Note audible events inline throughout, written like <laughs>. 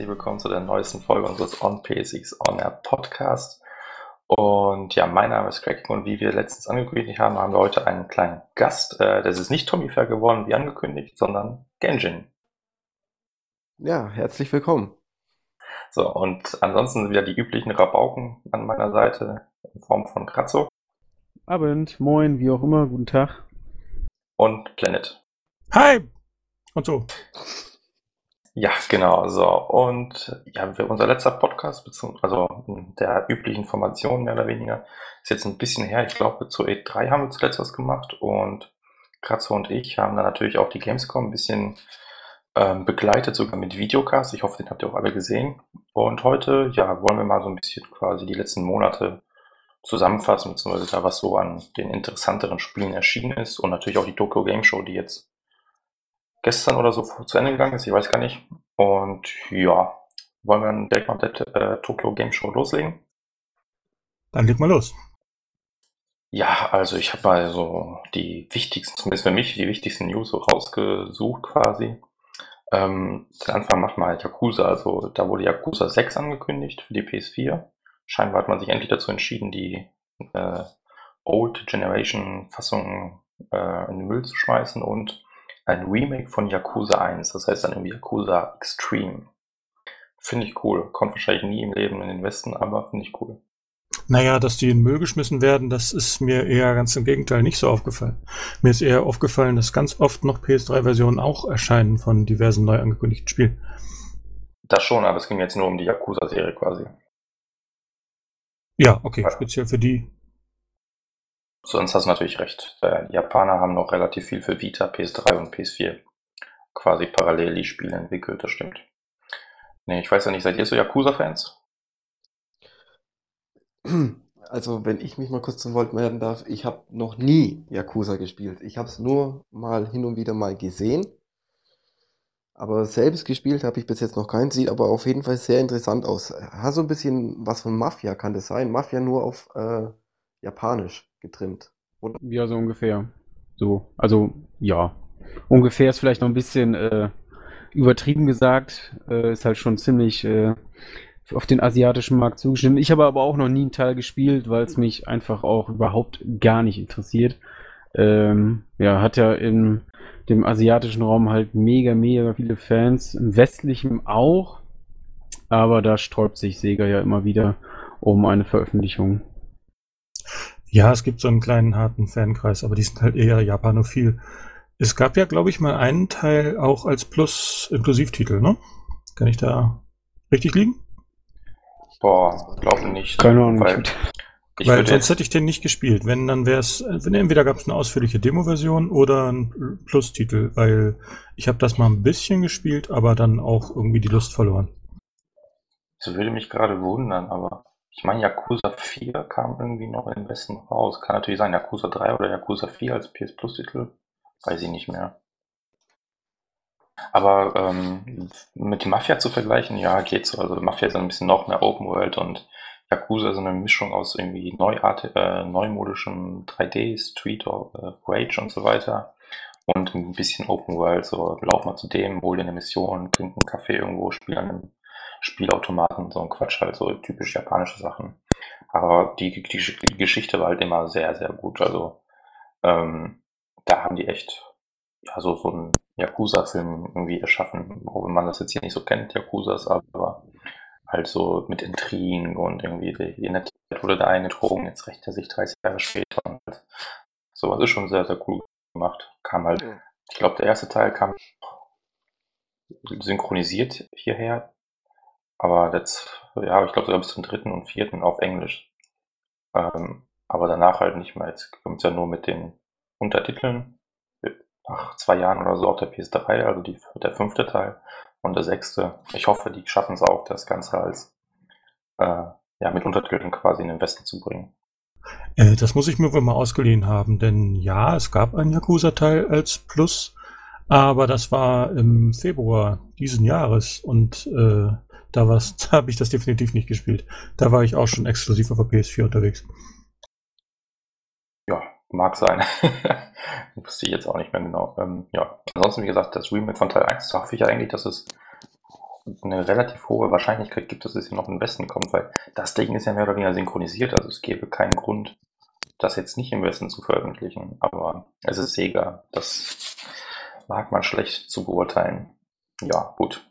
herzlich willkommen zu der neuesten Folge unseres On PSX On Air Podcast. Und ja, mein Name ist Craig und wie wir letztens angekündigt haben, haben wir heute einen kleinen Gast. Äh, das ist nicht Tommy Fair geworden, wie angekündigt, sondern Genjin. Ja, herzlich willkommen. So, und ansonsten wieder die üblichen Rabauken an meiner Seite in Form von Kratzo. Abend, moin, wie auch immer, guten Tag. Und Planet. Hi! Und so. Ja, genau. So, und ja, unser letzter Podcast, also der üblichen Information mehr oder weniger, ist jetzt ein bisschen her. Ich glaube, zu E3 haben wir zuletzt was gemacht und Kratzo und ich haben dann natürlich auch die Gamescom ein bisschen ähm, begleitet, sogar mit Videocast. Ich hoffe, den habt ihr auch alle gesehen. Und heute, ja, wollen wir mal so ein bisschen quasi die letzten Monate zusammenfassen, beziehungsweise da was so an den interessanteren Spielen erschienen ist und natürlich auch die Tokyo Game Show, die jetzt gestern oder so zu Ende gegangen ist, ich weiß gar nicht. Und ja, wollen wir dann direkt mal mit der äh, Tokyo Game Show loslegen? Dann leg mal los. Ja, also ich habe mal so die wichtigsten, zumindest für mich, die wichtigsten News so rausgesucht quasi. Ähm, den Anfang macht mal Yakuza, also da wurde Yakuza 6 angekündigt für die PS4. Scheinbar hat man sich endlich dazu entschieden, die äh, Old Generation Fassung äh, in den Müll zu schmeißen und ein Remake von Yakuza 1, das heißt dann irgendwie Yakuza Extreme. Finde ich cool. Kommt wahrscheinlich nie im Leben in den Westen, aber finde ich cool. Naja, dass die in den Müll geschmissen werden, das ist mir eher ganz im Gegenteil nicht so aufgefallen. Mir ist eher aufgefallen, dass ganz oft noch PS3-Versionen auch erscheinen von diversen neu angekündigten Spielen. Das schon, aber es ging jetzt nur um die Yakuza-Serie quasi. Ja, okay, speziell für die Sonst hast du natürlich recht. Die Japaner haben noch relativ viel für Vita, PS3 und PS4 quasi parallel die Spiele entwickelt, das stimmt. Nee, ich weiß ja nicht, seid ihr so Yakuza-Fans? Also, wenn ich mich mal kurz zum Wort melden darf, ich habe noch nie Yakuza gespielt. Ich habe es nur mal hin und wieder mal gesehen. Aber selbst gespielt habe ich bis jetzt noch keinen. Sieht aber auf jeden Fall sehr interessant aus. Hat so ein bisschen was von Mafia, kann das sein? Mafia nur auf äh, Japanisch getrimmt, oder? Ja, so ungefähr. So, also ja. Ungefähr ist vielleicht noch ein bisschen äh, übertrieben gesagt. Äh, ist halt schon ziemlich äh, auf den asiatischen Markt zugeschnitten. Ich habe aber auch noch nie einen Teil gespielt, weil es mich einfach auch überhaupt gar nicht interessiert. Ähm, ja, hat ja in dem asiatischen Raum halt mega, mega viele Fans, im westlichen auch. Aber da sträubt sich Sega ja immer wieder um eine Veröffentlichung. Ja, es gibt so einen kleinen harten Fankreis, aber die sind halt eher japanophil. Es gab ja, glaube ich, mal einen Teil auch als Plus-Inklusivtitel, ne? Kann ich da richtig liegen? Boah, glaube nicht. Keine Ahnung. Weil, weil sonst hätte ich den nicht gespielt. Wenn, dann wäre es, wenn entweder gab es eine ausführliche Demo-Version oder einen Plus-Titel, weil ich habe das mal ein bisschen gespielt, aber dann auch irgendwie die Lust verloren. Das würde mich gerade wundern, aber ich meine, Yakuza 4 kam irgendwie noch den Westen raus. Kann natürlich sein, Yakuza 3 oder Yakuza 4 als PS Plus-Titel. Weiß ich nicht mehr. Aber ähm, mit Mafia zu vergleichen, ja, geht so. Also Mafia ist ein bisschen noch mehr Open World und Yakuza ist eine Mischung aus irgendwie neuart äh, neumodischem 3D, Street of äh, Rage und so weiter. Und ein bisschen Open World, so lauf mal zu dem, hol dir eine Mission, trink einen Kaffee irgendwo, spiel an einem Spielautomaten, so ein Quatsch halt, so typisch japanische Sachen. Aber die, die, die Geschichte war halt immer sehr, sehr gut. Also ähm, da haben die echt ja, so, so einen Yakuza-Film irgendwie erschaffen, wo man das jetzt hier nicht so kennt, Yakuzas, aber halt so mit Intrigen und irgendwie die, die nette wurde da eingetrogen, jetzt rächt er sich 30 Jahre später und halt, sowas ist schon sehr, sehr cool gemacht. Kam halt, ich glaube, der erste Teil kam synchronisiert hierher, aber jetzt, ja, ich glaube sogar bis zum dritten und vierten auf Englisch. Ähm, aber danach halt nicht mehr. Jetzt kommt es ja nur mit den Untertiteln. Nach zwei Jahren oder so auf der PS3, also die, der fünfte Teil und der sechste. Ich hoffe, die schaffen es auch, das Ganze als äh, ja, mit Untertiteln quasi in den Westen zu bringen. Äh, das muss ich mir wohl mal ausgeliehen haben, denn ja, es gab einen Yakuza-Teil als Plus, aber das war im Februar diesen Jahres und äh, da, <laughs> da habe ich das definitiv nicht gespielt. Da war ich auch schon exklusiv auf der PS4 unterwegs. Ja, mag sein. <laughs> Wusste ich jetzt auch nicht mehr genau. Ähm, ja, ansonsten, wie gesagt, das Remake von Teil 1, da hoffe ich eigentlich, dass es eine relativ hohe Wahrscheinlichkeit gibt, dass es hier noch im Westen kommt, weil das Ding ist ja mehr oder weniger synchronisiert, also es gäbe keinen Grund, das jetzt nicht im Westen zu veröffentlichen. Aber es ist Sega, das mag man schlecht zu beurteilen. Ja, gut.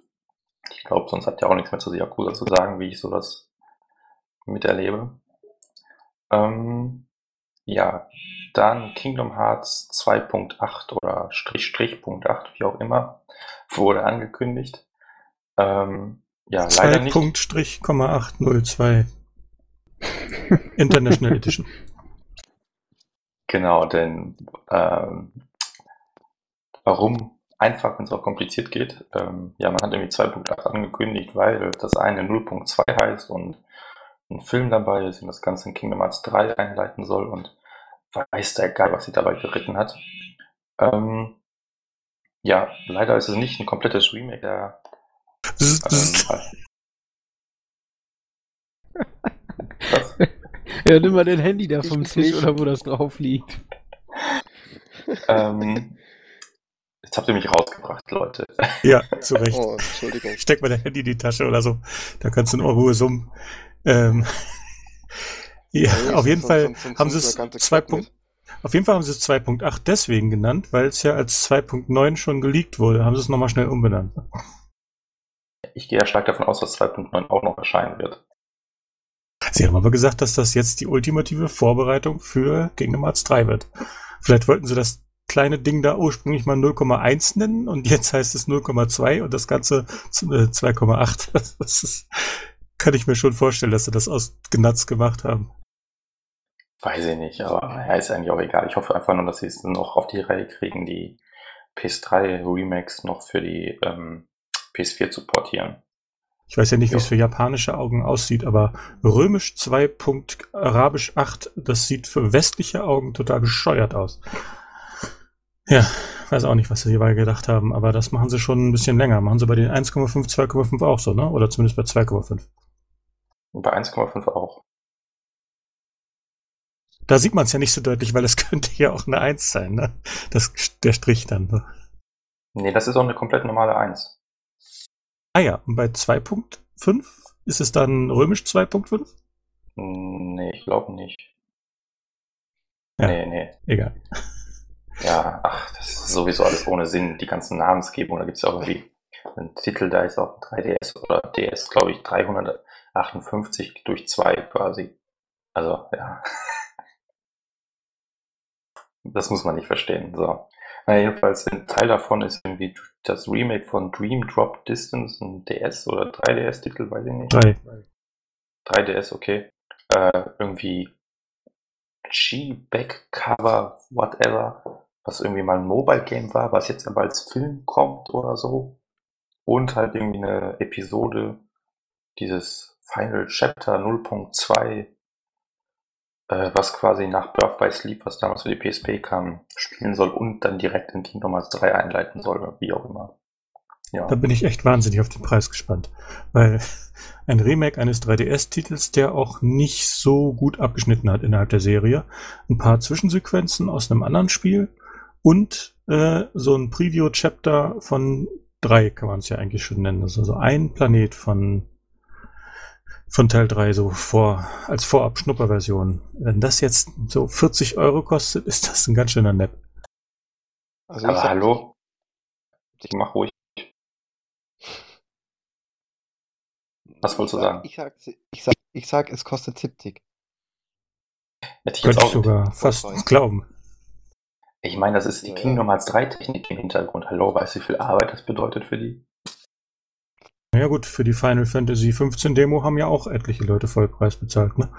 Ich glaube, sonst habt ihr auch nichts mehr zu Yakuza zu sagen, wie ich sowas miterlebe. Ähm, ja, dann Kingdom Hearts 2.8 oder Strich Strich Punkt 8, wie auch immer, wurde angekündigt. Ähm, ja, leider nicht. 2.802 <laughs> International Edition. Genau, denn ähm, warum einfach, wenn es auch kompliziert geht? Ähm, ja, man hat irgendwie 2.8 angekündigt, weil das eine 0.2 heißt und ein Film dabei ist und das Ganze in Kingdom Hearts 3 einleiten soll und weiß der Geil, was sie dabei geritten hat. Ähm, ja, leider ist es nicht ein komplettes Remake der. Ähm, was? <laughs> Ja, nimm mal dein Handy da vom Tisch nicht. oder wo das drauf liegt. ähm, jetzt habt ihr mich rausgebracht, Leute. <laughs> Ja, zu Recht. Oh, Entschuldigung. Steck mal dein Handy in die Tasche oder so. Da kannst du in Ruhe summen. Ähm, <laughs> ja, ja auf jeden Fall haben sie es 2. Auf jeden Fall haben sie es 2.8 deswegen genannt, weil es ja als 2.9 schon geleakt wurde. Haben sie es nochmal schnell umbenannt. Ich gehe ja stark davon aus, dass 2.9 auch noch erscheinen wird. Sie haben aber gesagt, dass das jetzt die ultimative Vorbereitung für Kingdom Hearts 3 wird. Vielleicht wollten sie das kleine Ding da ursprünglich mal 0,1 nennen und jetzt heißt es 0,2 und das Ganze 2,8. Äh, <laughs> das ist, kann ich mir schon vorstellen, dass sie das aus Gnatz gemacht haben. Weiß ich nicht, aber ja, ist eigentlich auch egal. Ich hoffe einfach nur, dass sie es noch auf die Reihe kriegen, die PS3 Remakes noch für die ähm, PS4 zu portieren. Ich weiß ja nicht, wie es für japanische Augen aussieht, aber römisch 2. Arabisch 8, das sieht für westliche Augen total bescheuert aus. Ja, weiß auch nicht, was sie hierbei gedacht haben, aber das machen sie schon ein bisschen länger. Machen sie bei den 1,5, 2,5 auch so, ne? Oder zumindest bei 2,5. Bei 1,5 auch. Da sieht man es ja nicht so deutlich, weil es <laughs> könnte ja auch eine 1 sein, ne? Das, der Strich dann. Ne? Nee, das ist auch eine komplett normale 1. Ah ja, und bei 2.5 ist es dann römisch 2.5? Hm, nee, ich glaube nicht. Ja, nee, nee. Egal. Ja, ach, das ist sowieso alles ohne Sinn. Die ganzen Namensgebungen, da gibt es ja auch irgendwie einen Titel, da ist auch 3DS oder DS, glaube ich, 358 durch 2 quasi. Also, ja. <laughs> Das muss man nicht verstehen. So. Na, jedenfalls, ein Teil davon ist irgendwie das Remake von Dream Drop Distance, ein DS oder 3DS-Titel, weiß ich nicht. 3. 3DS, okay. Äh, irgendwie G-Back Cover, whatever, was irgendwie mal ein Mobile Game war, was jetzt aber als Film kommt oder so. Und halt irgendwie eine Episode dieses Final Chapter 0.2 äh, was quasi nach Birth by Sleep, was damals für die PSP kam, spielen soll und dann direkt in Kingdom Hearts 3 einleiten soll, wie auch immer. Ja. Da bin ich echt wahnsinnig auf den Preis gespannt. Weil <laughs> ein Remake eines 3DS-Titels, der auch nicht so gut abgeschnitten hat innerhalb der Serie, ein paar Zwischensequenzen aus einem anderen Spiel und äh, so ein Preview-Chapter von drei kann man es ja eigentlich schon nennen. Das ist also ein Planet von von Teil 3 so vor, als Vorab-Schnupperversion. Wenn das jetzt so 40 Euro kostet, ist das ein ganz schöner Nepp. Also Aber hallo? Ich mach ruhig. Was wolltest du sagen? Ich sag, ich, sag, ich sag, es kostet 70. Hätte ich Könnte ich sogar fast glauben. Ich meine, das ist die ja, Kingdom Hearts 3 Technik im Hintergrund. Hallo, weißt du, wie viel Arbeit das bedeutet für die? Ja gut, für die Final Fantasy 15 Demo haben ja auch etliche Leute Vollpreis bezahlt, ne?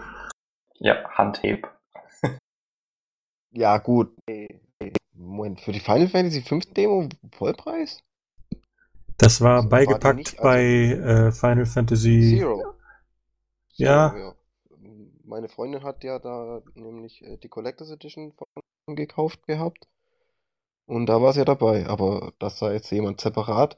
Ja, Handheb. ja, gut. Moment, für die Final Fantasy 15 Demo Vollpreis? Das war also, beigepackt nicht, also bei äh, Final Fantasy Zero. Ja. Zero, ja. Meine Freundin hat ja da nämlich äh, die Collectors Edition gekauft gehabt. Und da war es ja dabei. Aber dass da jetzt jemand separat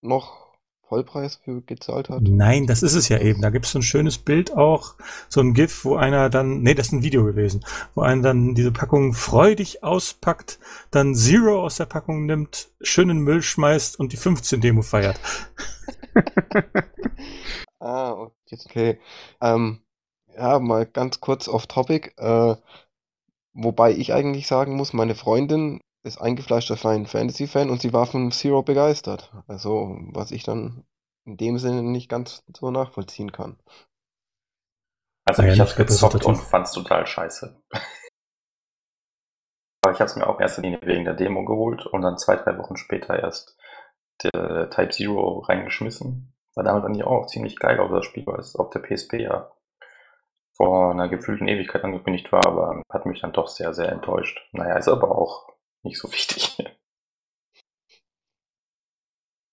noch Vollpreis für gezahlt hat? Nein, das ist es ja eben. Da gibt es so ein schönes Bild auch, so ein GIF, wo einer dann, nee, das ist ein Video gewesen, wo einer dann diese Packung freudig auspackt, dann Zero aus der Packung nimmt, schönen Müll schmeißt und die 15 Demo feiert. <laughs> ah, jetzt okay. Ähm, ja, mal ganz kurz off topic. Äh, wobei ich eigentlich sagen muss, meine Freundin ist eingefleischter Final Fantasy Fan und sie war von Zero begeistert. Also, was ich dann in dem Sinne nicht ganz so nachvollziehen kann. Also ich hab's gezockt und fand's total scheiße. <laughs> Aber ich hab's mir auch erst in Linie wegen der Demo geholt und dann zwei, drei Wochen später erst der Type Zero reingeschmissen. War damit dann ja auch ziemlich geil auf das Spiel, weil es auf der PSP ja vor einer gefühlten Ewigkeit angekündigt war, aber hat mich dann doch sehr, sehr enttäuscht. Naja, ist aber auch nicht so <laughs> wichtig.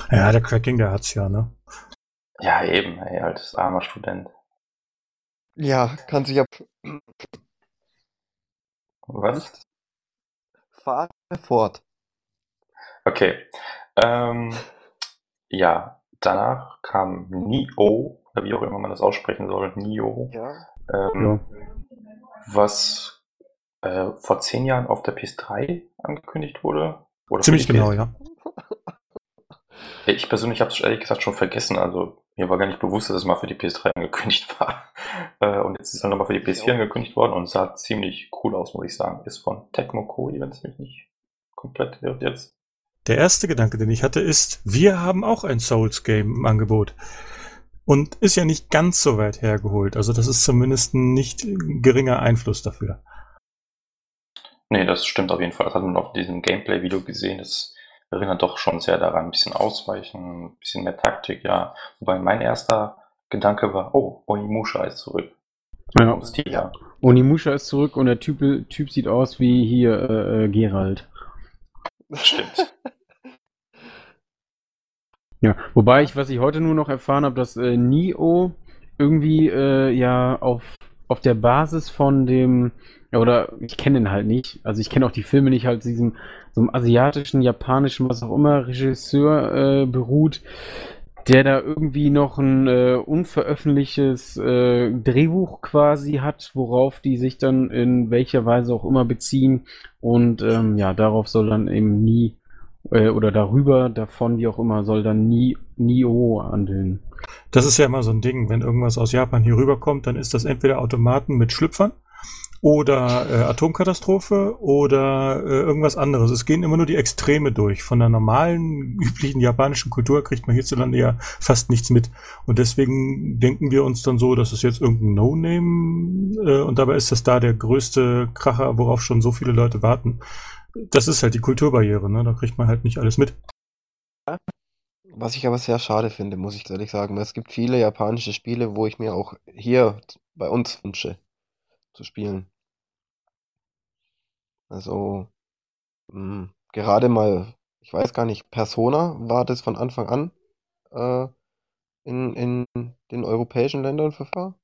Ja, der Cracking, der hat's ja, ne? Ja, eben, ey, als armer Student. Ja, kann sich ja. Was? Fahre fort. Okay. Ähm, ja, danach kam Nio, oder wie auch immer man das aussprechen soll, Nio. Ja. Ähm, ja. Was äh, vor zehn Jahren auf der PS3 angekündigt wurde. Ziemlich genau, ja. Ich persönlich habe es ehrlich gesagt schon vergessen. Also mir war gar nicht bewusst, dass es mal für die PS3 <laughs> angekündigt war. Äh, und jetzt ist es dann nochmal für die PS4 angekündigt worden und sah ziemlich cool aus, muss ich sagen. Ist von Tecmo Koei, wenn es mich nicht komplett irrt jetzt. Der erste Gedanke, den ich hatte, ist, wir haben auch ein Souls-Game im Angebot. Und ist ja nicht ganz so weit hergeholt. Also das ist zumindest ein nicht geringer Einfluss dafür. Nee, das stimmt auf jeden Fall. Das hat man auf diesem Gameplay-Video gesehen. Das erinnert doch schon sehr daran. Ein bisschen Ausweichen, ein bisschen mehr Taktik, ja. Wobei mein erster Gedanke war, oh, Onimusha ist zurück. Ja. ja. Onimusha ist zurück und der Typ, typ sieht aus wie hier äh, äh Gerald. Das stimmt. <laughs> ja, wobei ich, was ich heute nur noch erfahren habe, dass äh, Nio irgendwie äh, ja auf, auf der Basis von dem oder ich kenne ihn halt nicht. Also ich kenne auch die Filme nicht, halt diesem so einem asiatischen, japanischen, was auch immer, Regisseur äh, beruht, der da irgendwie noch ein äh, unveröffentlichtes äh, Drehbuch quasi hat, worauf die sich dann in welcher Weise auch immer beziehen. Und ähm, ja, darauf soll dann eben nie äh, oder darüber, davon, wie auch immer, soll dann Nio handeln. Das ist ja immer so ein Ding, wenn irgendwas aus Japan hier rüberkommt, dann ist das entweder Automaten mit Schlüpfern oder äh, Atomkatastrophe oder äh, irgendwas anderes. Es gehen immer nur die Extreme durch. Von der normalen, üblichen japanischen Kultur kriegt man hierzulande ja fast nichts mit. Und deswegen denken wir uns dann so, dass es jetzt irgendein No-Name äh, und dabei ist das da der größte Kracher, worauf schon so viele Leute warten. Das ist halt die Kulturbarriere, ne? Da kriegt man halt nicht alles mit. Was ich aber sehr schade finde, muss ich ehrlich sagen, weil es gibt viele japanische Spiele, wo ich mir auch hier bei uns wünsche zu spielen. Also, mh, hm, gerade mal, ich weiß gar nicht, Persona war das von Anfang an äh, in, in den europäischen Ländern verfahren?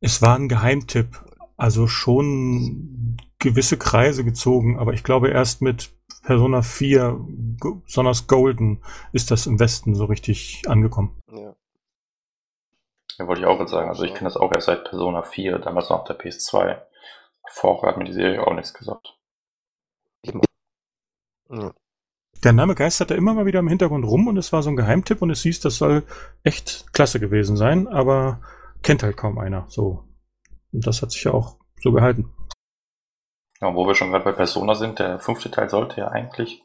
Es war ein Geheimtipp, also schon gewisse Kreise gezogen, aber ich glaube erst mit Persona 4, besonders Golden, ist das im Westen so richtig angekommen. Ja. Ja, wollte ich auch jetzt sagen. Also ich kenne das auch erst seit Persona 4, damals noch auf der PS2. Vorher hat mir die Serie auch nichts gesagt. Ja. Der Name geisterte immer mal wieder im Hintergrund rum und es war so ein Geheimtipp und es hieß, das soll echt klasse gewesen sein, aber kennt halt kaum einer. So. Und das hat sich ja auch so gehalten. Ja, wo wir schon gerade bei Persona sind, der fünfte Teil sollte ja eigentlich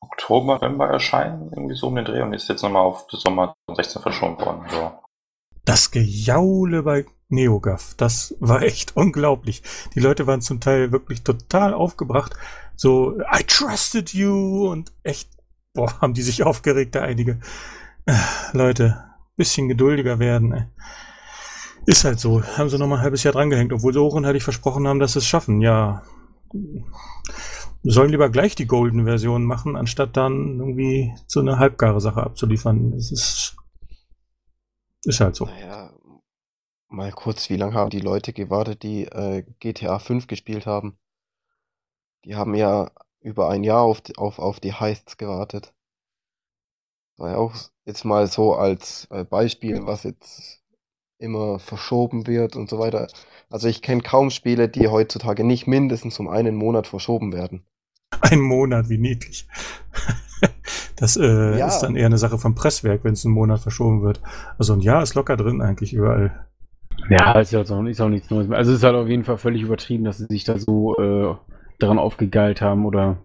Oktober, November erscheinen, irgendwie so um den Dreh und ist jetzt nochmal auf Sommer 2016 verschoben worden. So. Das Gejaule bei NeoGAF, das war echt unglaublich. Die Leute waren zum Teil wirklich total aufgebracht. So, I trusted you und echt, boah, haben die sich aufgeregt, da einige. Äh, Leute, bisschen geduldiger werden. Ey. Ist halt so. Haben sie noch mal ein halbes Jahr drangehängt, obwohl sie hochunheilig versprochen haben, dass sie es schaffen. Ja. Sollen lieber gleich die Golden-Version machen, anstatt dann irgendwie so eine halbgare Sache abzuliefern. Das ist ist halt so. Naja, mal kurz, wie lange haben die Leute gewartet, die äh, GTA 5 gespielt haben? Die haben ja über ein Jahr auf, auf, auf die Heists gewartet. war ja auch jetzt mal so als äh, Beispiel, was jetzt immer verschoben wird und so weiter. Also ich kenne kaum Spiele, die heutzutage nicht mindestens um einen Monat verschoben werden. <laughs> Ein Monat, wie niedlich. <laughs> Das äh, Ja. ist dann eher eine Sache vom Presswerk, wenn es einen Monat verschoben wird. Also ein Jahr ist locker drin eigentlich überall. Ja, ist ja auch, ist auch nichts Neues mehr. Also es ist halt auf jeden Fall völlig übertrieben, dass sie sich da so äh, daran aufgegeilt haben oder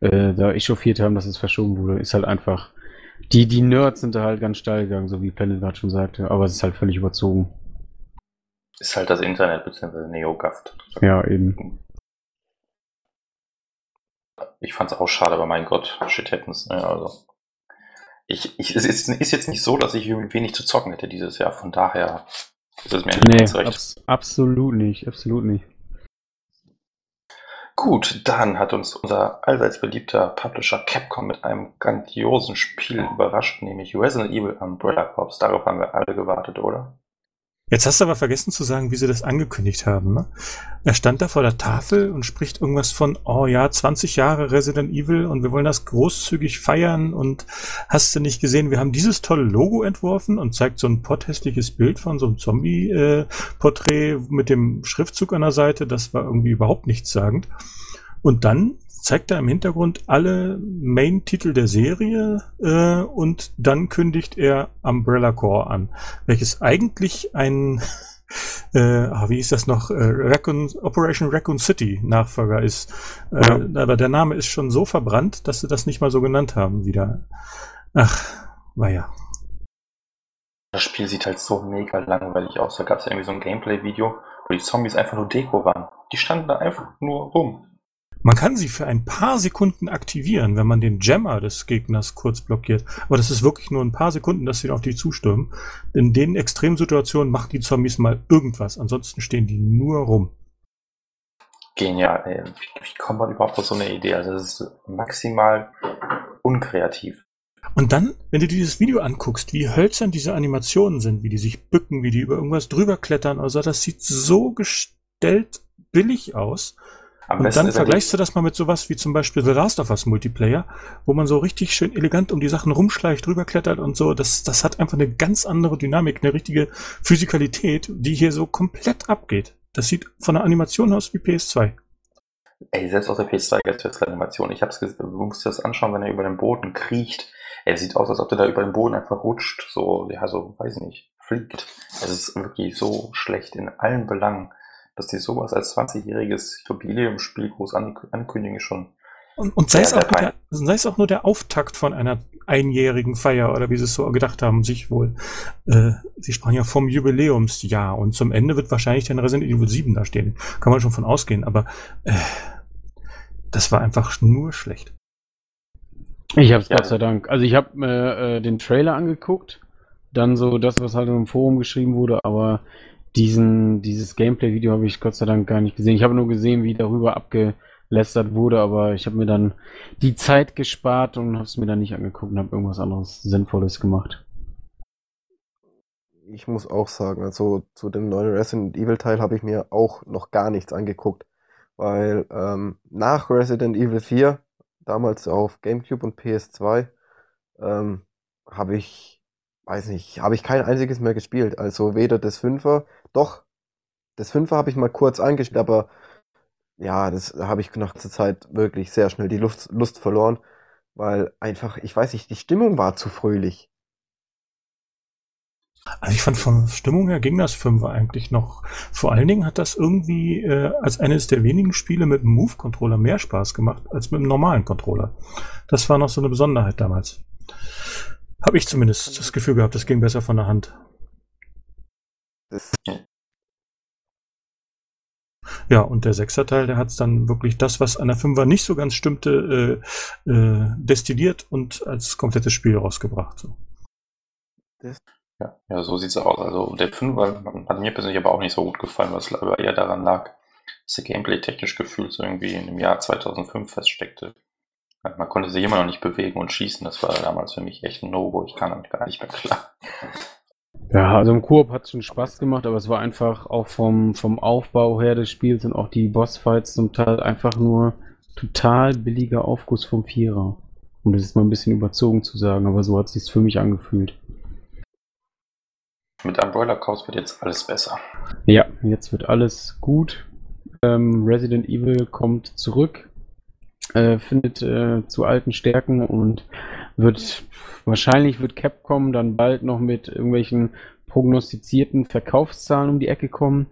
äh, da echauffiert haben, dass es verschoben wurde. Ist halt einfach. Die, die Nerds sind da halt ganz steil gegangen, so wie Planet gerade schon sagte, aber es ist halt völlig überzogen. Ist halt das Internet bzw. NeoGAFT. Ja, eben. Ich fand's auch schade, aber mein Gott, shit happens. Ne? Also, ich, ich, es ist, ist jetzt nicht so, dass ich wenig zu zocken hätte dieses Jahr. Von daher ist es mir Nee, ganz recht. abs absolut nicht, absolut nicht. Gut, dann hat uns unser allseits beliebter Publisher Capcom mit einem grandiosen Spiel überrascht, nämlich Resident Evil Umbrella Corps. Darauf haben wir alle gewartet, oder? Jetzt hast du aber vergessen zu sagen, wie sie das angekündigt haben. Ne? Er stand da vor der Tafel und spricht irgendwas von, oh ja, 20 Jahre Resident Evil und wir wollen das großzügig feiern und hast du nicht gesehen, wir haben dieses tolle Logo entworfen und zeigt so ein potthässliches Bild von so einem Zombie-Porträt mit dem Schriftzug an der Seite. Das war irgendwie überhaupt nichtssagend. Und dann zeigt er im Hintergrund alle Main-Titel der Serie äh, und dann kündigt er Umbrella Corps an, welches eigentlich ein, <laughs> äh, ah, wie ist das noch, äh, Raccoon, Operation Raccoon City Nachfolger ist. Äh, Aber der Name ist schon so verbrannt, dass sie das nicht mal so genannt haben wieder. Ach, naja. Das Spiel sieht halt so mega langweilig aus. Da gab es irgendwie so ein Gameplay-Video, wo die Zombies einfach nur Deko waren. Die standen da einfach nur rum. Man kann sie für ein paar Sekunden aktivieren, wenn man den Jammer des Gegners kurz blockiert. Aber das ist wirklich nur ein paar Sekunden, dass sie auf dich zustürmen. In den Extremsituationen machen die Zombies mal irgendwas. Ansonsten stehen die nur rum. Genial, ey. Wie, kommt man überhaupt auf so eine Idee? Also, das ist maximal unkreativ. Und dann, wenn du dir dieses Video anguckst, wie hölzern diese Animationen sind, wie die sich bücken, wie die über irgendwas drüber klettern, also das sieht so gestellt billig aus. Am Und dann vergleichst du das mal mit sowas wie zum Beispiel The Last of Us Multiplayer, wo man so richtig schön elegant um die Sachen rumschleicht, rüberklettert und so. Das, das hat einfach eine ganz andere Dynamik, eine richtige Physikalität, die hier so komplett abgeht. Das sieht von der Animation aus wie PS2. Ey, selbst auf der PS2 gibt es Animation. Ich hab's gesehen, du musst dir das anschauen, wenn er über den Boden kriecht. Er sieht aus, als ob der da über den Boden einfach rutscht. So, ja, so, weiß ich nicht, fliegt. Es ist wirklich so schlecht in allen Belangen, dass die sowas als 20-jähriges Jubiläumsspiel groß an- ankündigen schon. Und, und sei, es auch der nur der, sei es auch nur der Auftakt von einer einjährigen Feier oder wie sie es so gedacht haben, sich wohl. Äh, sie sprachen ja vom Jubiläumsjahr und zum Ende wird wahrscheinlich dann Resident Evil 7 da stehen. Kann man schon von ausgehen, aber äh, das war einfach nur schlecht. Ich hab's Ja. Gott sei Dank. Also ich habe äh, den Trailer angeguckt, dann so das, was halt im Forum geschrieben wurde, aber diesen, dieses Gameplay-Video habe ich Gott sei Dank gar nicht gesehen. Ich habe nur gesehen, wie darüber abgelästert wurde, aber ich habe mir dann die Zeit gespart und habe es mir dann nicht angeguckt und habe irgendwas anderes Sinnvolles gemacht. Ich muss auch sagen, also zu dem neuen Resident Evil Teil habe ich mir auch noch gar nichts angeguckt, weil ähm, nach Resident Evil 4, damals auf GameCube und PS2, ähm, habe ich, weiß nicht, habe ich kein einziges mehr gespielt. Also weder das Fünfer, doch, das Fünfer habe ich mal kurz angespielt, aber ja, das habe ich nach der Zeit wirklich sehr schnell die Lust, Lust verloren, weil einfach, ich weiß nicht, die Stimmung war zu fröhlich. Also ich fand von Stimmung her ging das Fünfer eigentlich noch. Vor allen Dingen hat das irgendwie äh, als eines der wenigen Spiele mit dem Move-Controller mehr Spaß gemacht als mit dem normalen Controller. Das war noch so eine Besonderheit damals. Habe ich zumindest das Gefühl gehabt, das ging besser von der Hand. Ja, und der Sechser-Teil, der hat es dann wirklich das, was an der Fünfer nicht so ganz stimmte, äh, äh, destilliert und als komplettes Spiel rausgebracht. So. Ja, ja, so sieht's aus. Also der Fünfer hat mir persönlich aber auch nicht so gut gefallen, was aber eher daran lag, dass der Gameplay technisch gefühlt so irgendwie in dem Jahr 2005 feststeckte. Man konnte sich immer noch nicht bewegen und schießen. Das war damals für mich echt ein No-Go. Ich kam damit gar nicht mehr klar. Ja, also im Koop hat es schon Spaß gemacht, aber es war einfach auch vom, vom Aufbau her des Spiels und auch die Bossfights zum Teil einfach nur total billiger Aufguss vom Vierer. Um das ist mal ein bisschen überzogen zu sagen, aber so hat es sich für mich angefühlt. Mit Umbrella Chaos wird jetzt alles besser. Ja, jetzt wird alles gut. Ähm, Resident Evil kommt zurück, äh, findet äh, zu alten Stärken und wird wahrscheinlich wird Capcom dann bald noch mit irgendwelchen prognostizierten Verkaufszahlen um die Ecke kommen.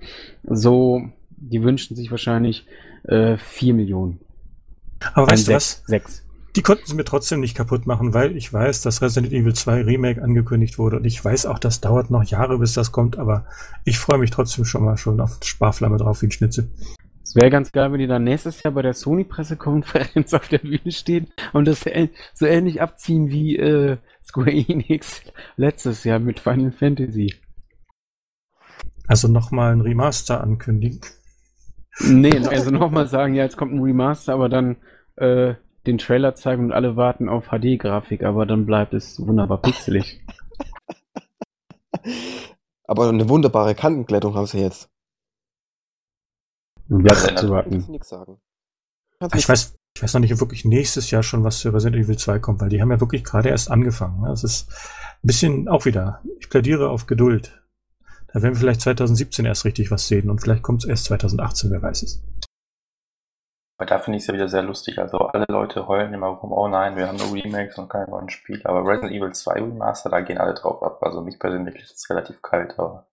So, die wünschen sich wahrscheinlich äh, 4 Millionen. Aber weißt du was? Sechs. Die konnten sie mir trotzdem nicht kaputt machen, weil ich weiß, dass Resident Evil 2 Remake angekündigt wurde und ich weiß auch, das dauert noch Jahre, bis das kommt, aber ich freue mich trotzdem schon mal schon auf Sparflamme drauf wie ein Schnitzel. Es wäre ganz geil, wenn die dann nächstes Jahr bei der Sony-Pressekonferenz auf der Bühne stehen und das so ähnlich abziehen wie äh, Square Enix letztes Jahr mit Final Fantasy. Also nochmal ein Remaster ankündigen. Nee, also nochmal sagen, ja, jetzt kommt ein Remaster, aber dann äh, den Trailer zeigen und alle warten auf HD-Grafik, aber dann bleibt es wunderbar pixelig. <laughs> Aber eine wunderbare Kantenglättung haben sie jetzt. Abzuwarten. Kannst du nichts sagen. Kannst Ich weiß, ich weiß noch nicht, ob wirklich nächstes Jahr schon was für Resident Evil 2 kommt, weil die haben ja wirklich gerade erst angefangen. ne? Das ist ein bisschen auch wieder. Ich plädiere auf Geduld. Da werden wir vielleicht 2017 erst richtig was sehen und vielleicht kommt es erst 2018, wer weiß es. Aber da finde ich es ja wieder sehr lustig. Also alle Leute heulen immer rum, oh nein, wir haben nur Remakes und keine neuen Spiele. Aber Resident Evil 2 Remaster, da gehen alle drauf ab. Also mich persönlich ist es relativ kalt, aber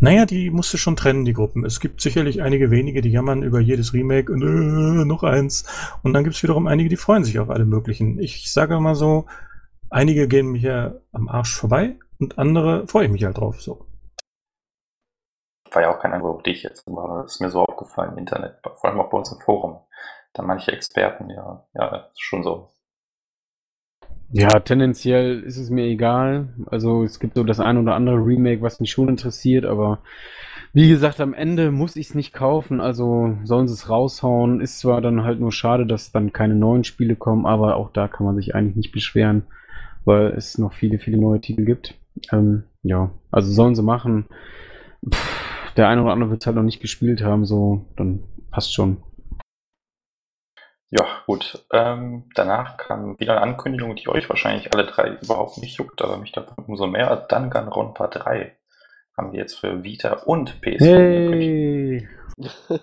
Naja, die musst du schon trennen, die Gruppen. Es gibt sicherlich einige wenige, die jammern über jedes Remake und äh, noch eins. Und dann gibt es wiederum einige, die freuen sich auf alle möglichen. Ich sage mal so, einige gehen mir am Arsch vorbei und andere freue ich mich halt drauf. So. war ja auch kein Angriff auf dich jetzt, aber es ist mir so aufgefallen im Internet, vor allem auch bei uns im Forum. Da manche Experten, ja, ja, schon so. Ja, tendenziell ist es mir egal. Also es gibt so das ein oder andere Remake, was mich schon interessiert, aber wie gesagt, am Ende muss ich es nicht kaufen, also sollen sie es raushauen. Ist zwar dann halt nur schade, dass dann keine neuen Spiele kommen, aber auch da kann man sich eigentlich nicht beschweren, weil es noch viele, viele neue Titel gibt. Ähm, ja, also sollen sie machen. Pff, der eine oder andere wird es halt noch nicht gespielt haben, so, dann passt schon. Ja, gut. Ähm, danach kam wieder eine Ankündigung, die euch wahrscheinlich alle drei überhaupt nicht juckt, aber mich davon umso mehr. Danganronpa 3 haben wir jetzt für Vita und PS4 angekündigt. Hey!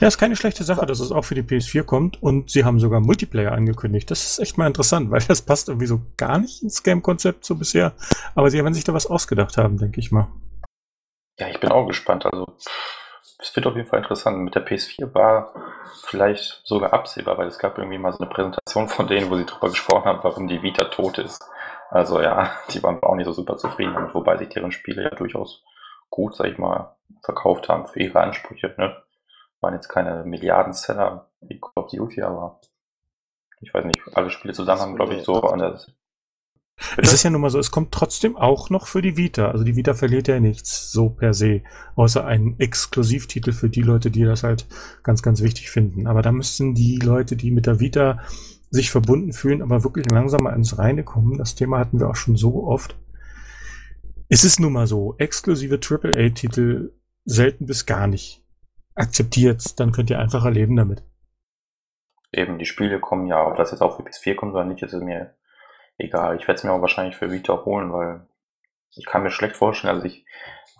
Ja, ist keine schlechte Sache, dass es auch für die PS4 kommt und sie haben sogar Multiplayer angekündigt. Das ist echt mal interessant, weil das passt irgendwie so gar nicht ins Game-Konzept so bisher. Aber sie werden sich da was ausgedacht haben, denke ich mal. Ja, ich bin auch gespannt. Also, pff, es wird auf jeden Fall interessant. Mit der PS4 war vielleicht sogar absehbar, weil es gab irgendwie mal so eine Präsentation von denen, wo sie drüber gesprochen haben, warum die Vita tot ist. Also ja, <laughs> die waren auch nicht so super zufrieden damit, wobei sich deren Spiele ja durchaus gut, sag ich mal, verkauft haben für ihre Ansprüche. Ne? Waren jetzt keine Milliardenseller wie Call of Duty, aber ich weiß nicht, alle Spiele zusammen haben, glaube ich, so an der. Es ist ja nun mal so, es kommt trotzdem auch noch für die Vita. Also die Vita verliert ja nichts so per se, außer einen Exklusivtitel für die Leute, die das halt ganz, ganz wichtig finden. Aber da müssten die Leute, die mit der Vita sich verbunden fühlen, aber wirklich langsam mal ins Reine kommen. Das Thema hatten wir auch schon so oft. Es ist nun mal so, exklusive AAA-Titel selten bis gar nicht. Akzeptiert's, dann könnt ihr einfacher leben damit. Eben, die Spiele kommen ja, ob das jetzt auch für PS4 kommt oder nicht, ist es mir egal. Ich werde es mir auch wahrscheinlich für Vita holen, weil ich kann mir schlecht vorstellen, dass ich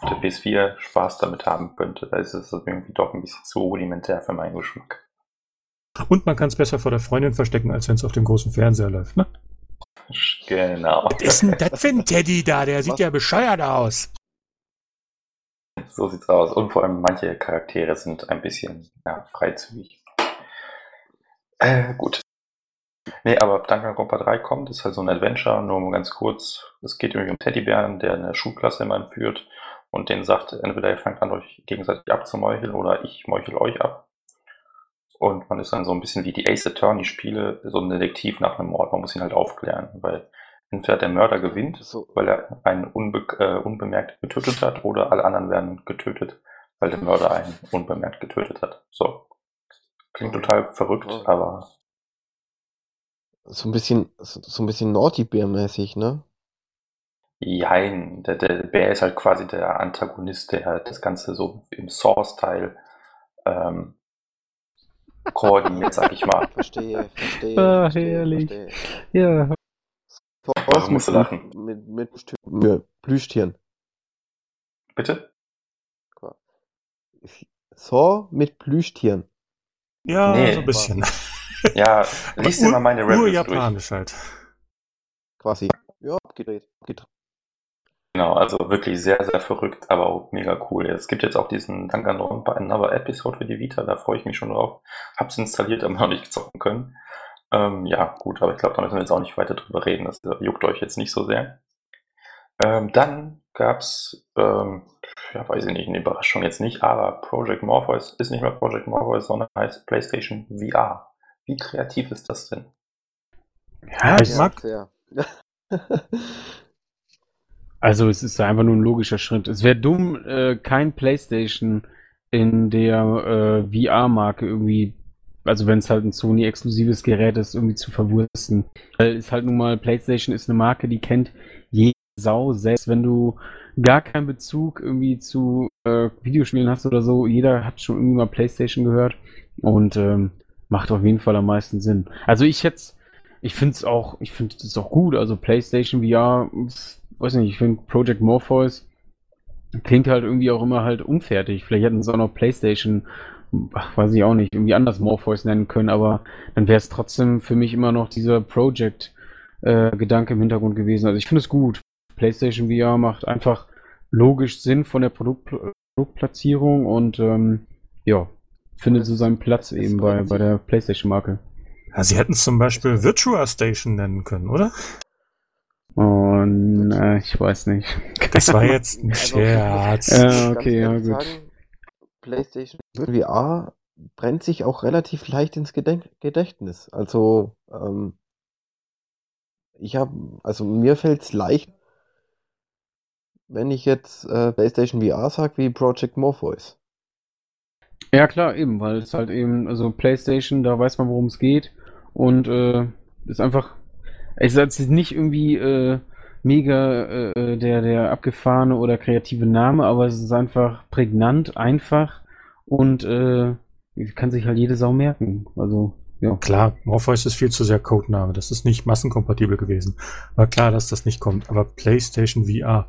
auf der PS4 Spaß damit haben könnte. Da ist es irgendwie doch ein bisschen zu rudimentär für meinen Geschmack. Und man kann es besser vor der Freundin verstecken, als wenn es auf dem großen Fernseher läuft, ne? Genau. Was ist denn das für ein <laughs> Teddy da? Der sieht Was? ja bescheuert aus. So sieht's aus. Und vor allem manche Charaktere sind ein bisschen ja, freizügig. Äh, gut. Nee, aber Danganronpa 3 kommt, ist halt so ein Adventure, nur mal ganz kurz. Es geht irgendwie um Teddybären, der eine Schulklasse immer entführt und den sagt, entweder ihr fangt an, euch gegenseitig abzumeucheln oder ich meuchel euch ab. Und man ist dann so ein bisschen wie die Ace Attorney-Spiele, so ein Detektiv nach einem Mord. Man muss ihn halt aufklären, weil entweder der Mörder gewinnt, So, weil er einen unbe äh, unbemerkt getötet hat, oder alle anderen werden getötet, weil der Mörder einen unbemerkt getötet hat. So. Klingt total verrückt, aber so ein bisschen, so ein bisschen Naughty Bear-mäßig, ne? jein, der, der Bär ist halt quasi der Antagonist, der halt das Ganze so im Source-Teil ähm, koordiniert, sag ich mal. <laughs> Verstehe, verstehe. Ah, verstehe, herrlich. verstehe. Ja. Thors musst du mit, lachen. mit, mit, mit Plüschtieren. Bitte? Thor mit Plüschtieren. Ja, Nee. so ein bisschen. Ja, <laughs> lies dir mal meine Nur Reviews durch. japanisch halt. Quasi. Ja, abgedreht. abgedreht. Genau, also wirklich sehr, sehr verrückt, aber auch mega cool. Es gibt jetzt auch diesen Danganronpa Another Episode für die Vita, da freue ich mich schon drauf. Hab's installiert, aber noch nicht zocken können. Ähm, ja, gut, aber ich glaube, da müssen wir jetzt auch nicht weiter drüber reden. Das äh, juckt euch jetzt nicht so sehr. Ähm, dann gab's, ähm, ja, weiß ich nicht, eine Überraschung jetzt nicht, aber Project Morpheus ist nicht mehr Project Morpheus, sondern heißt PlayStation VR. Wie kreativ ist das denn? Ja, ich ich mag- sehr. <laughs> Also es ist einfach nur ein logischer Schritt. Es wäre dumm, äh, kein PlayStation in der äh, VR-Marke irgendwie, also wenn es halt ein Sony-exklusives Gerät ist, irgendwie zu verwursten. Weil es halt nun mal, PlayStation ist eine Marke, die kennt jede Sau, selbst wenn du gar keinen Bezug irgendwie zu äh, Videospielen hast oder so, jeder hat schon irgendwie mal PlayStation gehört und ähm, macht auf jeden Fall am meisten Sinn. Also ich jetzt, ich finde es auch, ich finde es auch gut, also PlayStation VR, weiß nicht, ich finde Project Morpheus klingt halt irgendwie auch immer halt unfertig. Vielleicht hätten sie auch noch PlayStation, ach, weiß ich auch nicht, irgendwie anders Morpheus nennen können, aber dann wäre es trotzdem für mich immer noch dieser Project-Gedanke im Hintergrund gewesen. Also ich finde es gut. PlayStation VR macht einfach logisch Sinn von der Produkt Produktplatzierung und ähm, ja, findet so seinen Platz Das eben bei, bei der PlayStation-Marke. Ja, sie hätten es zum Beispiel Virtua Station nennen können, oder? Und äh, ich weiß nicht. Das war jetzt <laughs> ein Also, Scherz. Ja, okay, ja, gut. Sagen, PlayStation VR brennt sich auch relativ leicht ins Gedenk Gedächtnis. Also, ähm, ich habe, also mir fällt es leicht, wenn ich jetzt äh, PlayStation VR sage, wie Project Morpheus. Ja, klar, eben, weil es halt eben, also PlayStation, da weiß man, worum es geht. Und äh, ist einfach, es ist nicht irgendwie äh, mega äh, der, der abgefahrene oder kreative Name, aber es ist einfach prägnant, einfach und äh, kann sich halt jede Sau merken. Also, ja. Klar, Morpheus ist viel zu sehr Codename. Das ist nicht massenkompatibel gewesen. War klar, dass das nicht kommt. Aber PlayStation VR.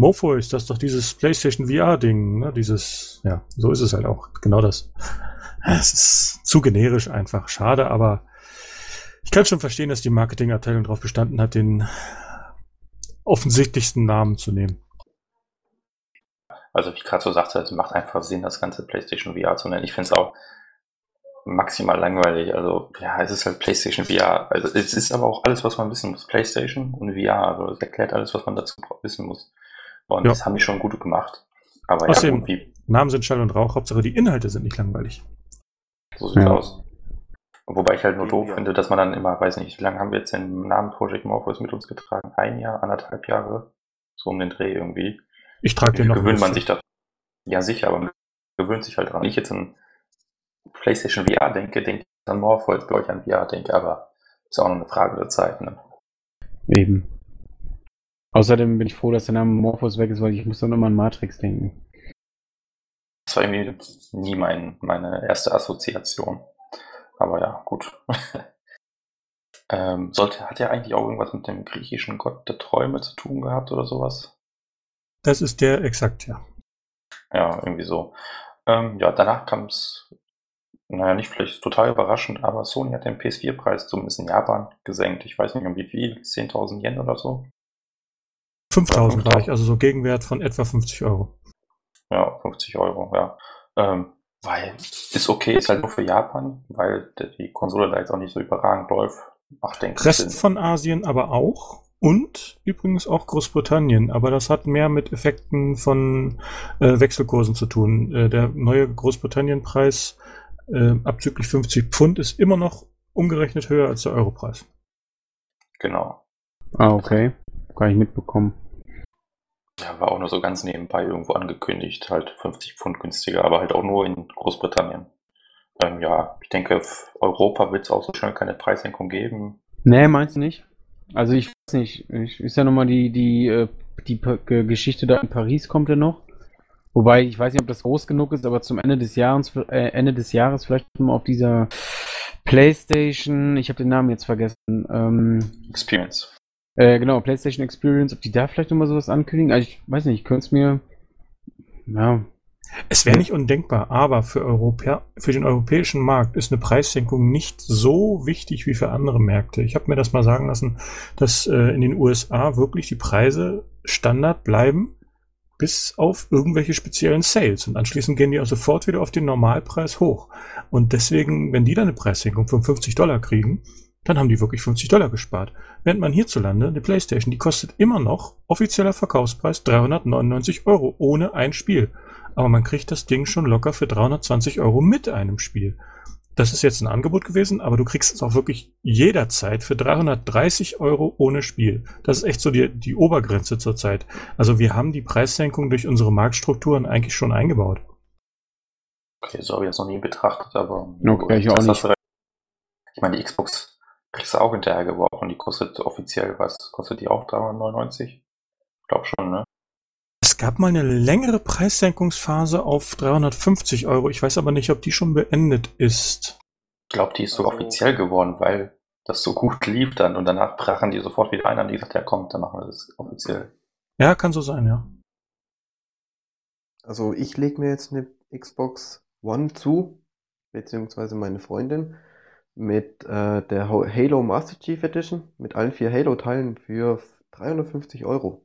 Das ist doch dieses PlayStation VR-Ding. Ne? Dieses, ja, so ist es halt auch. Genau das. Es ist zu generisch einfach. Schade, aber ich kann schon verstehen, dass die Marketingabteilung darauf bestanden hat, den offensichtlichsten Namen zu nehmen. Also wie ich gerade so sagte, es macht einfach Sinn, das ganze PlayStation VR zu nennen. Ich finde es auch maximal langweilig. Also ja, es ist halt PlayStation VR. Also es ist aber auch alles, was man wissen muss. PlayStation und VR. Also es erklärt alles, was man dazu wissen muss. Und Ja. das haben die schon gut gemacht. Aber ja, Außerdem- gut, wie, Namen sind Schall und Rauch, Hauptsache die Inhalte sind nicht langweilig. so sieht's Ja. aus. Wobei ich halt nur doof Ja. finde, dass man dann immer, weiß nicht, wie lange haben wir jetzt den Namen Project Morpheus mit uns getragen? Ein Jahr, anderthalb Jahre? So um den Dreh irgendwie. Ich trage den noch. gewöhnt ein man sich da? Ja, sicher, aber man gewöhnt sich halt dran. Wenn ich jetzt an PlayStation VR denke, denke ich an Morpheus, bevor ich an VR denke, aber ist auch noch eine Frage der Zeit. Ne? Eben. Außerdem bin ich froh, dass der Name Morphos weg ist, weil ich muss dann immer an Matrix denken. Das war irgendwie nie mein, meine erste Assoziation. Aber ja, gut. <laughs> ähm, sollte, hat ja eigentlich auch irgendwas mit dem griechischen Gott der Träume zu tun gehabt oder sowas? Das ist der exakt, ja. Ja, irgendwie so. Ähm, ja, danach kam es, naja, nicht vielleicht total überraschend, aber Sony hat den PS4-Preis zumindest in Japan gesenkt. Ich weiß nicht um wie viel, 10.000 Yen oder so. 5000 Ja, war ich, also so Gegenwert von etwa 50 Euro. Ja, 50 Euro, ja. Ähm, weil, ist okay, ist halt nur für Japan, weil die Konsole da jetzt auch nicht so überragend läuft. Macht, ich, Rest Sinn. von Asien aber auch. Und übrigens auch Großbritannien. Aber das hat mehr mit Effekten von äh, Wechselkursen zu tun. Äh, der neue Großbritannien-Preis äh, abzüglich 50 Pfund ist immer noch umgerechnet höher als der Europreis. Genau. Ah, okay. Kann ich mitbekommen. Ja, war auch nur so ganz nebenbei irgendwo angekündigt, halt 50 Pfund günstiger, aber halt auch nur in Großbritannien. Ähm, ja, ich denke, Europa wird es auch so schnell keine Preissenkung geben. Nee, meinst du nicht? Also ich weiß nicht. Ich, ist ja nochmal die, die, äh, die Ge- Geschichte da in Paris kommt ja noch. Wobei, ich weiß nicht, ob das groß genug ist, aber zum Ende des Jahres, äh, Ende des Jahres vielleicht mal auf dieser PlayStation, ich habe den Namen jetzt vergessen, ähm, Experience. Äh, genau, PlayStation Experience, ob die da vielleicht nochmal sowas ankündigen. Also ich weiß nicht, ich könnte es mir, ja. Es wäre nicht undenkbar, aber für, Europä für den europäischen Markt ist eine Preissenkung nicht so wichtig wie für andere Märkte. Ich habe mir das mal sagen lassen, dass äh, in den USA wirklich die Preise Standard bleiben bis auf irgendwelche speziellen Sales. Und anschließend gehen die auch sofort wieder auf den Normalpreis hoch. Und deswegen, wenn die dann eine Preissenkung von 50 Dollar kriegen, dann haben die wirklich 50 Dollar gespart. Während man hierzulande eine Playstation, die kostet immer noch offizieller Verkaufspreis 399 Euro ohne ein Spiel. Aber man kriegt das Ding schon locker für 320 Euro mit einem Spiel das ist jetzt ein Angebot gewesen, aber du kriegst es auch wirklich jederzeit für 330 Euro ohne Spiel. Das ist echt so die, die Obergrenze zurzeit. Also wir haben die Preissenkung durch unsere Marktstrukturen eigentlich schon eingebaut. Okay, so habe ich das noch nie betrachtet, aber okay, ich, auch nicht. ich meine, die Xbox kriegst du auch hinterher geworfen. Die kostet offiziell, was kostet die auch 399? Ich glaube schon, ne? Es gab mal eine längere Preissenkungsphase auf 350 Euro. Ich weiß aber nicht, ob die schon beendet ist. Ich glaube, die ist so also, offiziell geworden, weil das so gut lief dann und danach brachen die sofort wieder ein und die gesagt, ja kommt, dann machen wir das offiziell. Ja, kann so sein, ja. Also ich lege mir jetzt eine Xbox One zu, beziehungsweise meine Freundin, mit äh, der Halo Master Chief Edition, mit allen vier Halo-Teilen für 350 Euro.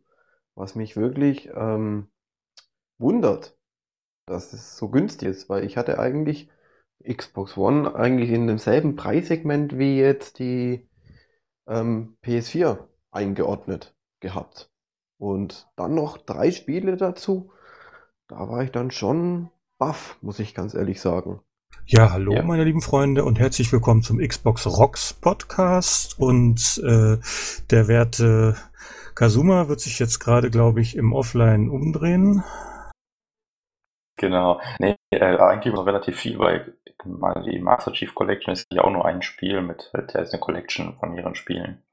Was mich wirklich ähm, wundert, dass es so günstig ist, weil ich hatte eigentlich Xbox One eigentlich in demselben Preissegment wie jetzt die ähm, PS4 eingeordnet gehabt. Und dann noch drei Spiele dazu. Da war ich dann schon baff, muss ich ganz ehrlich sagen. Ja, hallo ja. meine lieben Freunde und herzlich willkommen zum Xbox Rocks Podcast. Und äh, der werte Kazuma wird sich jetzt gerade, glaube ich, im Offline umdrehen. Genau. Nee, äh, eigentlich noch relativ viel, weil die Master Chief Collection ist ja auch nur ein Spiel mit, der ist eine Collection von ihren Spielen.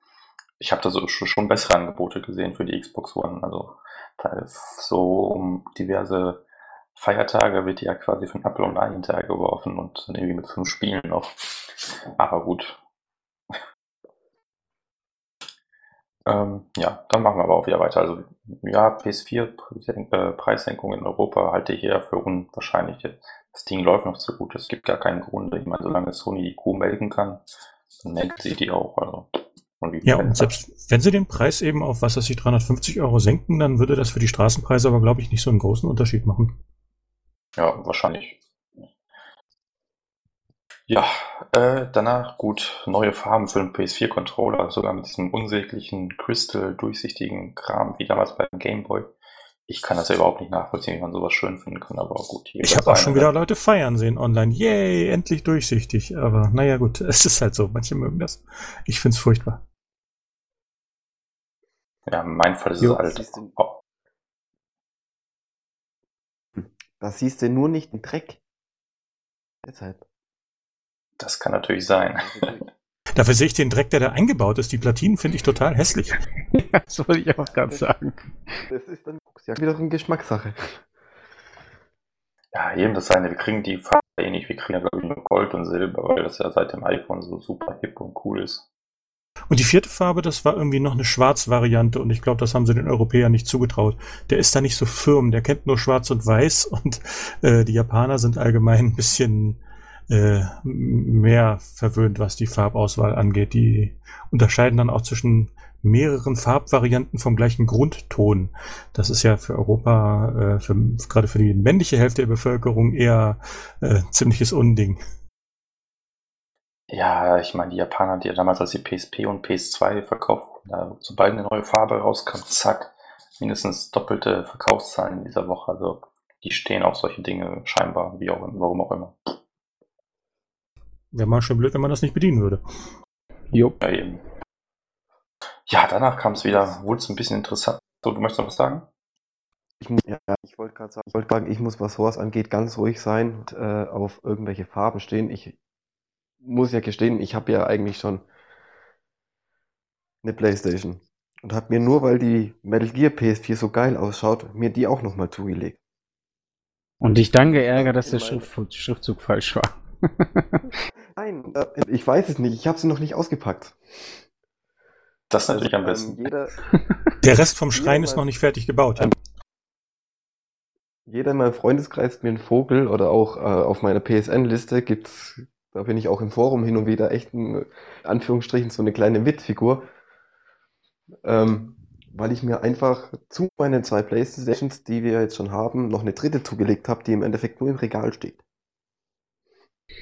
Ich habe da so schon bessere Angebote gesehen für die Xbox One. Also so um diverse Feiertage wird die ja quasi von Apple und Ei hinterhergeworfen und dann irgendwie mit fünf Spielen noch. Aber gut, <laughs> Ähm, ja, dann machen wir aber auch wieder weiter. Also ja, PS4-Preissenkung äh, in Europa halte ich eher für unwahrscheinlich. Das Ding läuft noch zu gut. Es gibt gar keinen Grund. Ich meine, solange Sony die Kuh melken kann, dann melkt sie die auch. Also, und ja, und selbst wenn sie den Preis eben auf, was weiß ich, 350 Euro senken, dann würde das für die Straßenpreise aber, glaube ich, nicht so einen großen Unterschied machen. Ja, wahrscheinlich. Ja, äh, danach gut, neue Farben für den PS4-Controller, sogar mit diesem unsäglichen Crystal-durchsichtigen Kram, wie damals beim Game Boy. Ich kann das ja überhaupt nicht nachvollziehen, wie man sowas schön finden kann, aber gut. Ich habe auch schon wieder Leute feiern sehen online. Yay, endlich durchsichtig. Aber naja, gut, <laughs> es ist halt so. Manche mögen das. Ich find's furchtbar. Ja, in meinem Fall ist jo, es halt. Oh. Da siehst du nur nicht den Dreck. Deshalb. Das kann natürlich sein. Dafür sehe ich den Dreck, der da eingebaut ist. Die Platinen finde ich total hässlich. ja, <laughs> das wollte ich auch gerade sagen. Das ist dann ja wieder eine Geschmackssache. Ja, jedem das seine. Wir kriegen die Farbe eh nicht. Wir kriegen ja, glaube ich, nur Gold und Silber, weil das ja seit dem iPhone so super hip und cool ist. Und die vierte Farbe, das war irgendwie noch eine Schwarz-Variante und ich glaube, das haben sie den Europäern nicht zugetraut. Der ist da nicht so firm, der kennt nur Schwarz und Weiß <laughs> und äh, die Japaner sind allgemein ein bisschen äh, mehr verwöhnt, was die Farbauswahl angeht. Die unterscheiden dann auch zwischen mehreren Farbvarianten vom gleichen Grundton. Das ist ja für Europa, äh, für, gerade für die männliche Hälfte der Bevölkerung eher äh, ziemliches Unding. Ja, ich meine, die Japaner, die ja damals als die PSP und PS2 verkauft wurden, sobald eine neue Farbe rauskam, zack, mindestens doppelte Verkaufszahlen in dieser Woche. Also die stehen auf solche Dinge scheinbar, wie auch warum auch immer. Wäre mal schon blöd, wenn man das nicht bedienen würde. Jo. Ja, eben. Ja, danach kam es wieder, wurde es ein bisschen interessant. So, du möchtest noch was sagen? Ich, muss, ja, ich wollte gerade sagen, ich wollte sagen, ich muss, was Horst angeht, ganz ruhig sein und äh, auf irgendwelche Farben stehen. Ich muss ja gestehen, ich habe ja eigentlich schon eine Playstation und habe mir nur, weil die Metal Gear PS4 so geil ausschaut, mir die auch nochmal zugelegt. Und dich dann geärgert, dass der Schrift, Schriftzug falsch war. <laughs> Nein, äh, ich weiß es nicht. Ich habe sie noch nicht ausgepackt. Das ist natürlich am Ähm, besten. jeder, <laughs> Der Rest vom Schrein ist noch nicht fertig gebaut. Ja. jeder in meinem Freundeskreis mir einen Vogel oder auch äh, auf meiner PSN-Liste gibt's, da bin ich auch im Forum hin und wieder echt in Anführungsstrichen so eine kleine Witzfigur. Ähm, weil ich mir einfach zu meinen zwei Playstations, die wir jetzt schon haben, noch eine dritte zugelegt habe, die im Endeffekt nur im Regal steht.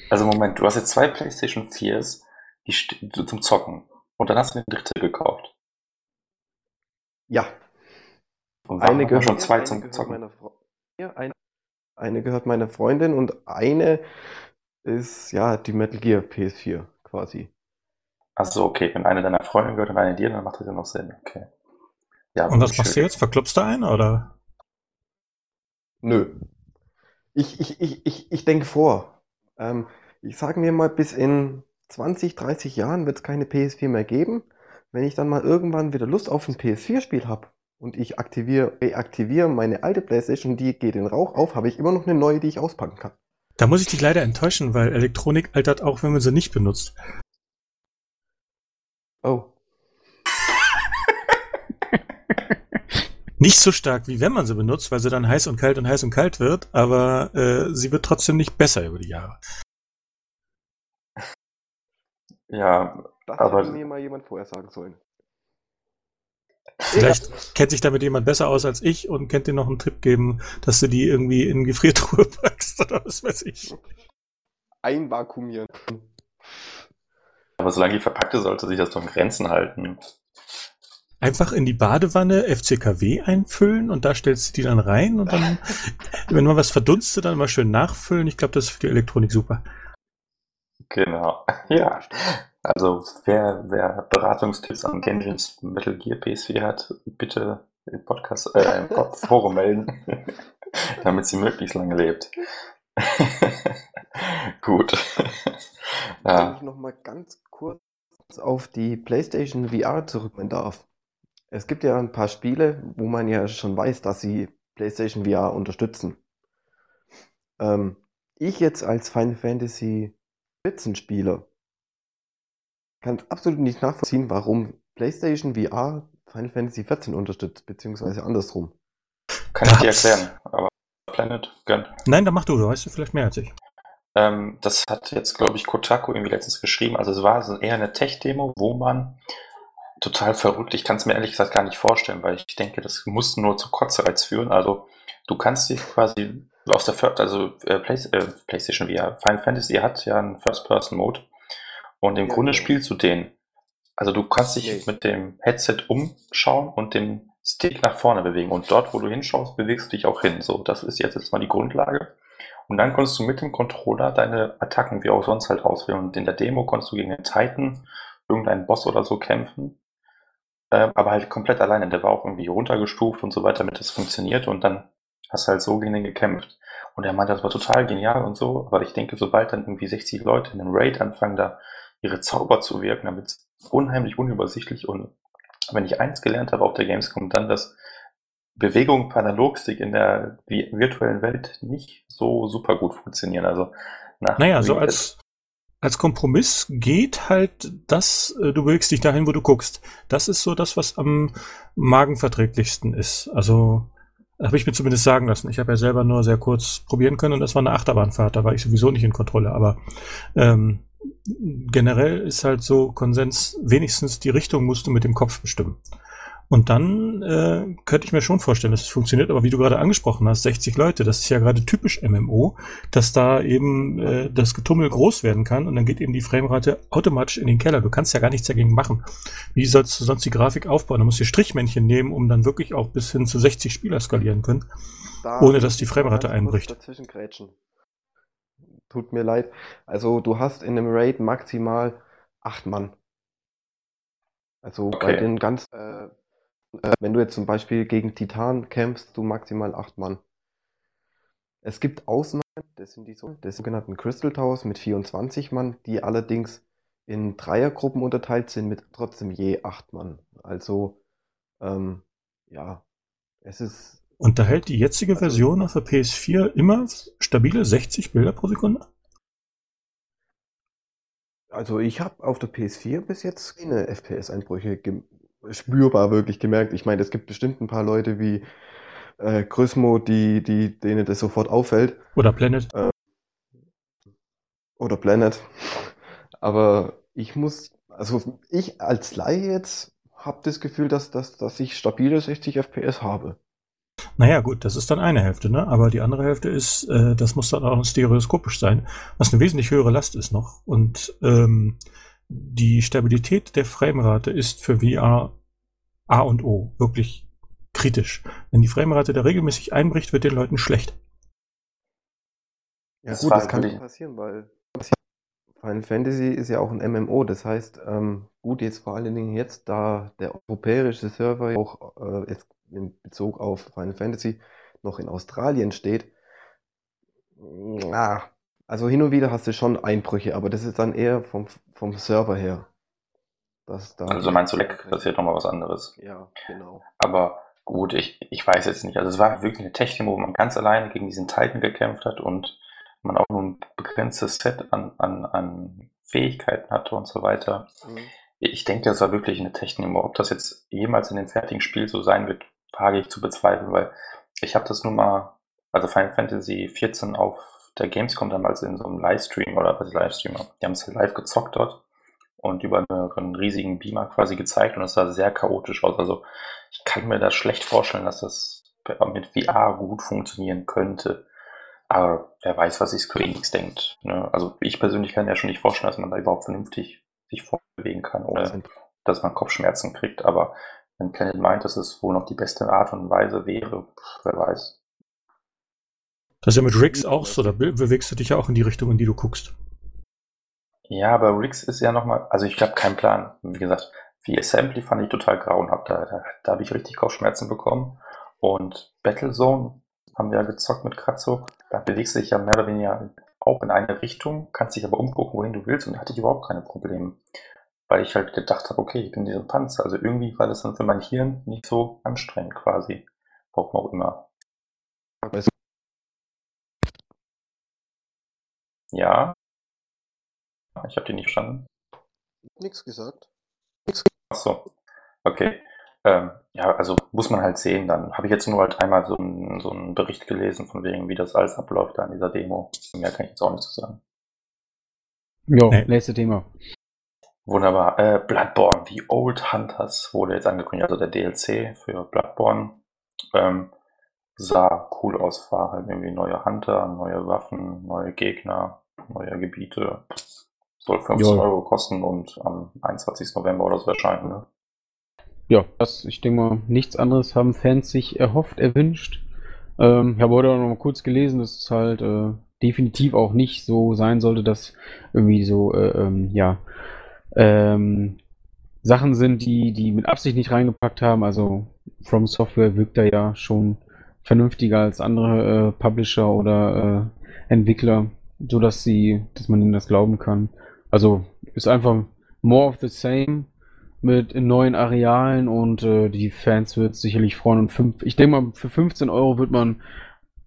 Also Moment, du hast jetzt zwei PlayStation 4s die zum Zocken. Und dann hast du eine dritte gekauft. Ja, Und eine gehört, schon zwei zum Zocken. meiner Frau. Ja, eine, eine gehört meiner Freundin und eine ist ja die Metal Gear PS4 quasi. Achso, okay, wenn eine deiner Freunde gehört und eine dir, dann macht das ja noch Sinn. Okay. Ja, Und was schön. machst du jetzt? Verklopfst du einen oder? Nö. Ich, ich, ich, ich, ich denke vor. Ähm, ich sage mir mal, bis in 20, 30 Jahren wird es keine PS4 mehr geben. Wenn ich dann mal irgendwann wieder Lust auf ein PS4-Spiel habe und ich aktiviere, reaktiviere meine alte PlayStation, die geht in Rauch auf, habe ich immer noch eine neue, die ich auspacken kann. Da muss ich dich leider enttäuschen, weil Elektronik altert auch, wenn man sie nicht benutzt. Oh. Nicht so stark, wie wenn man sie benutzt, weil sie dann heiß und kalt und heiß und kalt wird, aber äh, sie wird trotzdem nicht besser über die Jahre. Ja, Das Aber- hätte mir mal jemand vorher sagen sollen. Vielleicht kennt sich damit jemand besser aus als ich und kennt dir noch einen Tipp geben, dass du die irgendwie in Gefriertruhe <laughs> packst oder was weiß ich. Einvakuumieren. aber solange die verpackt ist, sollte sich das doch in Grenzen halten. Einfach in die Badewanne FCKW einfüllen und da stellst du die dann rein und dann, <laughs> wenn mal was verdunstet, dann mal schön nachfüllen. Ich glaube, das ist für die Elektronik super. Genau. <laughs> Ja. Also wer, wer Beratungstipps an Genjins Metal Gear PS4 hat, bitte im Podcast, äh, im <laughs> Forum melden, <laughs> damit sie möglichst lange lebt. <laughs> Gut. Wenn ja, ich noch mal ganz kurz auf die PlayStation VR zurückkommen darf. Es gibt ja ein paar Spiele, wo man ja schon weiß, dass sie PlayStation VR unterstützen. Ähm, ich jetzt als Final Fantasy 14 Spieler kann es absolut nicht nachvollziehen, warum PlayStation VR Final Fantasy 14 unterstützt, beziehungsweise andersrum. kann ich dir erklären. Aber Planet, gönn. Nein, dann mach du, du weißt du vielleicht mehr als ich. Ähm, das hat jetzt, glaube ich, Kotaku irgendwie letztens geschrieben. Also es war so eher eine Tech-Demo, wo man total verrückt, ich kann es mir ehrlich gesagt gar nicht vorstellen, weil ich denke, das muss nur zu Kotzreiz führen. Also du kannst dich quasi aus der Fir also äh, Play äh, PlayStation VR, Final Fantasy hat ja einen First-Person-Mode und im Ja, Grunde genau. spielst du den. Also du kannst dich Nee. mit dem Headset umschauen und den Stick nach vorne bewegen und dort, wo du hinschaust, bewegst du dich auch hin. So, das ist jetzt, jetzt mal die Grundlage. Und dann konntest du mit dem Controller deine Attacken wie auch sonst halt auswählen. Und in der Demo konntest du gegen den Titan, irgendeinen Boss oder so kämpfen. Ähm, aber halt komplett alleine. Der war auch irgendwie runtergestuft und so weiter, damit das funktioniert. Und dann hast du halt so gegen den gekämpft. Und er meinte, das war total genial und so. Aber ich denke, sobald dann irgendwie 60 Leute in einem Raid anfangen, da ihre Zauber zu wirken, wird es unheimlich unübersichtlich. Und wenn ich eins gelernt habe auf der Gamescom, dann, dass Bewegung per Analogstick in der vi- virtuellen Welt nicht so super gut funktionieren. Also nach Naja, so als, als Kompromiss geht halt das, äh, du bewegst dich dahin, wo du guckst. Das ist so das, was am magenverträglichsten ist. Also habe ich mir zumindest sagen lassen. Ich habe ja selber nur sehr kurz probieren können und das war eine Achterbahnfahrt. Da war ich sowieso nicht in Kontrolle. Aber ähm, generell ist halt so Konsens, wenigstens die Richtung musst du mit dem Kopf bestimmen. Und dann äh, könnte ich mir schon vorstellen, dass es funktioniert. Aber wie du gerade angesprochen hast, 60 Leute, das ist ja gerade typisch MMO, dass da eben äh, das Getummel groß werden kann und dann geht eben die Framerate automatisch in den Keller. Du kannst ja gar nichts dagegen machen. Wie sollst du sonst die Grafik aufbauen? Du musst dir Strichmännchen nehmen, um dann wirklich auch bis hin zu 60 Spieler skalieren können. Da Ohne, dass die Framerate ganz kurz einbricht. Tut mir leid. Also du hast in einem Raid maximal acht Mann. Also bei Okay. den ganz, äh, äh, wenn du jetzt zum Beispiel gegen Titan kämpfst, du maximal acht Mann. Es gibt Ausnahmen, das sind die so, sogenannten Crystal Towers mit 24 Mann, die allerdings in Dreiergruppen unterteilt sind mit trotzdem je acht Mann. Also ähm, ja, es ist Und da hält die jetzige Version auf der PS4 immer stabile 60 Bilder pro Sekunde? Also ich habe auf der PS4 bis jetzt keine FPS-Einbrüche spürbar wirklich gemerkt. Ich meine, es gibt bestimmt ein paar Leute wie äh, Grüsmo, die, die, denen das sofort auffällt. Oder Planet. Äh, oder Planet. Aber ich muss, also ich als Laie jetzt habe das Gefühl, dass, dass, dass ich stabile 60 FPS habe. Naja, gut, das ist dann eine Hälfte, ne? Aber die andere Hälfte ist, äh, das muss dann auch stereoskopisch sein, was eine wesentlich höhere Last ist noch. Und ähm, die Stabilität der Framerate ist für VR A und O, wirklich kritisch. Wenn die Framerate da regelmäßig einbricht, wird den Leuten schlecht. Ja das gut, das kann nicht passieren, weil Final Fantasy ist ja auch ein MMO, das heißt, ähm, gut, jetzt vor allen Dingen jetzt, da der europäische Server auch äh, jetzt in Bezug auf Final Fantasy noch in Australien steht, ah, also hin und wieder hast du schon Einbrüche, aber das ist dann eher vom, vom Server her. also meinst du Leck, ja nochmal was anderes. Ja, genau. Aber gut, ich, ich weiß jetzt nicht. Also es war wirklich eine Technik, wo man ganz alleine gegen diesen Titan gekämpft hat und man auch nur ein begrenztes Set an, an, an Fähigkeiten hatte und so weiter. Mhm. Ich denke, das war wirklich eine Technik. Ob das jetzt jemals in dem fertigen Spiel so sein wird, wage ich zu bezweifeln, weil ich habe das nun mal, also Final Fantasy 14 auf der Gamescom damals in so einem Livestream oder was Livestream, die haben es live gezockt dort und über einen riesigen Beamer quasi gezeigt und es sah sehr chaotisch aus. Also ich kann mir das schlecht vorstellen, dass das mit VR gut funktionieren könnte. Aber wer weiß, was sich Square Enix denkt. Ne? Also ich persönlich kann ja schon nicht vorstellen, dass man da überhaupt vernünftig sich vorbewegen kann, ohne dass man Kopfschmerzen kriegt. Aber wenn Planet meint, dass es wohl noch die beste Art und Weise wäre, wer weiß. Das ist ja mit Riggs auch so, da bewegst du dich ja auch in die Richtung, in die du guckst. Ja, aber Riggs ist ja nochmal, also ich habe keinen Plan. Wie gesagt, wie Assembly fand ich total grauenhaft. Da, da, da habe ich richtig Kopfschmerzen bekommen. Und Battlezone haben wir ja gezockt mit Kratzo. Da bewegst du dich ja mehr oder weniger auch in eine Richtung, kannst dich aber umgucken, wohin du willst und da hatte ich überhaupt keine Probleme weil ich halt gedacht habe, okay, ich bin dieser Panzer. Also irgendwie war das dann für mein Hirn nicht so anstrengend quasi. Warum auch immer. Ja. Ich habe die nicht verstanden. Nichts gesagt. Nix. Achso. Okay. Ähm, ja, also muss man halt sehen. Dann habe ich jetzt nur halt einmal so einen, so einen Bericht gelesen, von wegen, wie das alles abläuft da in dieser Demo. Mehr kann ich jetzt auch nicht zu sagen. Jo, nee. nächste Thema. Wunderbar. Äh, Bloodborne, The Old Hunters wurde jetzt angekündigt, also der DLC für Bloodborne. Ähm, sah cool aus, war halt irgendwie neue Hunter, neue Waffen, neue Gegner, neue Gebiete. Soll 15 jo. Euro kosten und am 21. November oder so erscheinen, ne? Ja, das, ich denke mal, nichts anderes haben Fans sich erhofft, erwünscht. Ähm, ich habe heute auch noch mal kurz gelesen, dass es halt äh, definitiv auch nicht so sein sollte, dass irgendwie so, äh, ähm, ja, ähm, Sachen sind, die die mit Absicht nicht reingepackt haben. Also From Software wirkt da ja schon vernünftiger als andere äh, Publisher oder äh, Entwickler, so dass sie, dass man ihnen das glauben kann. Also ist einfach more of the same mit neuen Arealen und äh, die Fans wird sicherlich freuen. Und fünf, ich denke mal, für 15 Euro wird man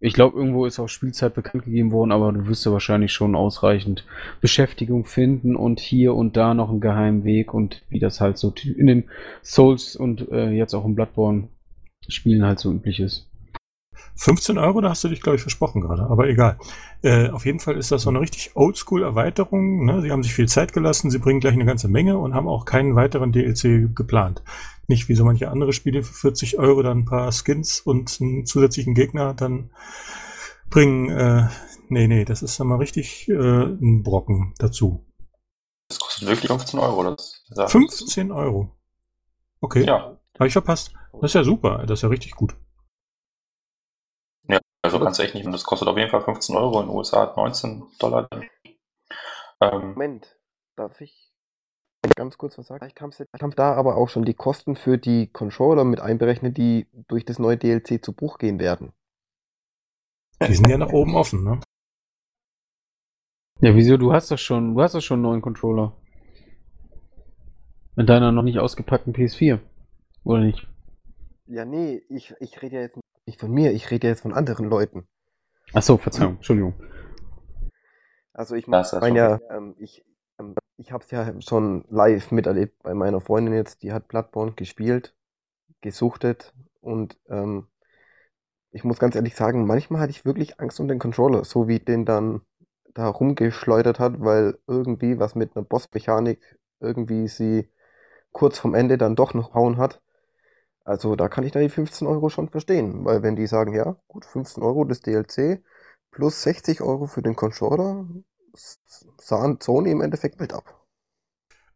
ich glaube, irgendwo ist auch Spielzeit bekannt gegeben worden, aber du wirst ja wahrscheinlich schon ausreichend Beschäftigung finden und hier und da noch einen geheimen Weg und wie das halt so in den Souls und äh, jetzt auch im Bloodborne Spielen halt so üblich ist. 15 Euro, da hast du dich, glaube ich, versprochen gerade, aber egal. Äh, auf jeden Fall ist das so eine richtig Oldschool-Erweiterung. Ne? Sie haben sich viel Zeit gelassen, sie bringen gleich eine ganze Menge und haben auch keinen weiteren DLC geplant. Nicht wie so manche andere Spiele für 40 Euro dann ein paar Skins und einen zusätzlichen Gegner dann bringen. Äh, nee, nee, das ist dann mal richtig äh, ein Brocken dazu. Das kostet wirklich 15 Euro. Das 15 Euro. Okay. Ja. Habe ich verpasst. Das ist ja super. Das ist ja richtig gut. Also kannst du echt nicht, das kostet auf jeden Fall 15 Euro, in den USA 19 Dollar. Ähm, Moment, darf ich ganz kurz was sagen? Vielleicht kam da aber auch schon die Kosten für die Controller mit einberechnet, die durch das neue DLC zu Bruch gehen werden. Die sind ja nach oben offen, ne? Ja, wieso? Du hast doch schon, du hast doch schon einen neuen Controller. Mit deiner noch nicht ausgepackten PS4. Oder nicht? Ja, nee, ich, ich rede ja jetzt nicht von mir, ich rede jetzt von anderen Leuten. Ach so, Verzeihung, Entschuldigung. Also ich meine ja, ähm, ich, ähm, ich habe es ja schon live miterlebt bei meiner Freundin jetzt, die hat Bloodborne gespielt, gesuchtet und ähm, ich muss ganz ehrlich sagen, manchmal hatte ich wirklich Angst um den Controller, so wie den dann da rumgeschleudert hat, weil irgendwie was mit einer Bossmechanik irgendwie sie kurz vom Ende dann doch noch hauen hat. Also da kann ich da die 15 Euro schon verstehen, weil wenn die sagen, ja, gut, 15 Euro das DLC plus 60 Euro für den Controller, sahen Sony im Endeffekt mit ab.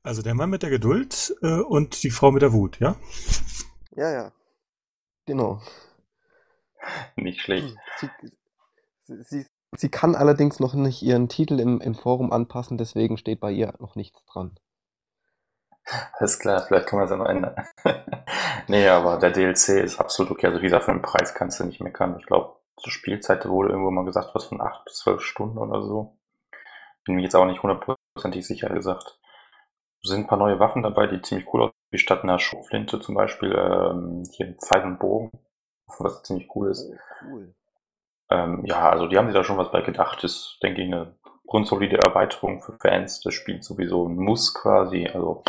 Also der Mann mit der Geduld äh, und die Frau mit der Wut, ja? Ja, ja. Genau. Nicht schlecht. Sie, sie, sie, sie kann allerdings noch nicht ihren Titel im, im Forum anpassen, deswegen steht bei ihr noch nichts dran. Alles klar, vielleicht kann man es ja noch ändern. <laughs> nee, aber der DLC ist absolut okay. Also wie gesagt, für den Preis kannst du nicht meckern. Ich glaube, zur Spielzeit wurde irgendwo mal gesagt, was von 8 bis 12 Stunden oder so. Bin mir jetzt auch nicht hundertprozentig sicher gesagt. Es sind ein paar neue Waffen dabei, die ziemlich cool aussehen, wie statt einer Schrotflinte zum Beispiel ähm, hier ein Pfeil und Bogen, was ziemlich cool ist. cool. Ähm, ja, also die haben sich da schon was bei gedacht. Ist, denke ich, eine grundsolide Erweiterung für Fans. Das Spiel sowieso ein Muss quasi. Also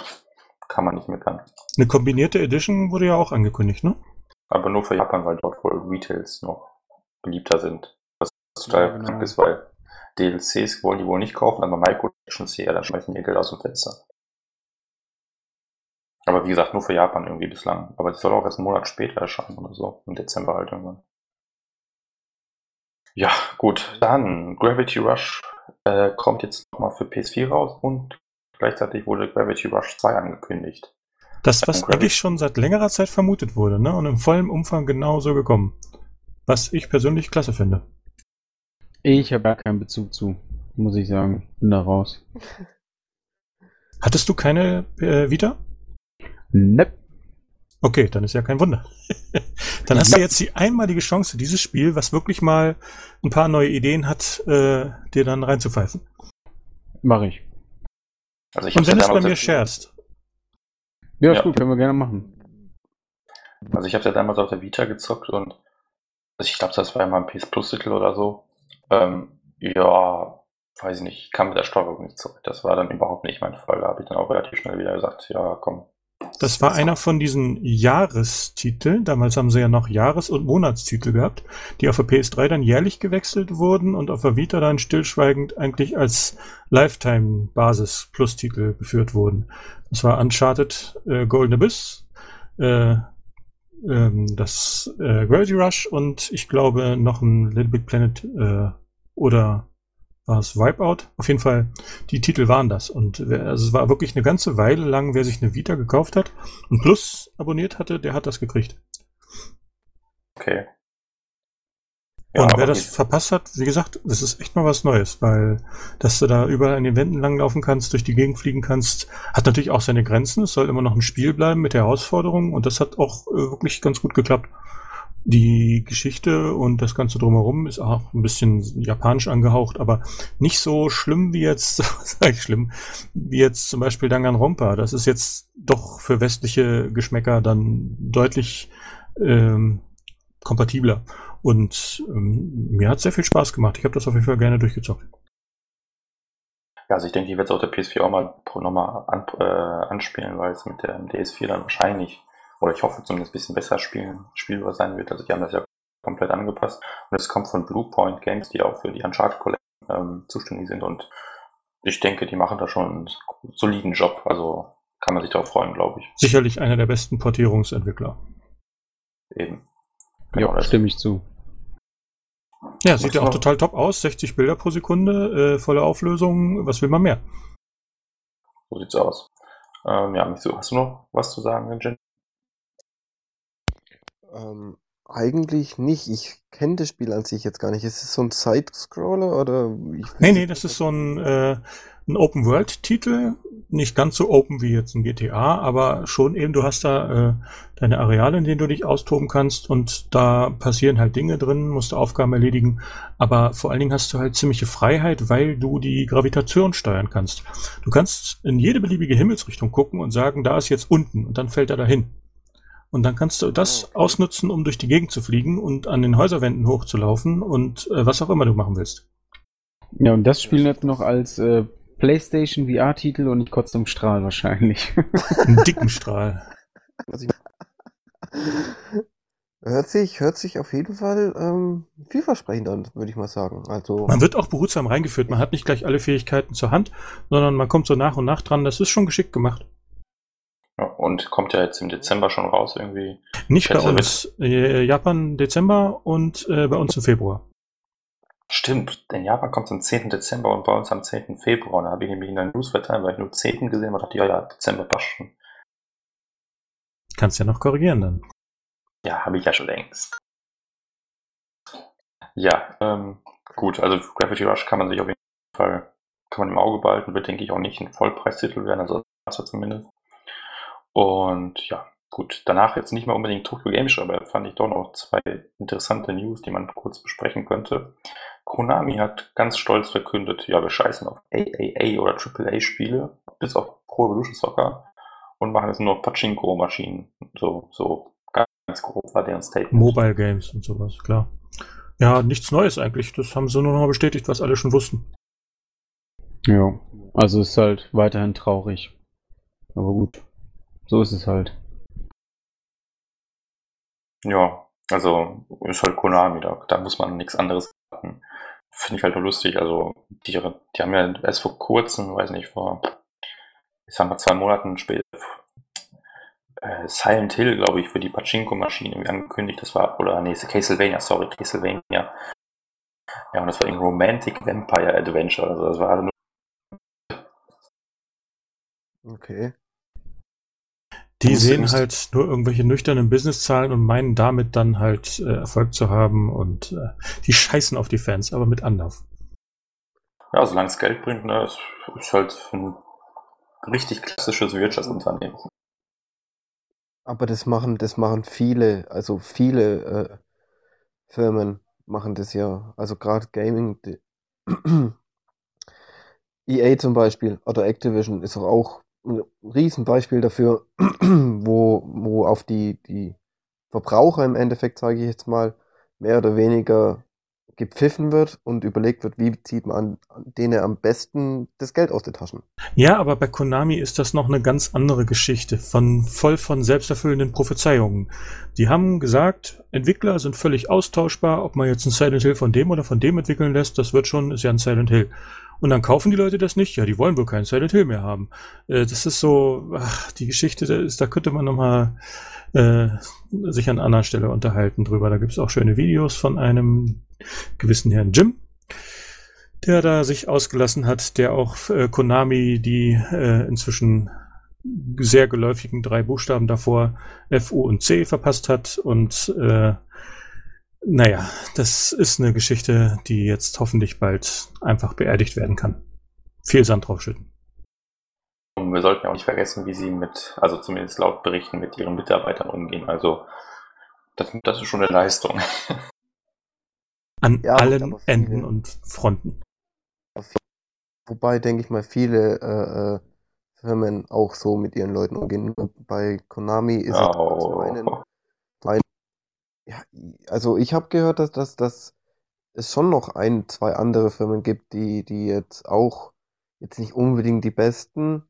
kann man nicht meckern. Eine kombinierte Edition wurde ja auch angekündigt, ne? Aber nur für Japan, weil dort wohl Retails noch beliebter sind. Was total Ja, genau. krank ist, weil DLCs wollen die wohl nicht kaufen, aber Microtransactions hier, dann schmeißen die ihr Geld aus dem Fenster. Aber wie gesagt, nur für Japan irgendwie bislang. Aber die soll auch erst einen Monat später erscheinen oder so. Im Dezember halt irgendwann. Ja, gut. Dann Gravity Rush äh, kommt jetzt nochmal für PS4 raus und gleichzeitig wurde Gravity Rush 2 angekündigt. Das, was Gravity- eigentlich schon seit längerer Zeit vermutet wurde, ne? Und im vollen Umfang genauso gekommen. Was ich persönlich klasse finde. Ich habe gar keinen Bezug zu, muss ich sagen. Bin da raus. <laughs> Hattest du keine äh, Vita? Nepp. Okay, dann ist ja kein Wunder. <laughs> dann hast du jetzt die einmalige Chance, dieses Spiel, was wirklich mal ein paar neue Ideen hat, äh, dir dann reinzupfeifen. Mach ich. Also ich Und hab's ja wenn es bei damals mir sharest. Ja, ist Ja. gut, können wir gerne machen. Also ich habe ja damals auf der Vita gezockt und also ich glaube, das war ja mal ein PS Plus-Titel oder so. Ähm, ja, weiß ich nicht, ich kam mit der Steuerung nicht zurück. Das war dann überhaupt nicht mein Fall. Da habe ich dann auch relativ schnell wieder gesagt, ja, komm. Das war einer von diesen Jahrestiteln. Damals haben sie ja noch Jahres- und Monatstitel gehabt, die auf der PS3 dann jährlich gewechselt wurden und auf der Vita dann stillschweigend eigentlich als Lifetime-Basis-Plus-Titel geführt wurden. Das war Uncharted äh, Golden Abyss, äh, ähm, das äh, Gravity Rush und ich glaube noch ein Little Big Planet äh, oder war es Wipeout? Auf jeden Fall, die Titel waren das. Und wer, also es war wirklich eine ganze Weile lang, wer sich eine Vita gekauft hat und Plus abonniert hatte, der hat das gekriegt. Okay. und aber wer das wie- verpasst hat, wie gesagt, das ist echt mal was Neues, weil dass du da überall an den Wänden langlaufen kannst, durch die Gegend fliegen kannst, hat natürlich auch seine Grenzen. Es soll immer noch ein Spiel bleiben mit der Herausforderung und das hat auch äh, wirklich ganz gut geklappt. Die Geschichte und das Ganze drumherum ist auch ein bisschen japanisch angehaucht, aber nicht so schlimm wie jetzt, <laughs> sag ich schlimm, wie jetzt zum Beispiel Danganronpa. Das ist jetzt doch für westliche Geschmäcker dann deutlich ähm, kompatibler. Und ähm, mir hat sehr viel Spaß gemacht. Ich habe das auf jeden Fall gerne durchgezockt. Ja, also ich denke, ich werde es auf der PS4 auch mal nochmal an, äh, anspielen, weil es mit der DS4 dann wahrscheinlich, oder ich hoffe zumindest ein bisschen besser spielen, spielbar sein wird. Also die haben das ja komplett angepasst. Und es kommt von Bluepoint Games, die auch für die Uncharted Collection ähm, zuständig sind. Und ich denke, die machen da schon einen soliden Job. Also kann man sich darauf freuen, glaube ich. Sicherlich einer der besten Portierungsentwickler. Eben. ja, das- stimme ich zu. Ja, sieht ja auch noch? total top aus. 60 Bilder pro Sekunde, äh, volle Auflösung. Was will man mehr? So sieht's aus. Ähm, ja, hast du noch was zu sagen, Jen? Ähm, eigentlich nicht. Ich kenne das Spiel an sich jetzt gar nicht. Ist es so ein Side-Scroller oder? Nee, nee, das ist so ein, äh, ein Open-World-Titel. Nicht ganz so open wie jetzt ein GTA, aber schon eben, du hast da äh, deine Areale, in denen du dich austoben kannst und da passieren halt Dinge drin, musst du Aufgaben erledigen, aber vor allen Dingen hast du halt ziemliche Freiheit, weil du die Gravitation steuern kannst. Du kannst in jede beliebige Himmelsrichtung gucken und sagen, da ist jetzt unten und dann fällt er dahin. Und dann kannst du das Okay. ausnutzen, um durch die Gegend zu fliegen und an den Häuserwänden hochzulaufen und äh, was auch immer du machen willst. Ja, und das spielen jetzt noch als äh, PlayStation VR-Titel und nicht kurz im Strahl wahrscheinlich. <laughs> <laughs> Einen dicken Strahl. Hört sich, hört sich auf jeden Fall ähm, vielversprechend an, würde ich mal sagen. Also, Man wird auch behutsam reingeführt. Man hat nicht gleich alle Fähigkeiten zur Hand, sondern man kommt so nach und nach dran. Das ist schon geschickt gemacht. Ja, und kommt ja jetzt im Dezember schon raus irgendwie. Nicht bei uns. Äh, Japan Dezember und äh, bei uns im Februar. Stimmt, in Japan kommt es am 10. Dezember und bei uns am 10. Februar. Und da habe ich nämlich in der News verteilt, weil ich nur 10. gesehen habe und dachte, ja, ja, Dezember passt schon. Kannst ja noch korrigieren dann. Ja, habe ich ja schon längst. Ja, ähm, gut, also Gravity Rush kann man sich auf jeden Fall, kann man im Auge behalten, wird, denke ich, auch nicht ein Vollpreistitel werden, also das war zumindest. Und ja, gut, danach jetzt nicht mehr unbedingt Tokyo Game Show, aber fand ich doch noch zwei interessante News, die man kurz besprechen könnte. Konami hat ganz stolz verkündet, ja, wir scheißen auf AAA oder AAA-Spiele, bis auf Pro Evolution Soccer und machen jetzt nur Pachinko-Maschinen. So, so ganz grob war deren Statement. Mobile Games und sowas, klar. Ja, nichts Neues eigentlich. Das haben sie nur noch mal bestätigt, was alle schon wussten. ja, also ist halt weiterhin traurig. Aber gut, so ist es halt. Ja, also ist halt Konami, da, da muss man nichts anderes machen. Finde ich halt nur lustig. Also, die, die haben ja erst vor kurzem, weiß nicht, vor, ich sag mal, zwei Monaten später, äh, Silent Hill, glaube ich, für die Pachinko-Maschine angekündigt. Das war, oder nee, Castlevania, sorry, Castlevania. Ja, und das war ein Romantic Vampire Adventure. Also, das war also nur okay. Die sehen halt nur irgendwelche nüchternen Businesszahlen und meinen damit dann halt äh, Erfolg zu haben und äh, die scheißen auf die Fans, aber mit Anlauf. Ja, solange es Geld bringt, ne, ist, ist halt ein richtig klassisches Wirtschaftsunternehmen. Aber das machen, das machen viele, also viele äh, Firmen machen das ja. Also gerade Gaming, die, <clears throat> EA zum Beispiel oder Activision ist auch ein Riesenbeispiel dafür, <clears throat> wo, wo auf die, die Verbraucher im Endeffekt, sage ich jetzt mal, mehr oder weniger gepfiffen wird und überlegt wird, wie zieht man an, an denen am besten das Geld aus den Taschen. Ja, aber bei Konami ist das noch eine ganz andere Geschichte, von voll von selbsterfüllenden Prophezeiungen. Die haben gesagt, Entwickler sind völlig austauschbar, ob man jetzt ein Silent Hill von dem oder von dem entwickeln lässt, das wird schon, ist ja ein Silent Hill. Und dann kaufen die Leute das nicht, ja, die wollen wohl keinen Silent Hill mehr haben. Äh, das ist so, ach, die Geschichte, da, ist, da könnte man nochmal äh, sich an anderer Stelle unterhalten drüber. Da gibt es auch schöne Videos von einem gewissen Herrn Jim, der da sich ausgelassen hat, der auch äh, Konami die äh, inzwischen sehr geläufigen drei Buchstaben davor F, U und C verpasst hat. Und äh, naja, das ist eine Geschichte, die jetzt hoffentlich bald einfach beerdigt werden kann. Viel Sand draufschütten. Und wir sollten ja auch nicht vergessen, wie sie mit, also zumindest laut Berichten, mit ihren Mitarbeitern umgehen. Also, das, das ist schon eine Leistung. <laughs> An Ja, allen Enden und Fronten. Wobei, denke ich mal, viele äh, äh, Firmen auch so mit ihren Leuten umgehen. Bei Konami ist es zum einen, Oh. Ja, also ich habe gehört, dass, dass, dass es schon noch ein, zwei andere Firmen gibt, die, die jetzt auch jetzt nicht unbedingt die besten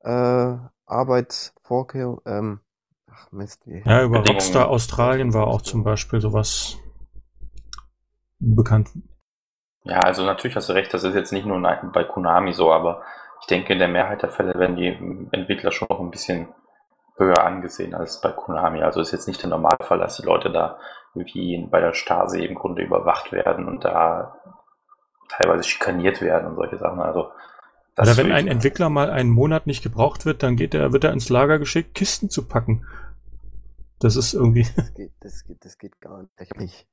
äh, Arbeitsvorkehrungen, ähm, ach Mist, wie, Ja, über. Rockstar Australien war auch zum Beispiel sowas bekannt. Ja, also natürlich hast du recht, das ist jetzt nicht nur bei Konami so, aber ich denke, in der Mehrheit der Fälle werden die Entwickler schon noch ein bisschen höher angesehen als bei Konami. Also ist jetzt nicht der Normalfall, dass die Leute da wie bei der Stasi im Grunde überwacht werden und da teilweise schikaniert werden und solche Sachen. Also das Oder wenn ein Entwickler mal einen Monat nicht gebraucht wird, dann geht er, wird er ins Lager geschickt, Kisten zu packen. Das ist irgendwie. das geht, das geht, das geht gar nicht.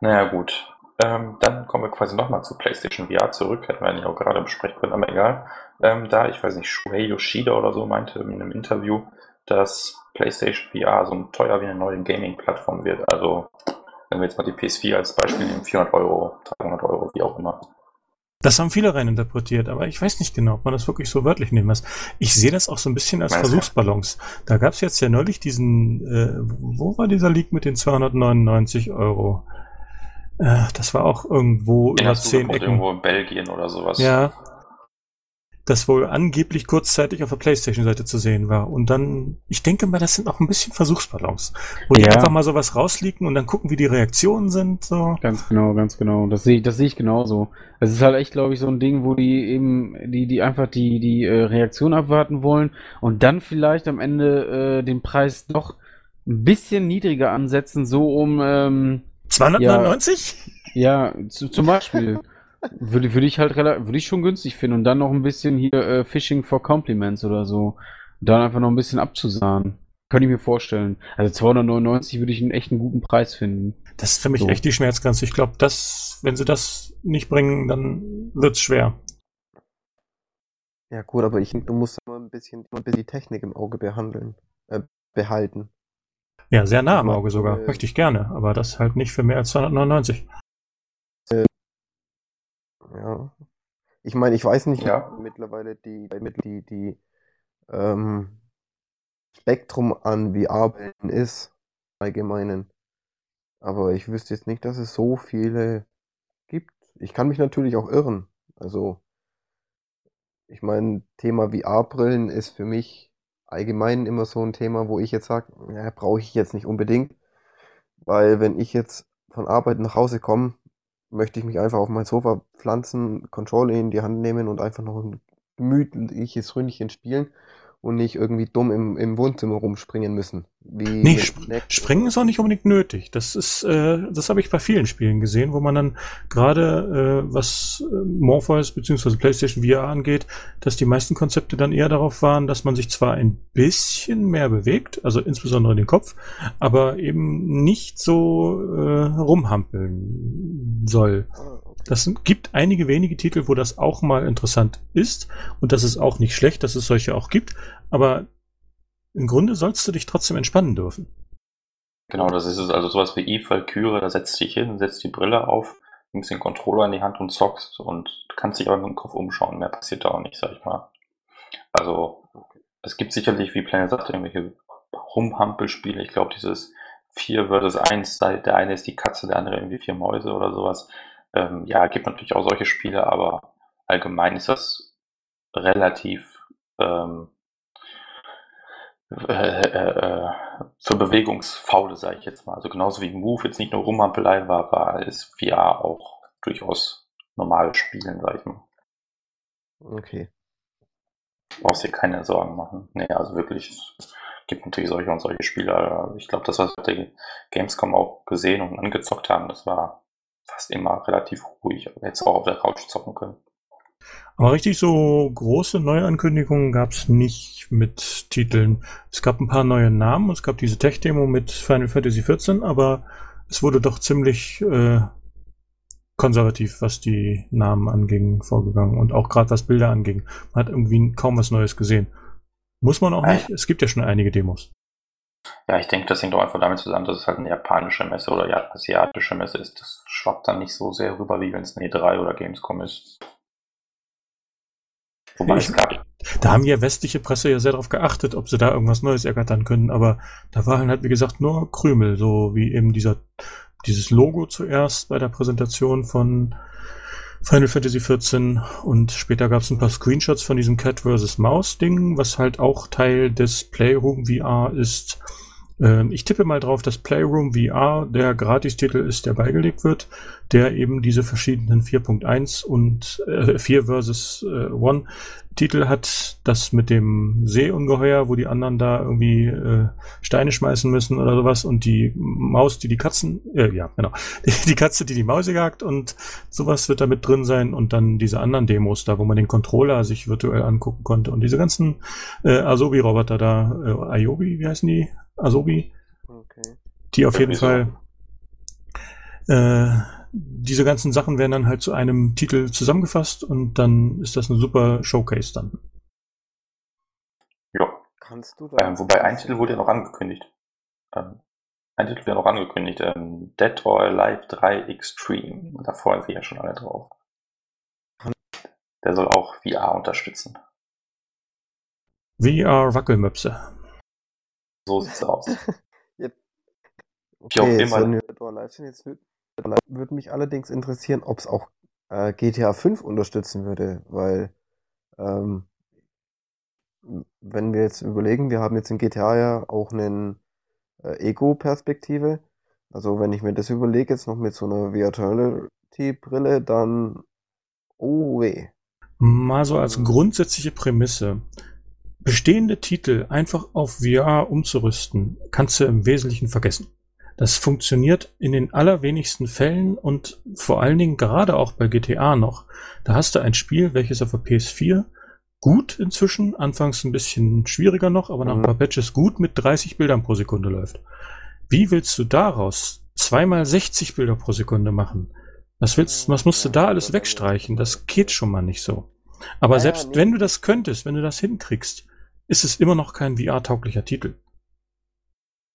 Naja, gut. Ähm, dann kommen wir quasi nochmal zu PlayStation VR zurück. Hätten wir eigentlich auch gerade besprechen können, aber egal. Ähm, da, ich weiß nicht, Shuhei Yoshida oder so meinte in einem Interview, dass PlayStation VR so teuer wie eine neue Gaming-Plattform wird. Also, wenn wir jetzt mal die PS4 als Beispiel nehmen, 400 Euro, 300 Euro, wie auch immer. Das haben viele reininterpretiert, aber ich weiß nicht genau, ob man das wirklich so wörtlich nehmen muss. Ich sehe das auch so ein bisschen als Versuchsballons. Da gab es jetzt ja neulich diesen, äh, wo war dieser Leak mit den 299 Euro? Äh, das war auch irgendwo Den über zehn Ecken. irgendwo in Belgien oder sowas. Ja. Das wohl angeblich kurzzeitig auf der Playstation-Seite zu sehen war. Und dann, ich denke mal, das sind auch ein bisschen Versuchsballons. Wo die Ja. einfach mal sowas rausliegen und dann gucken, wie die Reaktionen sind. So. Ganz genau, ganz genau. Das sehe ich, das sehe ich genauso. Es ist halt echt, glaube ich, so ein Ding, wo die eben, die, die einfach die, die äh, Reaktion abwarten wollen und dann vielleicht am Ende äh, den Preis doch ein bisschen niedriger ansetzen, so um, ähm, 299? ja, zu, zum Beispiel. Würde, würde ich halt würde ich schon günstig finden und dann noch ein bisschen hier äh, Fishing for Compliments oder so. Und dann einfach noch ein bisschen abzusahnen. Könnte ich mir vorstellen. Also 299 würde ich einen echt einen guten Preis finden. Das ist für mich So. echt die Schmerzgrenze. Ich glaube, dass, wenn sie das nicht bringen, dann wird's schwer. Ja gut, aber ich du musst immer ein bisschen, immer ein bisschen die Technik im Auge behandeln, äh, behalten. Ja, sehr nah am Auge sogar. äh, Möchte ich gerne, aber das halt nicht für mehr als 299. Ja. Ich meine, ich weiß nicht, Ja. wie mittlerweile die, mit- die, die ähm, Spektrum an VR-Brillen ist, allgemeinen. Aber ich wüsste jetzt nicht, dass es so viele gibt. Ich kann mich natürlich auch irren. Also, ich meine, Thema VR-Brillen ist für mich allgemein immer so ein Thema, wo ich jetzt sage, ja, brauche ich jetzt nicht unbedingt. Weil wenn ich jetzt von Arbeit nach Hause komme, möchte ich mich einfach auf mein Sofa pflanzen, Controller in die Hand nehmen und einfach noch ein gemütliches Ründchen spielen und nicht irgendwie dumm im, im Wohnzimmer rumspringen müssen. Wie Nee, sp Kinect springen ist auch nicht unbedingt nötig. Das ist, äh, das habe ich bei vielen Spielen gesehen, wo man dann gerade, äh, was äh, Morpheus bzw. PlayStation VR angeht, dass die meisten Konzepte dann eher darauf waren, dass man sich zwar ein bisschen mehr bewegt, also insbesondere den Kopf, aber eben nicht so äh, rumhampeln soll. Das gibt einige wenige Titel, wo das auch mal interessant ist. Und das ist auch nicht schlecht, dass es solche auch gibt. Aber im Grunde sollst du dich trotzdem entspannen dürfen. Genau, das ist es. Also sowas wie Eve Valkyrie, da setzt dich hin, setzt die Brille auf, nimmst den Controller in die Hand und zockst und kannst dich aber mit dem Kopf umschauen. Mehr passiert da auch nicht, sag ich mal. Also, es gibt sicherlich, wie Planet sagt, irgendwelche Rumhampelspiele. Ich glaube, dieses 4 versus 1, sei- der eine ist die Katze, der andere irgendwie vier Mäuse oder sowas. Ähm, ja, gibt natürlich auch solche Spiele, aber allgemein ist das relativ ähm, äh, äh, für Bewegungsfaule, sage ich jetzt mal. Also genauso wie Move jetzt nicht nur Rumhampelei war, war ist VR auch durchaus normales Spielen, sage ich mal. Okay. Brauchst dir keine Sorgen machen. Nee, also wirklich, es gibt natürlich solche und solche Spiele. Ich glaube, das, was wir auf der Gamescom auch gesehen und angezockt haben, das war fast immer relativ ruhig. Aber jetzt auch auf der Couch zocken können. Aber richtig so große Neuankündigungen gab es nicht mit Titeln. Es gab ein paar neue Namen. Es gab diese Tech-Demo mit Final Fantasy XIV, aber es wurde doch ziemlich äh, konservativ, was die Namen anging, vorgegangen. Und auch gerade was Bilder anging. Man hat irgendwie kaum was Neues gesehen. Muss man auch nicht. Es gibt ja schon einige Demos. Ja, ich denke, das hängt auch einfach damit zusammen, dass es halt eine japanische Messe oder ja, asiatische Messe ist. Das schwappt dann nicht so sehr rüber, wie wenn es eine E3 oder Gamescom ist. Wobei Ich- es gab, Da haben ja westliche Presse ja sehr darauf geachtet, ob sie da irgendwas Neues ergattern können, aber da waren halt, wie gesagt, nur Krümel, so wie eben dieser, dieses Logo zuerst bei der Präsentation von Final Fantasy XIV und später gab es ein paar Screenshots von diesem Cat vs. Maus Ding, was halt auch Teil des Playroom VR ist. Ähm, ich tippe mal drauf, dass Playroom VR der Gratistitel ist, der beigelegt wird, der eben diese verschiedenen 4.1 und äh, 4 versus äh, 1 Titel hat, das mit dem Seeungeheuer, wo die anderen da irgendwie äh, Steine schmeißen müssen oder sowas und die Maus, die die Katzen, äh, ja, genau, <laughs> die, Katze, die die Maus jagt und sowas wird da mit drin sein und dann diese anderen Demos da, wo man den Controller sich virtuell angucken konnte und diese ganzen äh, Asobi-Roboter da, äh, Ayobi, wie heißen die? Asobi? Okay. Die auf jeden. Fall äh, diese ganzen Sachen werden dann halt zu einem Titel zusammengefasst und dann ist das eine super Showcase dann. ja. Kannst du da. Ähm, wobei ein Titel wurde ja noch angekündigt. Ähm, ein Titel wurde noch angekündigt. Ähm, Dead or Alive 3 Extreme. Da freuen sich ja schon alle drauf. der soll auch VR unterstützen. VR-Wackelmöpse. So sieht's aus. <laughs> Jetzt, Wie auch okay, immer. so eine Door Live jetzt würde würd mich allerdings interessieren, ob es auch äh, GTA 5 unterstützen würde, weil ähm, wenn wir jetzt überlegen, wir haben jetzt in GTA ja auch einen äh, Ego-Perspektive. Also wenn ich mir das überlege, jetzt noch mit so einer Virtuality-Brille, dann oh weh. Mal so als Mhm. grundsätzliche Prämisse. Bestehende Titel einfach auf VR umzurüsten, kannst du im Wesentlichen vergessen. Das funktioniert in den allerwenigsten Fällen und vor allen Dingen gerade auch bei GTA noch. Da hast du ein Spiel, welches auf der PS4 gut inzwischen, anfangs ein bisschen schwieriger noch, aber nach ein Mhm. paar Patches gut mit 30 Bildern pro Sekunde läuft. Wie willst du daraus zweimal 60 Bilder pro Sekunde machen? Was willst, was musst du da alles wegstreichen? Das geht schon mal nicht so. Aber Naja, selbst nee. wenn du das könntest, wenn du das hinkriegst, ist es immer noch kein VR-tauglicher Titel.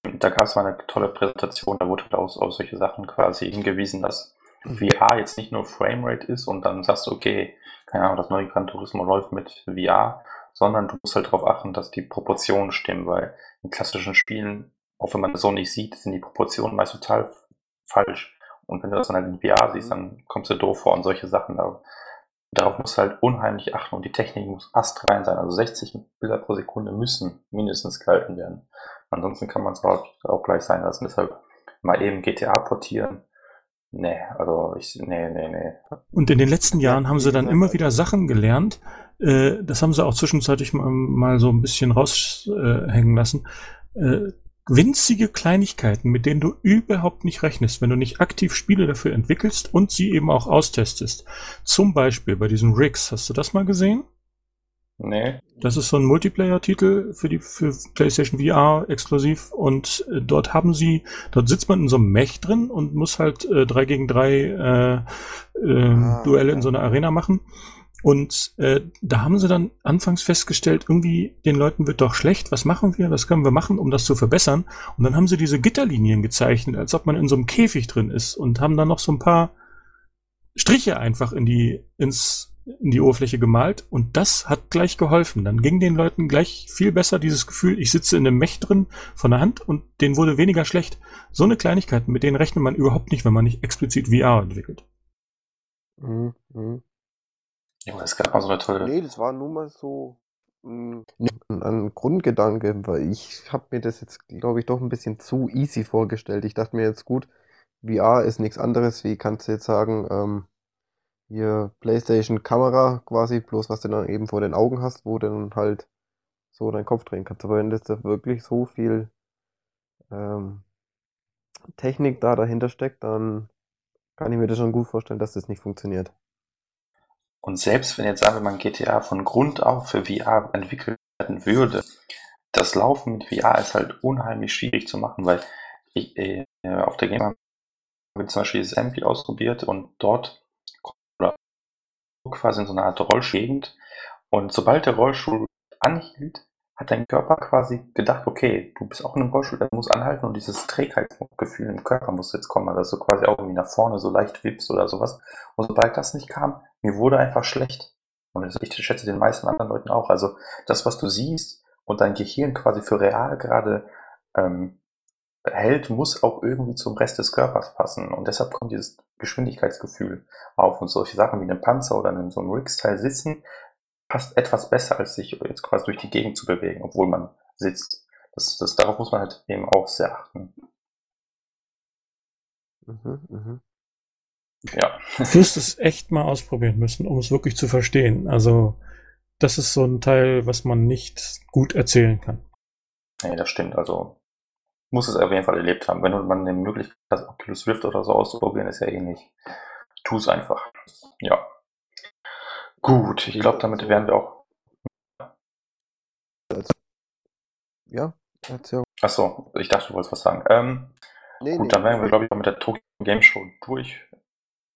Da gab es mal eine tolle Präsentation, da wurde halt auf, auf solche Sachen quasi hingewiesen, dass VR jetzt nicht nur Framerate ist und dann sagst du, okay, keine Ahnung, das neue Gran Turismo läuft mit VR, sondern du musst halt darauf achten, dass die Proportionen stimmen, weil in klassischen Spielen, auch wenn man das so nicht sieht, sind die Proportionen meist total falsch. Und wenn du das dann halt in VR siehst, dann kommst du doof vor und solche Sachen. Da, darauf musst du halt unheimlich achten und die Technik muss astrein sein. Also 60 Bilder pro Sekunde müssen mindestens gehalten werden. Ansonsten kann man es auch, auch gleich sein lassen. Deshalb mal eben GTA portieren. Nee, also ich, nee, nee, nee. Und in den letzten Ja, Jahren haben sie dann immer wieder Sachen gelernt. Äh, das haben sie auch zwischenzeitlich mal, mal so ein bisschen raushängen lassen. Äh, winzige Kleinigkeiten, mit denen du überhaupt nicht rechnest, wenn du nicht aktiv Spiele dafür entwickelst und sie eben auch austestest. Zum Beispiel bei diesen Rigs. Hast du das mal gesehen? Nee. Das ist so ein Multiplayer-Titel für die für PlayStation VR exklusiv und äh, dort haben sie, dort sitzt man in so einem Mech drin und muss halt äh, drei gegen drei äh, äh, Ah, Duelle in ja. so einer Arena machen. Und äh, da haben sie dann anfangs festgestellt, irgendwie den Leuten wird doch schlecht, was machen wir, was können wir machen, um das zu verbessern? Und dann haben sie diese Gitterlinien gezeichnet, als ob man in so einem Käfig drin ist und haben dann noch so ein paar Striche einfach in die, ins, in die Oberfläche gemalt und das hat gleich geholfen. Dann ging den Leuten gleich viel besser dieses Gefühl, ich sitze in einem Mech drin von der Hand und denen wurde weniger schlecht. So eine Kleinigkeiten, mit denen rechnet man überhaupt nicht, wenn man nicht explizit VR entwickelt. Mhm, Ja, es gab mal so eine tolle. Nee, das war nur mal so mh, ein, ein Grundgedanke, weil ich habe mir das jetzt, glaube ich, doch ein bisschen zu easy vorgestellt. Ich dachte mir jetzt, gut, VR ist nichts anderes, wie kannst du jetzt sagen, ähm, hier PlayStation-Kamera quasi, bloß was du dann eben vor den Augen hast, wo du dann halt so deinen Kopf drehen kannst. Aber wenn das da wirklich so viel ähm, Technik da dahinter steckt, dann kann ich mir das schon gut vorstellen, dass das nicht funktioniert. Und selbst wenn jetzt wir mal GTA von Grund auf für VR entwickelt werden würde, das Laufen mit VR ist halt unheimlich schwierig zu machen, weil ich, äh, auf der Game habe ich zum Beispiel dieses Ampli ausprobiert und dort oder quasi in so einer Art Rollstuhlgegend. Und sobald der Rollstuhl anhielt, hat dein Körper quasi gedacht, okay, du bist auch in einem Rollstuhl, der muss anhalten und dieses Trägheitsgefühl im Körper muss jetzt kommen, dass du quasi auch irgendwie nach vorne so leicht wippst oder sowas. Und sobald das nicht kam, mir wurde einfach schlecht. Und ich schätze den meisten anderen Leuten auch. Also das, was du siehst und dein Gehirn quasi für real gerade ähm, hält, muss auch irgendwie zum Rest des Körpers passen. Und deshalb kommt dieses Geschwindigkeitsgefühl auf. Und solche Sachen wie einem Panzer oder in so einem Riggs-Teil sitzen, passt etwas besser, als sich jetzt quasi durch die Gegend zu bewegen, obwohl man sitzt. Das, das, darauf muss man halt eben auch sehr achten. Mhm, mhm. Ja. Du wirst es echt mal ausprobieren müssen, um es wirklich zu verstehen. Also, das ist so ein Teil, was man nicht gut erzählen kann. Nee, das stimmt. Also muss es auf jeden Fall erlebt haben. Wenn man eine Möglichkeit hat, Oculus Rift oder so auszuprobieren, ist ja eh nicht. Tu es einfach. Ja. Gut, ich glaube, damit wären wir auch. Ja, erzähl. Achso, ich dachte, du wolltest was sagen. Ähm, Nee, gut, nee. dann wären wir, glaube ich, auch mit der Tokyo Game Show durch.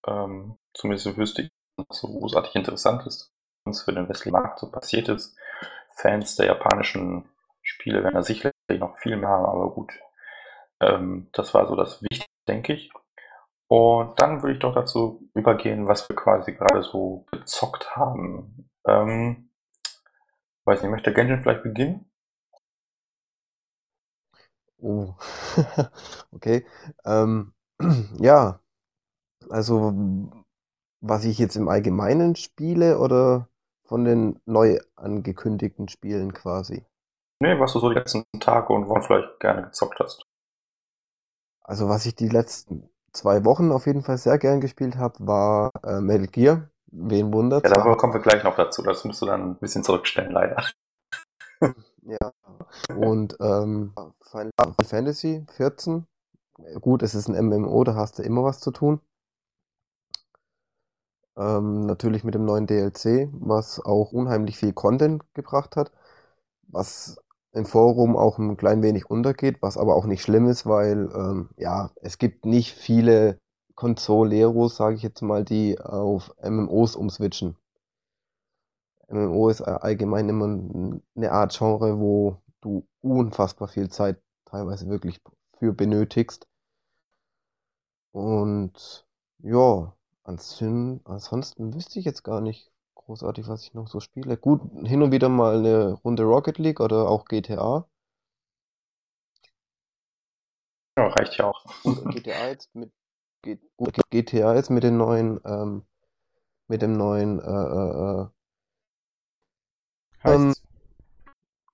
Ähm, zumindest wüsste ich, was so großartig interessant ist, was für den westlichen Markt so passiert ist. Fans der japanischen Spiele werden da sicherlich noch viel mehr haben, aber gut. Ähm, das war so das Wichtigste, denke ich. Und dann würde ich doch dazu übergehen, was wir quasi gerade so gezockt haben. Ähm, weiß nicht, möchte Genshin vielleicht beginnen? Oh, <laughs> okay. Ähm, <clears throat> ja, also was ich jetzt im Allgemeinen spiele oder von den neu angekündigten Spielen quasi? Nee, was du so die letzten Tage und Wochen vielleicht gerne gezockt hast. Also was ich die letzten zwei Wochen auf jeden Fall sehr gern gespielt habe, war äh, Metal Gear. Wen wundert? Ja, da kommen wir gleich noch dazu. Das musst du dann ein bisschen zurückstellen, leider. <laughs> Ja. Und ähm, Final Fantasy 14. Gut, es ist ein MMO, da hast du immer was zu tun. Ähm, natürlich mit dem neuen DLC, was auch unheimlich viel Content gebracht hat, was im Forum auch ein klein wenig untergeht, was aber auch nicht schlimm ist, weil ähm, ja, es gibt nicht viele Consoleros, sage ich jetzt mal, die auf MMOs umswitchen. MMO ist allgemein immer eine Art Genre, wo du unfassbar viel Zeit teilweise wirklich für benötigst. Und ja, ansonsten, ansonsten wüsste ich jetzt gar nicht großartig, was ich noch so spiele. Gut, hin und wieder mal eine Runde Rocket League oder auch GTA. Ja, reicht ja auch. GTA jetzt mit GTA jetzt mit den neuen ähm, mit dem neuen äh, äh, äh ähm,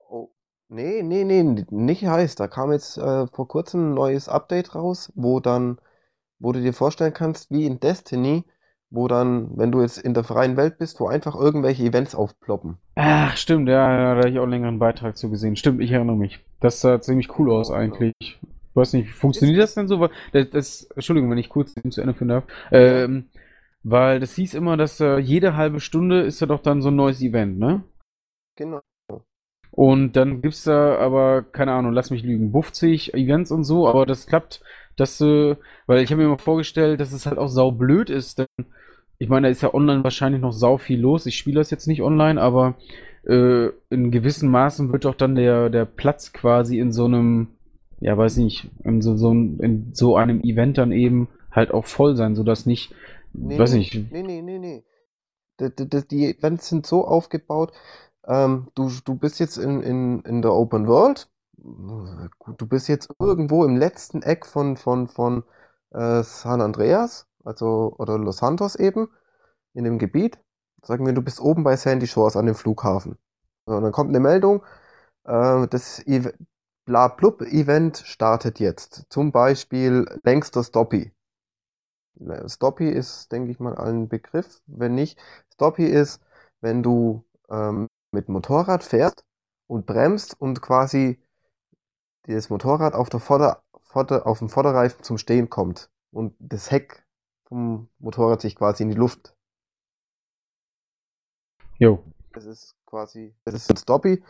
oh, nee, nee, nee, nicht heiß. Da kam jetzt äh, vor kurzem ein neues Update raus, wo dann, wo du dir vorstellen kannst, wie in Destiny, wo dann, wenn du jetzt in der freien Welt bist, wo einfach irgendwelche Events aufploppen. Ach, stimmt, ja, ja da habe ich auch einen längeren Beitrag zu gesehen. Stimmt, ich erinnere mich. Das sah ziemlich cool aus eigentlich. Ich weiß nicht, funktioniert das denn so? Das, das, Entschuldigung, wenn ich kurz zu Ende führen darf. Ähm, weil das hieß immer, dass äh, jede halbe Stunde ist ja doch dann so ein neues Event, ne? Genau. Und dann gibt's da aber, keine Ahnung, lass mich lügen, 50 Events und so, aber das klappt, dass, äh, weil ich habe mir immer vorgestellt, dass es halt auch sau blöd ist, denn ich meine, da ist ja online wahrscheinlich noch sau viel los. Ich spiele das jetzt nicht online, aber äh, in gewissen Maßen wird doch dann der, der Platz quasi in so einem, ja, weiß nicht, in so, so, in so einem Event dann eben halt auch voll sein, sodass nicht, Nee, weiß nicht, nee, nee, nee, nee. Die, die, die Events sind so aufgebaut, ähm, du, du bist jetzt in, in, in der Open World. Du bist jetzt irgendwo im letzten Eck von, von, von äh, San Andreas, also oder Los Santos eben, in dem Gebiet. Sagen wir, du bist oben bei Sandy Shores an dem Flughafen. So, und dann kommt eine Meldung, äh, das Ev Bla Blub Event startet jetzt. Zum Beispiel längster Stoppy. Stoppy ist, denke ich mal, ein Begriff. Wenn nicht, Stoppy ist, wenn du ähm, mit Motorrad fährst und bremst und quasi das Motorrad auf, der Vorder-, Vorder-, auf dem Vorderreifen zum Stehen kommt und das Heck vom Motorrad sich quasi in die Luft. jo. Das ist quasi, das ist ein Stoppy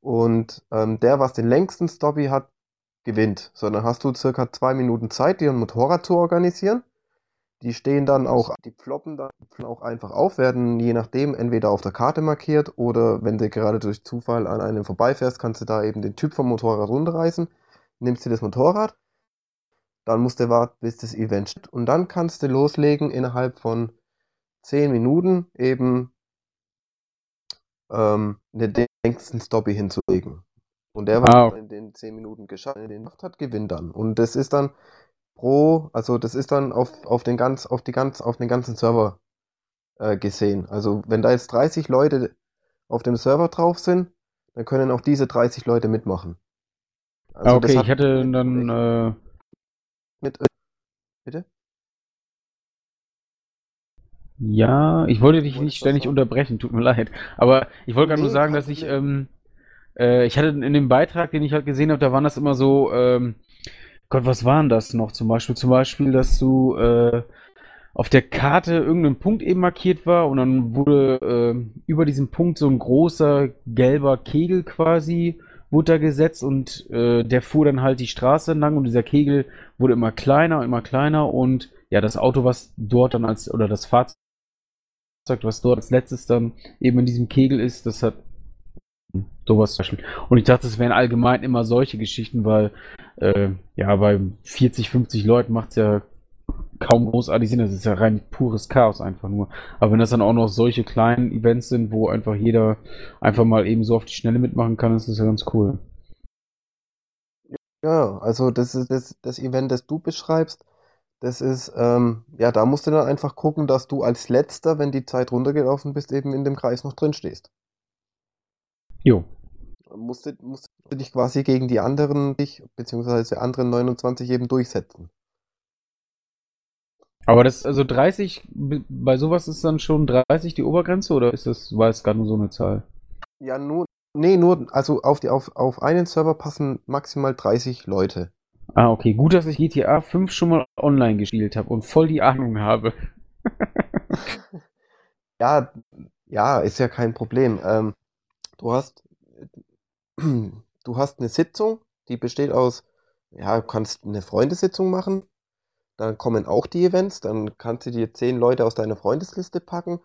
und ähm, der, was den längsten Stoppy hat, gewinnt. So, dann hast du circa zwei Minuten Zeit, dir ein Motorrad zu organisieren. Die stehen dann auch, die ploppen dann auch einfach auf, werden je nachdem entweder auf der Karte markiert oder wenn du gerade durch Zufall an einem vorbeifährst, kannst du da eben den Typ vom Motorrad runterreißen, nimmst dir das Motorrad, dann musst du warten, bis das Event steht und dann kannst du loslegen innerhalb von 10 Minuten eben ähm, den längsten Stoppy hinzulegen. Und der, was Ah, okay. in den 10 Minuten geschafft den gemacht hat, gewinnt dann. Und das ist dann pro, also das ist dann auf, auf den ganz, auf die ganz, auf den ganzen Server äh, gesehen. Also wenn da jetzt 30 Leute auf dem Server drauf sind, dann können auch diese 30 Leute mitmachen. Also okay, ich hatte dann, äh, mit, äh, bitte? ja, ich wollte dich nicht ständig unterbrechen, tut mir leid. Aber ich wollte gerade nur sagen, dass ich, ähm, äh, ich hatte in dem Beitrag, den ich halt gesehen habe, da waren das immer so, ähm, Gott, was waren das noch zum Beispiel? Zum Beispiel, dass du äh, auf der Karte irgendein Punkt eben markiert war und dann wurde äh, über diesem Punkt so ein großer gelber Kegel quasi wurde da gesetzt und äh, der fuhr dann halt die Straße entlang und dieser Kegel wurde immer kleiner, immer kleiner und ja, das Auto, was dort dann als, oder das Fahrzeug, was dort als letztes dann eben in diesem Kegel ist, das hat sowas zum. Und ich dachte, es wären allgemein immer solche Geschichten, weil äh, ja, bei 40, 50 Leuten macht es ja kaum großartig sind. Das ist ja rein pures Chaos einfach nur. Aber wenn das dann auch noch solche kleinen Events sind, wo einfach jeder einfach mal eben so auf die Schnelle mitmachen kann, ist das ja ganz cool. Ja, also das ist das, das Event, das du beschreibst, das ist, ähm, ja, da musst du dann einfach gucken, dass du als Letzter, wenn die Zeit runtergelaufen bist, eben in dem Kreis noch drin stehst. Jo. Musst du, musst du dich quasi gegen die anderen, dich, beziehungsweise anderen 29 eben durchsetzen. Aber das, also 30, bei sowas ist dann schon 30 die Obergrenze oder ist das, war es gerade nur so eine Zahl? Ja, nur, nee, nur, also auf, die, auf, auf einen Server passen maximal 30 Leute. Ah, okay. Gut, dass ich GTA 5 schon mal online gespielt habe und voll die Ahnung habe. <laughs> ja, ja, ist ja kein Problem. Ähm, du hast, <clears throat> du hast eine Sitzung, die besteht aus, ja, du kannst eine Freundesitzung machen, dann kommen auch die Events, dann kannst du dir zehn Leute aus deiner Freundesliste packen,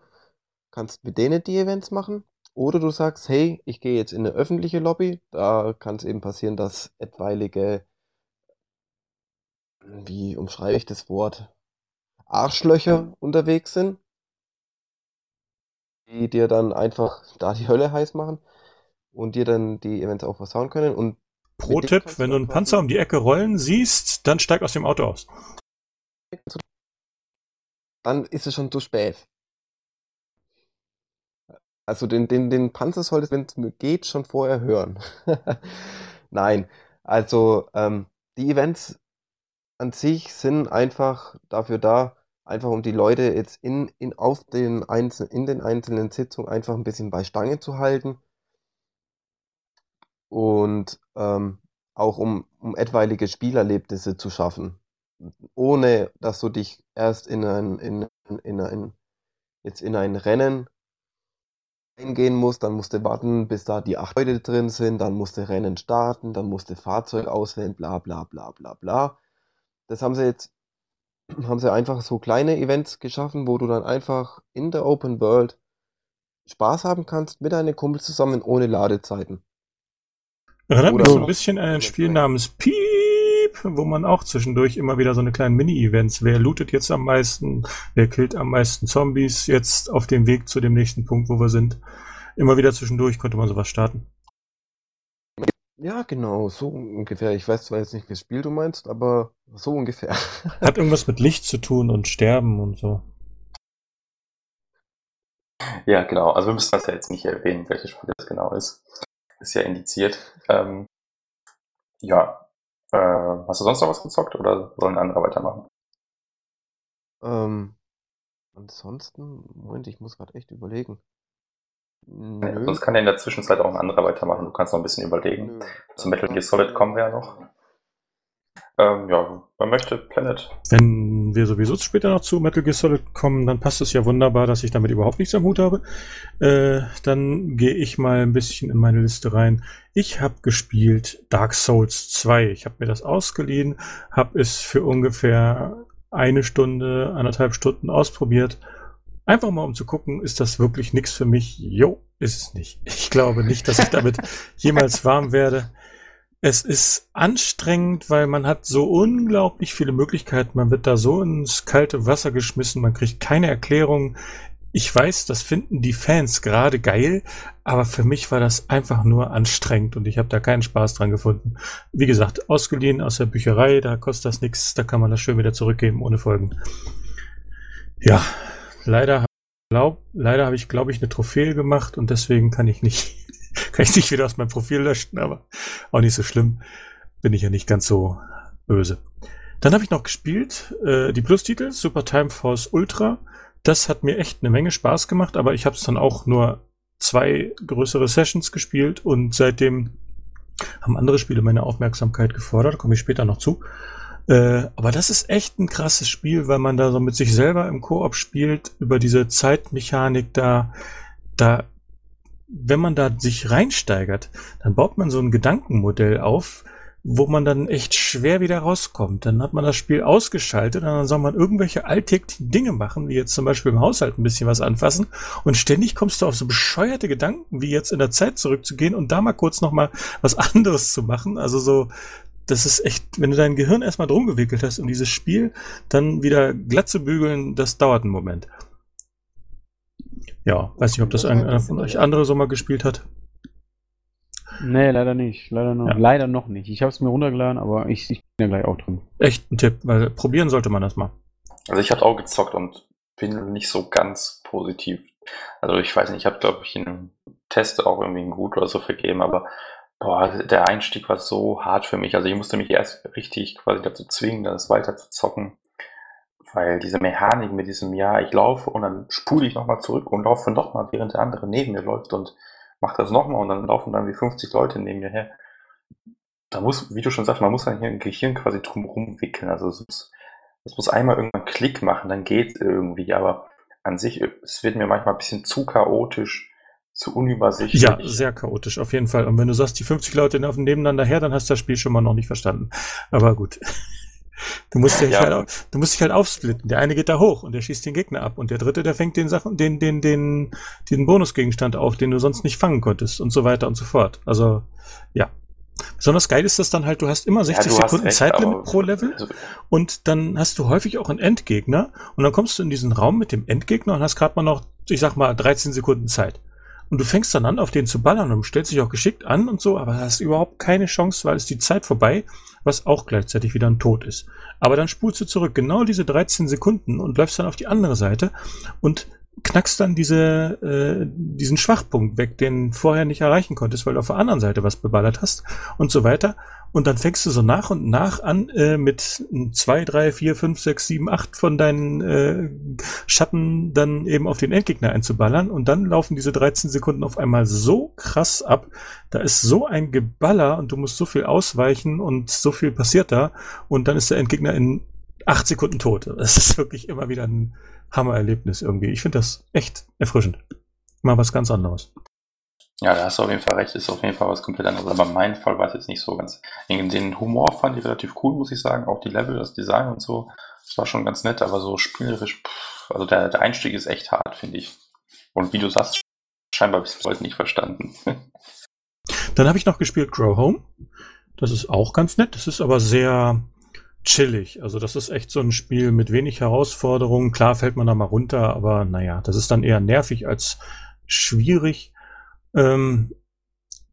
kannst mit denen die Events machen. Oder du sagst, hey, ich gehe jetzt in eine öffentliche Lobby, da kann es eben passieren, dass etwaige wie umschreibe ich das Wort, Arschlöcher unterwegs sind, die dir dann einfach da die Hölle heiß machen und dir dann die Events auch versauen können. Und Pro-Tipp, wenn du einen Panzer um die Ecke rollen siehst, dann steig aus dem Auto aus. Dann ist es schon zu spät. Also den, den, den Panzer solltest, wenn es geht, schon vorher hören. <laughs> Nein, also ähm, die Events an sich sind einfach dafür da, einfach um die Leute jetzt in, in, auf den Einzel in den einzelnen Sitzungen einfach ein bisschen bei Stange zu halten. Und ähm, auch um, um etwaige Spielerlebnisse zu schaffen. Ohne dass du dich erst in ein, in, in ein, jetzt in ein Rennen eingehen musst, dann musst du warten, bis da die acht Leute drin sind, dann musst du Rennen starten, dann musst du Fahrzeug auswählen, bla bla bla bla bla. Das haben sie jetzt, <clears throat> haben sie einfach so kleine Events geschaffen, wo du dann einfach in der Open World Spaß haben kannst mit deinen Kumpels zusammen ohne Ladezeiten. Erinnert mich so ein bisschen an ein Spiel namens Piep, wo man auch zwischendurch immer wieder so eine kleinen Mini-Events, wer lootet jetzt am meisten, wer killt am meisten Zombies jetzt auf dem Weg zu dem nächsten Punkt, wo wir sind. Immer wieder zwischendurch konnte man sowas starten. Ja, genau, so ungefähr. Ich weiß zwar jetzt nicht, welches Spiel du meinst, aber so ungefähr. <laughs> Hat irgendwas mit Licht zu tun und Sterben und so. Ja, genau. Also wir müssen das ja jetzt nicht erwähnen, welches Spiel das genau ist. Ist ja indiziert. Ähm, ja. Äh, hast du sonst noch was gezockt oder sollen andere weitermachen? Ähm, ansonsten, Moment, ich muss gerade echt überlegen. Ja, sonst kann ja in der Zwischenzeit auch ein anderer weitermachen. Du kannst noch ein bisschen überlegen. Nö. Zum Metal Gear Solid kommen wir ja noch. Ähm, ja, man möchte Planet. Wenn wir sowieso später noch zu Metal Gear Solid kommen, dann passt es ja wunderbar, dass ich damit überhaupt nichts am Hut habe. Äh, dann gehe ich mal ein bisschen in meine Liste rein. Ich habe gespielt Dark Souls 2. Ich habe mir das ausgeliehen, habe es für ungefähr eine Stunde, anderthalb Stunden ausprobiert Einfach mal um zu gucken, ist das wirklich nichts für mich? Jo, ist es nicht. Ich glaube nicht, dass ich damit <laughs> jemals warm werde. Es ist anstrengend, weil man hat so unglaublich viele Möglichkeiten. Man wird da so ins kalte Wasser geschmissen, man kriegt keine Erklärung. Ich weiß, das finden die Fans gerade geil, aber für mich war das einfach nur anstrengend und ich habe da keinen Spaß dran gefunden. Wie gesagt, ausgeliehen aus der Bücherei, da kostet das nichts, da kann man das schön wieder zurückgeben ohne Folgen. Ja, Leider, leider habe ich, glaube ich, eine Trophäe gemacht und deswegen kann ich nicht, <laughs> kann ich nicht wieder aus meinem Profil löschen, aber auch nicht so schlimm. Bin ich ja nicht ganz so böse. Dann habe ich noch gespielt, äh, die Plus-Titel, Super Time Force Ultra. Das hat mir echt eine Menge Spaß gemacht, aber ich habe es dann auch nur zwei größere Sessions gespielt und seitdem haben andere Spiele meine Aufmerksamkeit gefordert, komme ich später noch zu. Äh, aber das ist echt ein krasses Spiel, weil man da so mit sich selber im Koop spielt, über diese Zeitmechanik da, da, wenn man da sich reinsteigert, dann baut man so ein Gedankenmodell auf, wo man dann echt schwer wieder rauskommt. Dann hat man das Spiel ausgeschaltet und dann soll man irgendwelche alltäglichen Dinge machen, wie jetzt zum Beispiel im Haushalt ein bisschen was anfassen und ständig kommst du auf so bescheuerte Gedanken, wie jetzt in der Zeit zurückzugehen und da mal kurz nochmal was <laughs> anderes zu machen. Also so das ist echt, wenn du dein Gehirn erstmal drum gewickelt hast, um dieses Spiel dann wieder glatt zu bügeln, das dauert einen Moment. Ja, weiß nicht, ob das einer von euch andere so mal gespielt hat. Nee, leider nicht. Leider noch, Ja. leider noch nicht. Ich habe es mir runtergeladen, aber ich, ich bin ja gleich auch drin. Echt ein Tipp, weil probieren sollte man das mal. Also ich habe auch gezockt und bin nicht so ganz positiv. Also ich weiß nicht, ich habe glaube ich in einem Test auch irgendwie ein Gut oder so vergeben, aber boah, der Einstieg war so hart für mich. Also ich musste mich erst richtig quasi dazu zwingen, das weiter zu zocken, weil diese Mechanik mit diesem Ja, ich laufe und dann spule ich nochmal zurück und laufe nochmal, während der andere neben mir läuft und mache das nochmal und dann laufen dann wie 50 Leute neben mir her. Da muss, wie du schon sagst, man muss sein Gehirn quasi drumherum wickeln. Also es muss, es muss einmal irgendwann Klick machen, dann geht irgendwie, aber an sich, es wird mir manchmal ein bisschen zu chaotisch, zu unübersichtlich. Ja, sehr chaotisch, auf jeden Fall. Und wenn du sagst, die 50 Leute laufen nebeneinander her, dann hast du das Spiel schon mal noch nicht verstanden. Aber gut. Du musst, dich Ja. halt, du musst dich halt aufsplitten. Der eine geht da hoch und der schießt den Gegner ab. Und der dritte, der fängt den Sachen, den, den, den, den Bonusgegenstand auf, den du sonst nicht fangen konntest und so weiter und so fort. Also, ja. Besonders geil ist das dann halt, du hast immer 60 du hast Sekunden recht, Zeitlimit pro Level. Also, Und dann hast du häufig auch einen Endgegner und dann kommst du in diesen Raum mit dem Endgegner und hast gerade mal noch, ich sag mal, 13 Sekunden Zeit. Und du fängst dann an, auf den zu ballern und stellst dich auch geschickt an und so, aber hast überhaupt keine Chance, weil es die Zeit vorbei, was auch gleichzeitig wieder ein Tod ist. Aber dann spulst du zurück, genau diese 13 Sekunden und läufst dann auf die andere Seite und knackst dann diese, äh, diesen Schwachpunkt weg, den vorher nicht erreichen konntest, weil du auf der anderen Seite was beballert hast und so weiter. Und dann fängst du so nach und nach an äh, mit 2, 3, 4, 5, 6, 7, 8 von deinen äh, Schatten dann eben auf den Endgegner einzuballern. Und dann laufen diese 13 Sekunden auf einmal so krass ab. Da ist so ein Geballer und du musst so viel ausweichen und so viel passiert da. Und dann ist der Endgegner in 8 Sekunden tot. Das ist wirklich immer wieder ein Hammererlebnis irgendwie. Ich finde das echt erfrischend. Mal was ganz anderes. Ja, da hast du auf jeden Fall recht, ist auf jeden Fall was komplett anderes. Aber in meinem Fall war es jetzt nicht so ganz. Den Humor fand ich relativ cool, muss ich sagen. Auch die Level, das Design und so. Das war schon ganz nett, aber so spielerisch, pff, also der, der Einstieg ist echt hart, finde ich. Und wie du sagst, scheinbar bis heute nicht verstanden. <laughs> Dann habe ich noch gespielt Grow Home. Das ist auch ganz nett. Das ist aber sehr chillig. Also das ist echt so ein Spiel mit wenig Herausforderungen. Klar fällt man da mal runter, aber naja, das ist dann eher nervig als schwierig. Ähm,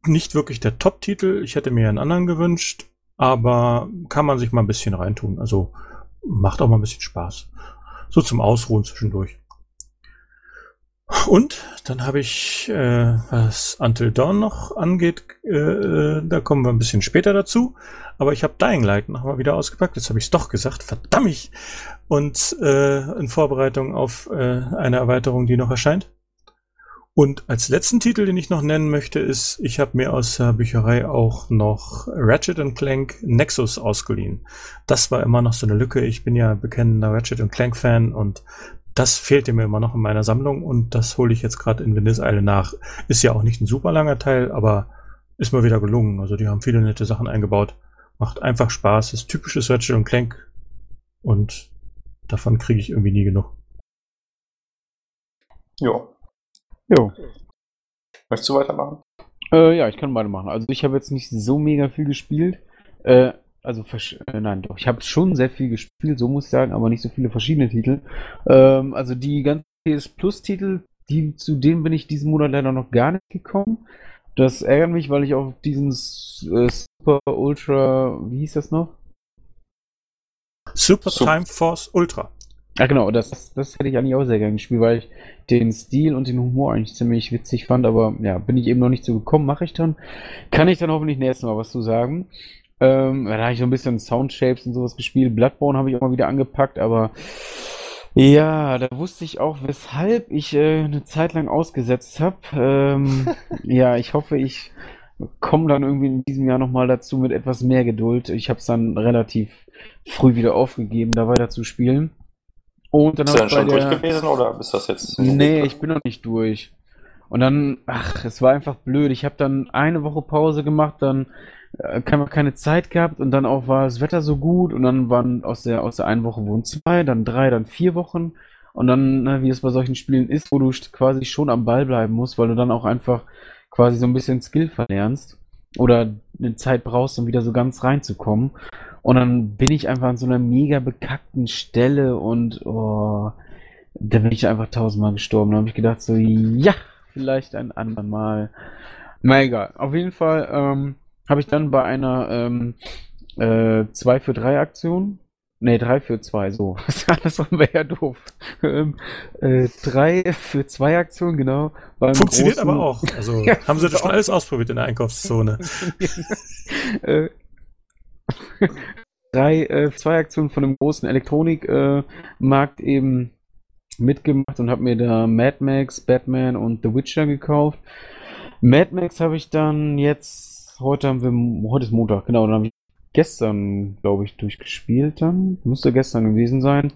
nicht wirklich der Top-Titel. Ich hätte mir einen anderen gewünscht, aber kann man sich mal ein bisschen reintun. Also macht auch mal ein bisschen Spaß. So zum Ausruhen zwischendurch. Und dann habe ich, äh, was Until Dawn noch angeht, äh, äh, da kommen wir ein bisschen später dazu. Aber ich habe Dying Light noch mal wieder ausgepackt. Jetzt habe ich es doch gesagt, verdammt. Und äh, in Vorbereitung auf äh, eine Erweiterung, die noch erscheint. Und als letzten Titel, den ich noch nennen möchte, ist, ich habe mir aus der Bücherei auch noch Ratchet Clank Nexus ausgeliehen. Das war immer noch so eine Lücke. Ich bin ja bekennender Ratchet Clank Fan und das fehlte mir immer noch in meiner Sammlung und das hole ich jetzt gerade in Windeseile nach. Ist ja auch nicht ein super langer Teil, aber ist mal wieder gelungen. Also die haben viele nette Sachen eingebaut. Macht einfach Spaß, ist typisches Ratchet und Clank und davon kriege ich irgendwie nie genug. jo. Jo. Möchtest du weitermachen? Äh, ja, ich kann beide machen. Also ich habe jetzt nicht so mega viel gespielt. Äh, also äh, nein, doch. Ich habe schon sehr viel gespielt, so muss ich sagen, aber nicht so viele verschiedene Titel. Ähm, also die ganzen PS Plus Titel, die zu denen bin ich diesen Monat leider noch gar nicht gekommen. Das ärgert mich, weil ich auf diesen äh, Super Ultra, wie hieß das noch? Super So- Time Force Ultra. Ah, genau, das, das hätte ich eigentlich auch sehr gerne gespielt, weil ich den Stil und den Humor eigentlich ziemlich witzig fand, aber ja, bin ich eben noch nicht so gekommen, mache ich dann. Kann ich dann hoffentlich nächstes Mal was zu sagen. Ähm, da habe ich so ein bisschen Soundshapes und sowas gespielt. Bloodborne habe ich auch mal wieder angepackt, aber ja, da wusste ich auch, weshalb ich äh, eine Zeit lang ausgesetzt habe. Ähm, <laughs> ja, ich hoffe, ich komme dann irgendwie in diesem Jahr nochmal dazu mit etwas mehr Geduld. Ich habe es dann relativ früh wieder aufgegeben, da weiter zu spielen. Und dann Bist du bei schon der... durch gewesen oder bist das jetzt? Nee, ich bin noch nicht durch. Und dann, ach, es war einfach blöd. Ich habe dann eine Woche Pause gemacht, dann äh, kam keine Zeit gehabt und dann auch war das Wetter so gut und dann waren aus der, aus der einen Woche wurden zwei, dann drei, dann vier Wochen. Und dann, na, wie es bei solchen Spielen ist, wo du quasi schon am Ball bleiben musst, weil du dann auch einfach quasi so ein bisschen Skill verlernst. oder eine Zeit brauchst, um wieder so ganz reinzukommen. Und dann bin ich einfach an so einer mega bekackten Stelle und oh, da bin ich einfach tausendmal gestorben. Da habe ich gedacht, so, ja, vielleicht ein anderen Mal. Na egal. Auf jeden Fall ähm, habe ich dann bei einer ähm, äh, 2 für 3 Aktion Ne, 3 für 2, so. <laughs> Das wäre ja doof. Ähm, äh, 3 für 2 Aktionen, genau. Funktioniert großen... aber auch. Also <laughs> ja, haben sie das schon alles ausprobiert in der Einkaufszone. <laughs> äh, drei, äh, zwei Aktionen von einem großen Elektronikmarkt äh, eben mitgemacht und habe mir da Mad Max, Batman und The Witcher gekauft. Mad Max habe ich dann jetzt, heute haben wir, heute ist Montag, genau, dann habe ich gestern, glaube ich, durchgespielt dann. Müsste gestern gewesen sein.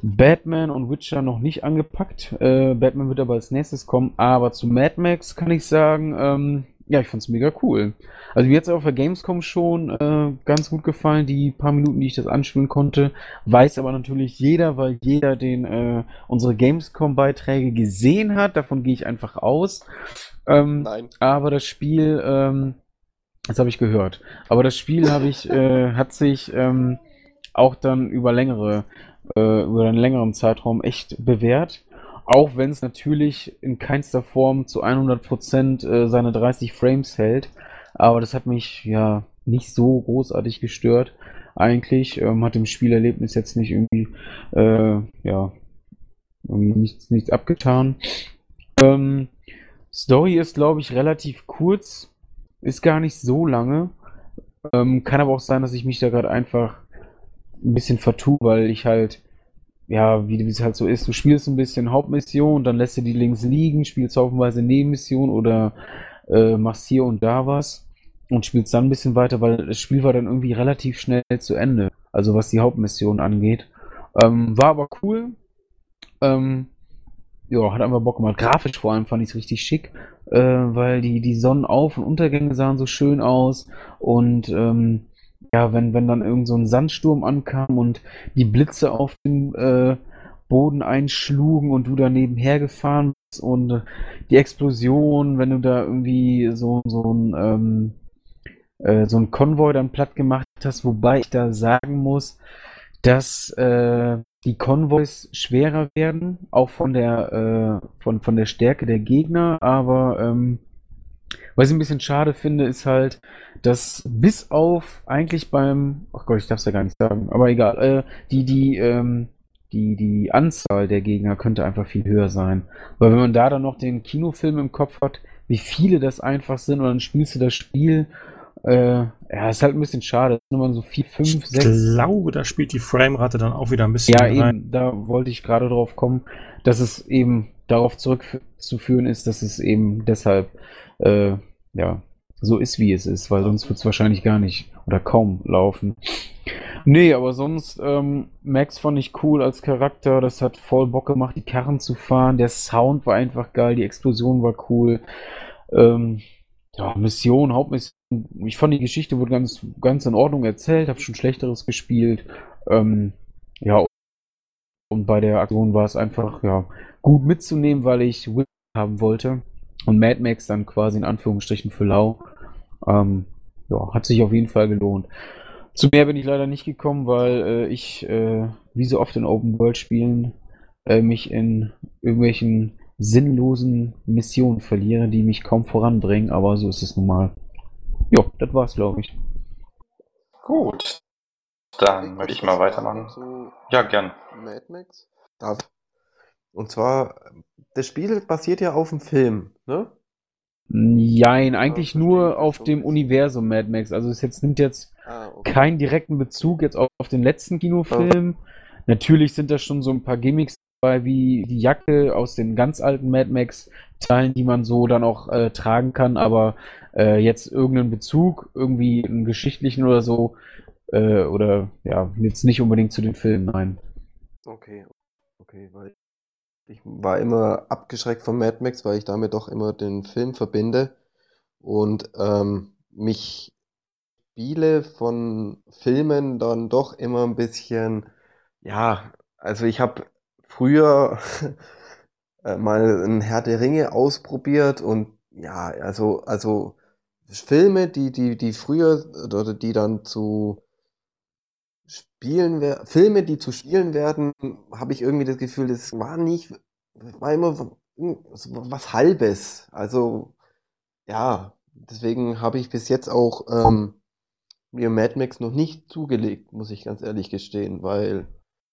Batman und Witcher noch nicht angepackt. Äh, Batman wird aber als nächstes kommen. Aber zu Mad Max kann ich sagen, ähm, ja, ich fand es mega cool. Also mir hat es auf der Gamescom schon äh, ganz gut gefallen, die paar Minuten, die ich das anspielen konnte. Weiß aber natürlich jeder, weil jeder den äh, unsere Gamescom-Beiträge gesehen hat. Davon gehe ich einfach aus. Ähm, Nein. Aber das Spiel ähm, das habe ich gehört. Aber das Spiel habe ich, äh, hat sich ähm, auch dann über längere, äh, über einen längeren Zeitraum echt bewährt. Auch wenn es natürlich in keinster Form zu 100% äh, seine 30 Frames hält. Aber das hat mich ja nicht so großartig gestört. Eigentlich ähm, hat dem Spielerlebnis jetzt nicht irgendwie, äh, ja, irgendwie nichts, nichts abgetan. Ähm, Story ist, glaube ich, relativ kurz ist gar nicht so lange. Ähm, kann aber auch sein, dass ich mich da gerade einfach ein bisschen vertue, weil ich halt, ja, wie es halt so ist, du spielst ein bisschen Hauptmission, dann lässt du die links liegen, spielst haufenweise Nebenmission oder äh, machst hier und da was und spielst dann ein bisschen weiter, weil das Spiel war dann irgendwie relativ schnell zu Ende. Also was die Hauptmission angeht. Ähm, war aber cool. Ähm, ja, hat einfach Bock gemacht. Grafisch vor allem fand ich es richtig schick, äh, weil die, die Sonnenauf- und Untergänge sahen so schön aus. Und ähm, ja, wenn, wenn dann irgend so ein Sandsturm ankam und die Blitze auf den äh, Boden einschlugen und du da nebenher gefahren bist und äh, die Explosion, wenn du da irgendwie so, so ein ähm, äh, so ein Konvoi dann platt gemacht hast, wobei ich da sagen muss, dass äh, die Konvois schwerer werden, auch von der, äh, von, von der Stärke der Gegner, aber ähm, was ich ein bisschen schade finde, ist halt, dass bis auf eigentlich beim, ach Gott, ich darf es ja gar nicht sagen, aber egal, äh, die, die, ähm, die, die Anzahl der Gegner könnte einfach viel höher sein. Weil wenn man da dann noch den Kinofilm im Kopf hat, wie viele das einfach sind, und dann spielst du das Spiel äh, ja, ist halt ein bisschen schade. Nur so 4, 5, 6. Ich glaube, da spielt die Framerate dann auch wieder ein bisschen ja, rein. eben, da wollte ich gerade drauf kommen, dass es eben darauf zurückzuführen ist, dass es eben deshalb äh, ja so ist, wie es ist, weil sonst wird es wahrscheinlich gar nicht oder kaum laufen. Nee, aber sonst, ähm, Max fand ich cool als Charakter. Das hat voll Bock gemacht, die Karren zu fahren. Der Sound war einfach geil, die Explosion war cool. Ähm, ja, Mission, Hauptmission. Ich fand die Geschichte wurde ganz, ganz in Ordnung erzählt, habe schon Schlechteres gespielt. Ähm, ja, und bei der Aktion war es einfach ja, gut mitzunehmen, weil ich Win haben wollte. Und Mad Max dann quasi in Anführungsstrichen für lau. Ähm, ja, hat sich auf jeden Fall gelohnt. Zu mehr bin ich leider nicht gekommen, weil äh, ich, äh, wie so oft in Open World Spielen, äh, mich in irgendwelchen sinnlosen Missionen verliere, die mich kaum voranbringen, aber so ist es nun mal. Jo, das war's, glaube ich. Gut. Dann würde ich mal weitermachen. Ja, gern. Mad Max? Darf. Und zwar, das Spiel basiert ja auf dem Film, ne? Nein, eigentlich ja, nur auf dem Universum Mad Max. Also es jetzt nimmt jetzt ah, okay. keinen direkten Bezug jetzt auf, auf den letzten Kinofilm. Oh. Natürlich sind da schon so ein paar Gimmicks dabei, wie die Jacke aus den ganz alten Mad Max-Teilen, die man so dann auch äh, tragen kann, aber äh, jetzt irgendeinen Bezug, irgendwie einen geschichtlichen oder so, äh, oder ja, jetzt nicht unbedingt zu den Filmen, nein. Okay, okay, weil ich war immer abgeschreckt von Mad Max, weil ich damit doch immer den Film verbinde und ähm, mich Spiele von Filmen dann doch immer ein bisschen, ja, also ich habe früher <laughs> äh, mal ein Herr der Ringe ausprobiert und ja, also, also Filme, die, die, die früher oder die dann zu Spielen werden, Filme, die zu Spielen werden, habe ich irgendwie das Gefühl, das war nicht, war immer was Halbes. Also, ja, deswegen habe ich bis jetzt auch ähm, mir Mad Max noch nicht zugelegt, muss ich ganz ehrlich gestehen, weil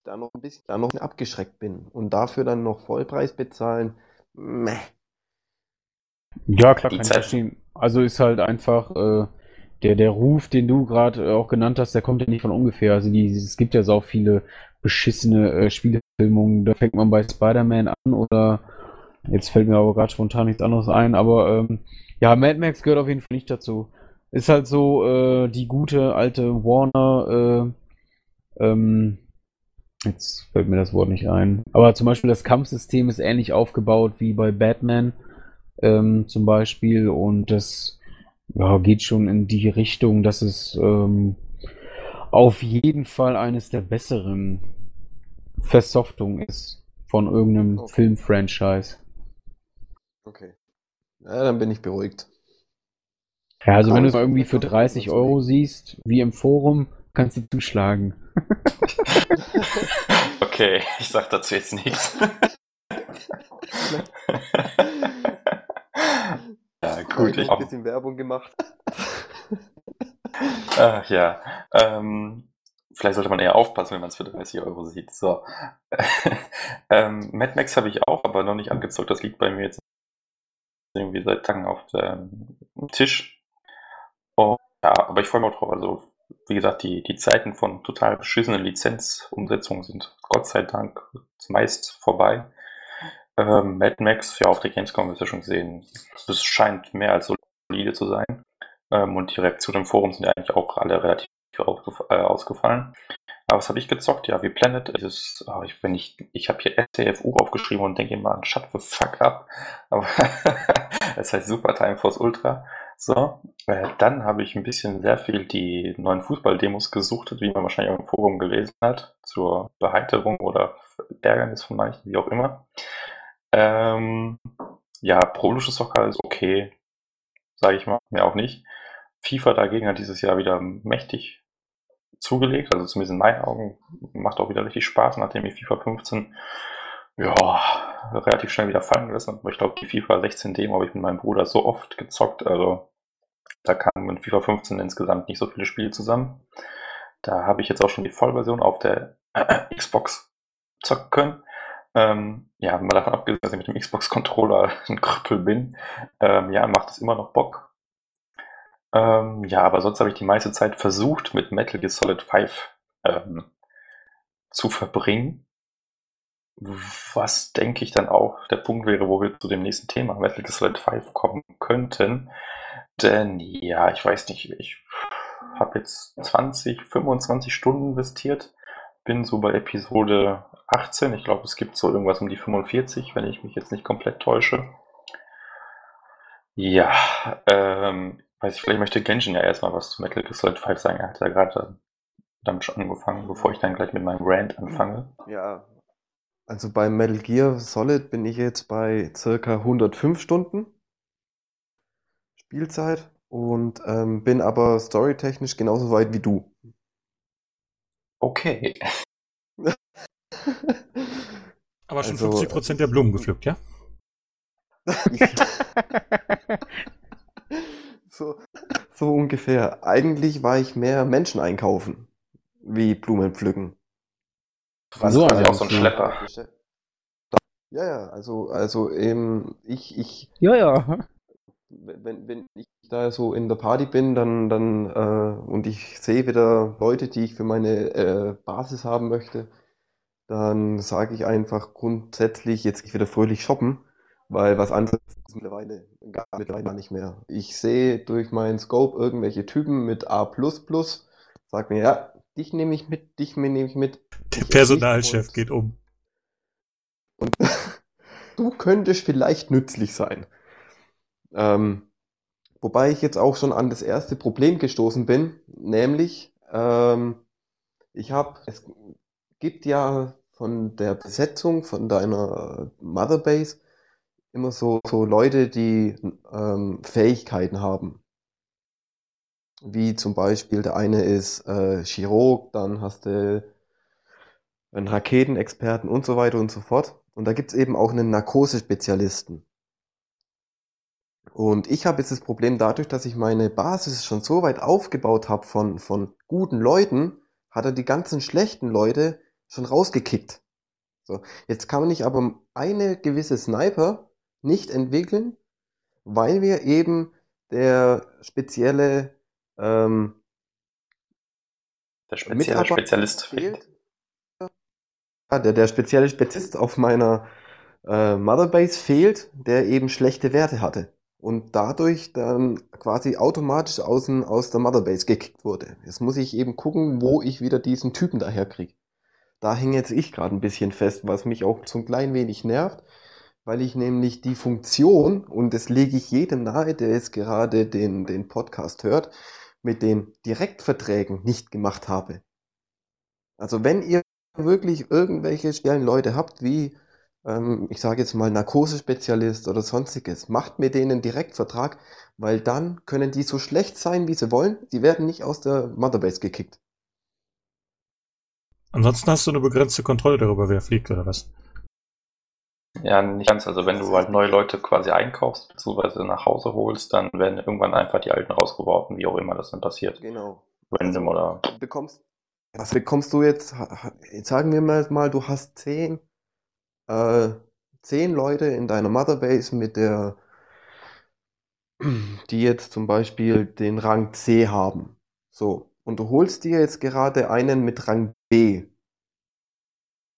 da noch ein bisschen, da noch abgeschreckt bin. Und dafür dann noch Vollpreis bezahlen, meh. Ja, klar, Die kann ich verstehen. Also ist halt einfach äh, der, der Ruf, den du gerade äh, auch genannt hast, der kommt ja nicht von ungefähr. Also die, es gibt ja so viele beschissene äh, Spielefilmungen. Da fängt man bei Spider-Man an oder jetzt fällt mir aber gerade spontan nichts anderes ein. Aber ähm, ja, Mad Max gehört auf jeden Fall nicht dazu. Ist halt so äh, die gute alte Warner. Äh, ähm, jetzt fällt mir das Wort nicht ein. Aber zum Beispiel das Kampfsystem ist ähnlich aufgebaut wie bei Batman ähm, zum Beispiel und das ja, geht schon in die Richtung, dass es ähm, auf jeden Fall eines der besseren Versoftungen ist von irgendeinem Okay. Filmfranchise. Okay. Ja, dann bin ich beruhigt. Ja, also wenn du es irgendwie für 30 Euro siehst, wie im Forum, kannst du zuschlagen. <laughs> Okay, ich sag dazu jetzt nichts. ja, gut, ich noch ein bisschen Werbung gemacht. Ach <laughs> ja. Ähm, vielleicht sollte man eher aufpassen, wenn man es für 30 Euro sieht. So. <laughs> ähm, Mad Max habe ich auch, aber noch nicht angezockt. Das liegt bei mir jetzt irgendwie seit Tagen auf dem Tisch. Oh, ja, aber ich freue mich auch drauf. Also, wie gesagt, die, die Zeiten von total beschissenen Lizenzumsetzungen sind Gott sei Dank meist vorbei. Ähm, Mad Max, ja, auf der Gamescom du ja schon gesehen. Das scheint mehr als solide zu sein. Ähm, und die Reaktionen im Forum sind ja eigentlich auch alle relativ äh, ausgefallen. Aber was habe ich gezockt? Ja, wie Planet. Dieses, oh, ich, wenn ich, habe hier STFU aufgeschrieben und denke immer an Shut the fuck up. Aber <laughs> es heißt Super Time Force Ultra. So, äh, dann habe ich ein bisschen sehr viel die neuen Fußballdemos gesucht, wie man wahrscheinlich auch im Forum gelesen hat, zur Beheiterung oder Ärgernis von manchen, wie auch immer. Ähm, ja, Prolusche Soccer ist okay, sage ich mal, mehr auch nicht. FIFA dagegen hat dieses Jahr wieder mächtig zugelegt, also zumindest in meinen Augen macht auch wieder richtig Spaß, nachdem ich FIFA 15 ja, relativ schnell wieder fallen gelassen ich glaube, die FIFA 16 Demo habe ich mit meinem Bruder so oft gezockt, also da kamen mit FIFA 15 insgesamt nicht so viele Spiele zusammen. Da habe ich jetzt auch schon die Vollversion auf der <clears throat> Xbox zocken können. Ähm, ja, mal davon abgesehen, dass ich mit dem Xbox-Controller <laughs> ein Krüppel bin, ähm, ja, macht es immer noch Bock. Ähm, ja, aber sonst habe ich die meiste Zeit versucht, mit Metal Gear Solid 5 ähm, zu verbringen. Was denke ich dann auch der Punkt wäre, wo wir zu dem nächsten Thema Metal Gear Solid 5 kommen könnten. Denn ja, ich weiß nicht, ich habe jetzt 20, 25 Stunden investiert, bin so bei Episode 18. Ich glaube, es gibt so irgendwas um die 45, wenn ich mich jetzt nicht komplett täusche. Ja, ähm, weiß ich, vielleicht möchte Genshin ja erstmal was zu Metal Gear Solid 5 sagen. Er hat ja gerade damit schon angefangen, bevor ich dann gleich mit meinem Rant anfange. Ja, also bei Metal Gear Solid bin ich jetzt bei circa 105 Stunden Spielzeit und ähm, bin aber storytechnisch genauso weit wie du. Okay. <laughs> Aber schon Also, 50% der Blumen gepflückt, ja? <laughs> so, so ungefähr. Eigentlich war ich mehr Menschen einkaufen, wie Blumen pflücken. Du warst So, quasi also auch so ein Schlepper. Ja, ja, also, also ähm, ich, ich, Ja, ja. wenn, wenn ich da so in der Party bin, dann, dann äh, und ich sehe wieder Leute, die ich für meine äh, Basis haben möchte, dann sage ich einfach grundsätzlich jetzt ich wieder fröhlich shoppen, weil was anderes ist mittlerweile gar, mittlerweile gar nicht mehr. Ich sehe durch meinen Scope irgendwelche Typen mit A++, sag mir, ja, dich nehme ich mit, dich nehme ich mit. Der Personalchef geht um. und <laughs> du könntest vielleicht nützlich sein. Ähm, wobei ich jetzt auch schon an das erste Problem gestoßen bin, nämlich ähm, ich habe, es gibt ja von der Besetzung von deiner Motherbase immer so, so Leute, die ähm, Fähigkeiten haben. Wie zum Beispiel der eine ist äh, Chirurg, dann hast du einen Raketenexperten und so weiter und so fort. Und da gibt's eben auch einen Narkosespezialisten. Und ich habe jetzt das Problem dadurch, dass ich meine Basis schon so weit aufgebaut habe von, von guten Leuten, hat er die ganzen schlechten Leute schon rausgekickt. So, jetzt kann man nicht aber eine gewisse Sniper nicht entwickeln, weil wir eben der spezielle ähm, Der spezielle Spezialist fehlt. Ja, der, der spezielle Spezialist auf meiner äh, Motherbase fehlt, der eben schlechte Werte hatte und dadurch dann quasi automatisch aus, dem- aus der Motherbase gekickt wurde. Jetzt muss ich eben gucken, wo ich wieder diesen Typen daher kriege. Da hänge jetzt ich gerade ein bisschen fest, was mich auch so ein klein wenig nervt, weil ich nämlich die Funktion, und das lege ich jedem nahe, der jetzt gerade den, den Podcast hört, mit den Direktverträgen nicht gemacht habe. Also wenn ihr wirklich irgendwelche speziellen Leute habt, wie, ähm, ich sage jetzt mal Narkosespezialist oder sonstiges, macht mit denen Direktvertrag, weil dann können die so schlecht sein, wie sie wollen, die werden nicht aus der Motherbase gekickt. Ansonsten hast du eine begrenzte Kontrolle darüber, wer fliegt oder was. Ja, nicht ganz. Also wenn du halt neue Leute quasi einkaufst, beziehungsweise nach Hause holst, dann werden irgendwann einfach die alten rausgeworfen, wie auch immer das dann passiert. Genau. Random oder. Du bekommst, was bekommst du jetzt? Jetzt sagen wir mal, mal, du hast zehn, äh, zehn Leute in deiner Motherbase mit der, die jetzt zum Beispiel den Rang C haben. So. Und du holst dir jetzt gerade einen mit Rang B.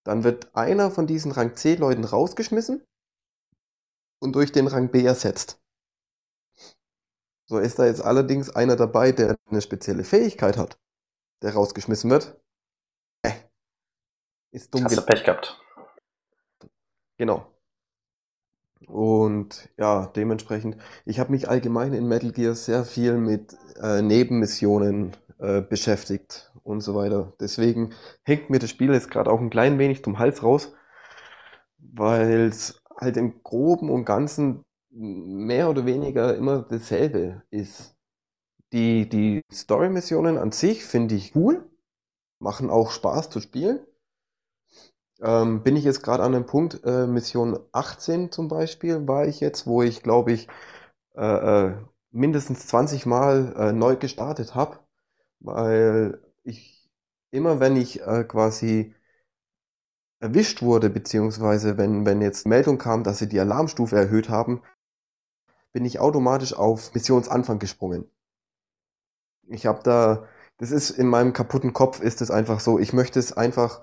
Dann wird einer von diesen Rang C Leuten rausgeschmissen und durch den Rang B ersetzt. So ist da jetzt allerdings einer dabei, der eine spezielle Fähigkeit hat, der rausgeschmissen wird. Äh, ist dumm Hast du. Pech gehabt. Genau. Und ja, dementsprechend, ich habe mich allgemein in Metal Gear sehr viel mit äh, Nebenmissionen äh, beschäftigt und so weiter. Deswegen hängt mir das Spiel jetzt gerade auch ein klein wenig zum Hals raus, weil es halt im Groben und Ganzen mehr oder weniger immer dasselbe ist. Die, die Story-Missionen an sich finde ich cool, machen auch Spaß zu spielen. Ähm, bin ich jetzt gerade an einem Punkt, äh, Mission 18 zum Beispiel, war ich jetzt, wo ich, glaube ich, äh, äh, mindestens 20 Mal äh, neu gestartet habe, weil ich immer, wenn ich äh, quasi erwischt wurde, beziehungsweise wenn, wenn jetzt Meldung kam, dass sie die Alarmstufe erhöht haben, bin ich automatisch auf Missionsanfang gesprungen. Ich habe da, das ist in meinem kaputten Kopf, ist es einfach so, ich möchte es einfach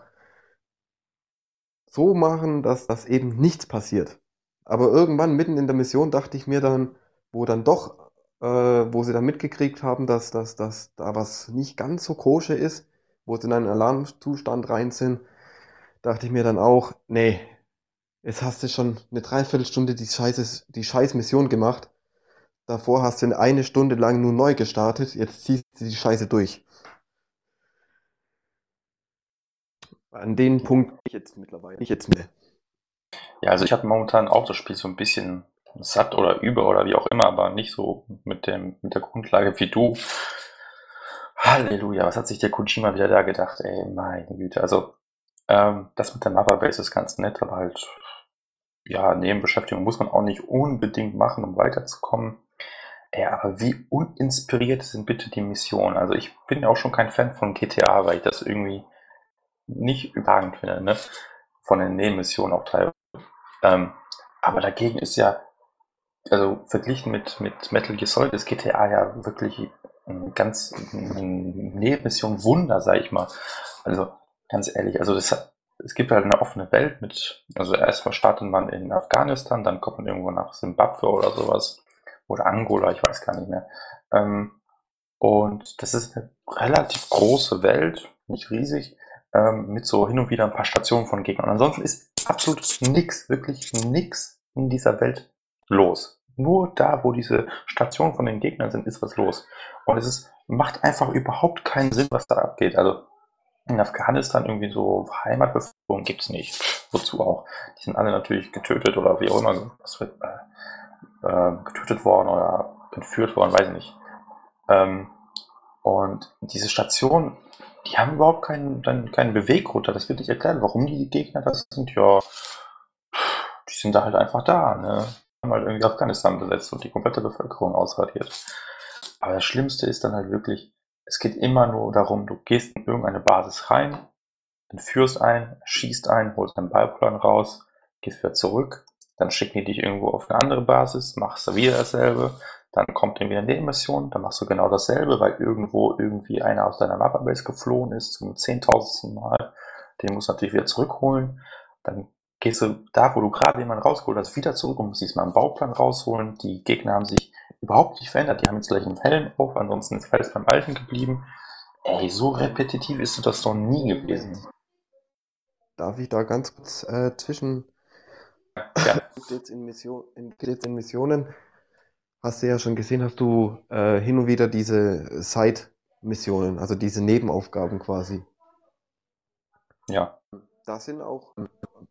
so machen, dass das eben nichts passiert. Aber irgendwann mitten in der Mission dachte ich mir dann, wo dann doch, äh, wo sie dann mitgekriegt haben, dass, dass, dass da was nicht ganz so koscher ist, wo sie in einen Alarmzustand rein sind, dachte ich mir dann auch, nee, jetzt hast du schon eine Dreiviertelstunde die Scheiße, die scheiß Mission gemacht. Davor hast du eine Stunde lang nur neu gestartet, jetzt ziehst du die Scheiße durch. An den Punkt bin ich jetzt mittlerweile. Ich jetzt mehr. Ja, also ich habe momentan auch das Spiel so ein bisschen satt oder über oder wie auch immer, aber nicht so mit dem, mit der Grundlage wie du. Halleluja, was hat sich der Kojima wieder da gedacht, ey, meine Güte. Also, ähm, das mit der Motherbase ist ganz nett, aber halt, ja, Nebenbeschäftigung muss man auch nicht unbedingt machen, um weiterzukommen. Ey, aber wie uninspiriert sind bitte die Missionen? Also ich bin ja auch schon kein Fan von GTA, weil ich das irgendwie nicht überragend finde, ne? Von den Nebenmissionen auch teilweise. Ähm, aber dagegen ist ja, also verglichen mit, mit Metal Gear Solid ist GTA ja wirklich ein ganz Nebenmission Wunder, sag ich mal. Also ganz ehrlich, also das es gibt halt eine offene Welt mit, also erstmal startet man in Afghanistan, dann kommt man irgendwo nach Simbabwe oder sowas oder Angola, ich weiß gar nicht mehr. Ähm, und das ist eine relativ große Welt, nicht riesig, ähm, mit so hin und wieder ein paar Stationen von Gegnern. Und ansonsten ist absolut nichts, wirklich nichts in dieser Welt los. Nur da, wo diese Stationen von den Gegnern sind, ist was los. Und es ist, macht einfach überhaupt keinen Sinn, was da abgeht. Also in Afghanistan irgendwie so Heimatbevölkerung gibt's nicht. Wozu auch? Die sind alle natürlich getötet oder wie auch immer wird, äh, äh, getötet worden oder entführt worden, weiß ich nicht. Ähm, Und diese Stationen, die haben überhaupt keinen, keinen Beweggrund. Das wird nicht erklärt, warum die Gegner das sind. Ja, die sind da halt einfach da. Ne? Haben halt irgendwie Afghanistan besetzt und die komplette Bevölkerung ausradiert. Aber das Schlimmste ist dann halt wirklich, es geht immer nur darum, du gehst in irgendeine Basis rein, entführst einen, schießt einen, holst einen Ballplan raus, gehst wieder zurück, dann schicken die dich irgendwo auf eine andere Basis, machst du wieder dasselbe, dann kommt irgendwie eine Nebenmission, dann machst du genau dasselbe, weil irgendwo irgendwie einer aus deiner Mapperbase geflohen ist zum zehntausendsten Mal. Den musst du natürlich wieder zurückholen. Dann gehst du da, wo du gerade jemanden rausgeholt hast, wieder zurück und musst diesmal einen Bauplan rausholen. Die Gegner haben sich überhaupt nicht verändert. Die haben jetzt gleich einen Helm auf, ansonsten ist alles beim Alten geblieben. Ey, so repetitiv ist das doch nie gewesen. Darf ich da ganz kurz äh, zwischen ja. <laughs> jetzt in, Mission, in, jetzt in Missionen hast du ja schon gesehen, hast du äh, hin und wieder diese Side-Missionen, also diese Nebenaufgaben quasi. Ja. Da sind auch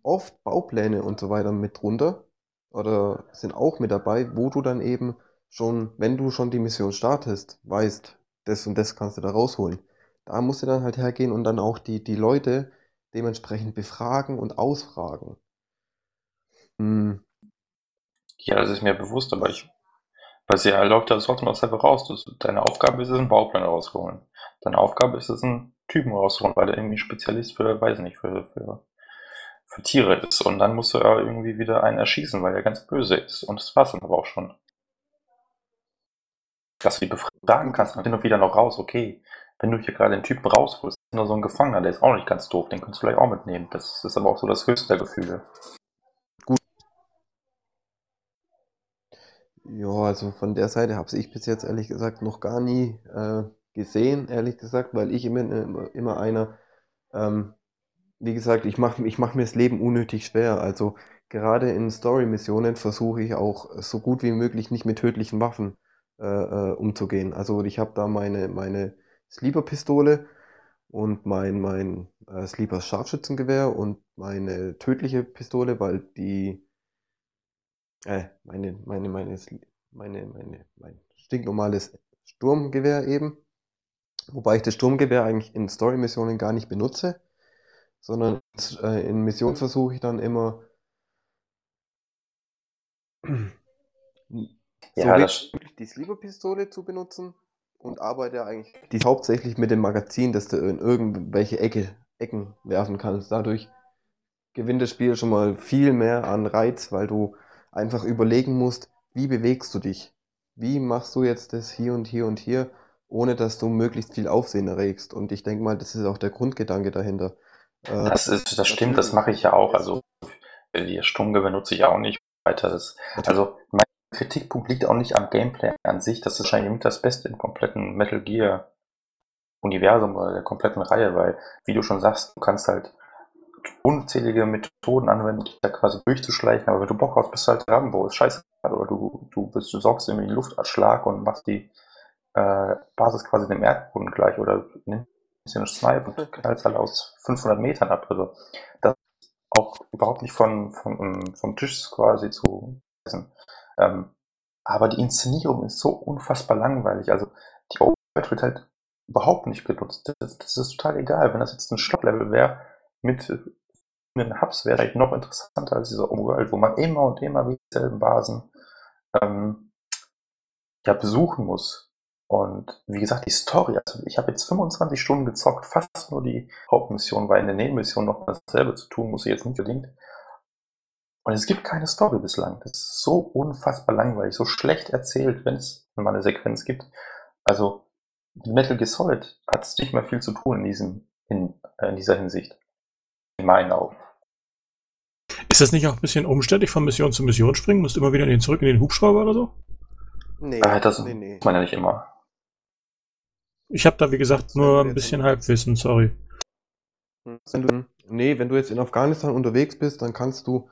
oft Baupläne und so weiter mit drunter oder sind auch mit dabei, wo du dann eben schon, wenn du schon die Mission startest, weißt, das und das kannst du da rausholen. Da musst du dann halt hergehen und dann auch die, die Leute dementsprechend befragen und ausfragen. Hm. Ja, das ist mir bewusst, aber ich sie ja läuft das trotzdem aus selber raus. Deine Aufgabe ist es, einen Bauplan rauszuholen. Deine Aufgabe ist es, einen Typen rauszuholen, weil der irgendwie Spezialist für, weiß nicht, für, für, für Tiere ist. Und dann musst du ja irgendwie wieder einen erschießen, weil er ganz böse ist. Und das war's dann aber auch schon. Dass du die befragen kannst, dann hin wieder noch raus, okay, wenn du hier gerade den Typen rausholst, ist nur so ein Gefangener, der ist auch nicht ganz doof, den kannst du vielleicht auch mitnehmen. Das ist aber auch so das höchste der Gefühle. Ja, also von der Seite habe ich bis jetzt ehrlich gesagt noch gar nie äh, gesehen, ehrlich gesagt, weil ich immer, immer, einer, ähm, wie gesagt, ich mache ich mach mir das Leben unnötig schwer. Also gerade in Story-Missionen versuche ich auch so gut wie möglich nicht mit tödlichen Waffen äh, äh, umzugehen. Also ich habe da meine, meine Sleeper-Pistole und mein, mein äh, Sleeper Scharfschützengewehr und meine tödliche Pistole, weil die äh, meine, meine, meine, meine, meine, mein stinknormales Sturmgewehr eben. Wobei ich das Sturmgewehr eigentlich in Story-Missionen gar nicht benutze, sondern äh, in Missionen versuche ich dann immer <clears throat> ja, so die Sleeper-Pistole zu benutzen und arbeite eigentlich die hauptsächlich mit dem Magazin, das du in irgendwelche Ecke, Ecken werfen kannst. Dadurch gewinnt das Spiel schon mal viel mehr an Reiz, weil du einfach überlegen musst, wie bewegst du dich? Wie machst du jetzt das hier und hier und hier, ohne dass du möglichst viel Aufsehen erregst? Und ich denke mal, das ist auch der Grundgedanke dahinter. Äh, das ist, das stimmt, das mache ich ja auch. Also die Stummge benutze ich auch nicht weiter. Das, also mein Kritikpunkt liegt auch nicht am Gameplay an sich. Das ist wahrscheinlich mit das Beste im kompletten Metal Gear Universum oder der kompletten Reihe, weil, wie du schon sagst, du kannst halt unzählige Methoden anwenden, dich da quasi durchzuschleichen, aber wenn du Bock hast, bist du halt Rambo, ist scheiße. Oder du, du, bist, du sorgst irgendwie einen Luftanschlag und machst die äh, Basis quasi dem Erdboden gleich oder dir eine Snipe und knallst halt aus 500 Metern ab. Also das ist auch überhaupt nicht von, von, vom Tisch quasi zu essen. Ähm, aber die Inszenierung ist so unfassbar langweilig. Also die Overworld wird halt überhaupt nicht genutzt. Das, das ist total egal. Wenn das jetzt ein Stocklevel wäre, mit einen Hubs wäre vielleicht noch interessanter als dieser Umwelt, wo man immer und immer wieder dieselben Basen ähm, ja, besuchen muss. Und wie gesagt, die Story, also ich habe jetzt 25 Stunden gezockt, fast nur die Hauptmission, weil in der Nebenmission noch dasselbe zu tun, muss ich jetzt nicht unbedingt. Und es gibt keine Story bislang. Das ist so unfassbar langweilig, so schlecht erzählt, wenn es mal eine Sequenz gibt. Also Metal Gear Solid hat es nicht mehr viel zu tun in, diesem, in, äh, in dieser Hinsicht. In meinen Augen. Ist das nicht auch ein bisschen umständlich von Mission zu Mission springen? Musst du immer wieder in den, zurück in den Hubschrauber oder so? Nee, äh, das nee, nee. muss man ja nicht immer. Ich habe da, wie gesagt, nur ein bisschen Halbwissen, sorry. Wenn du, nee, wenn du jetzt in Afghanistan unterwegs bist, dann kannst du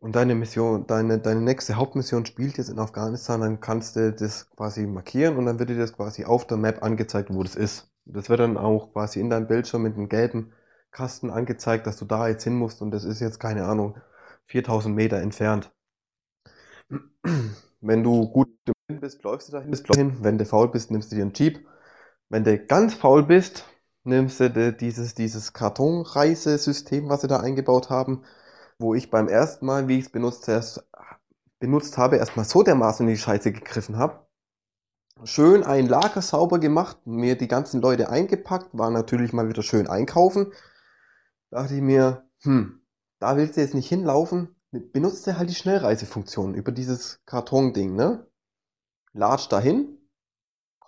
und deine Mission, deine, deine nächste Hauptmission spielt jetzt in Afghanistan, dann kannst du das quasi markieren und dann wird dir das quasi auf der Map angezeigt, wo das ist. Das wird dann auch quasi in deinem Bildschirm mit einem gelben Kasten angezeigt, dass du da jetzt hin musst und das ist jetzt, keine Ahnung, 4000 Meter entfernt. <clears throat> Wenn du gut im bist, läufst du dahin, bist hin. Wenn du faul bist, nimmst du dir einen Jeep, Wenn du ganz faul bist, nimmst du de- dieses, dieses Kartonreisesystem, was sie da eingebaut haben, wo ich beim ersten Mal, wie ich es benutzt, erst, benutzt habe, erstmal so dermaßen in die Scheiße gegriffen habe. Schön ein Lager sauber gemacht, mir die ganzen Leute eingepackt, war natürlich mal wieder schön einkaufen. Dachte ich mir, hm, da willst du jetzt nicht hinlaufen, benutzt du halt die Schnellreisefunktion über dieses Kartonding, ne? Latsch dahin,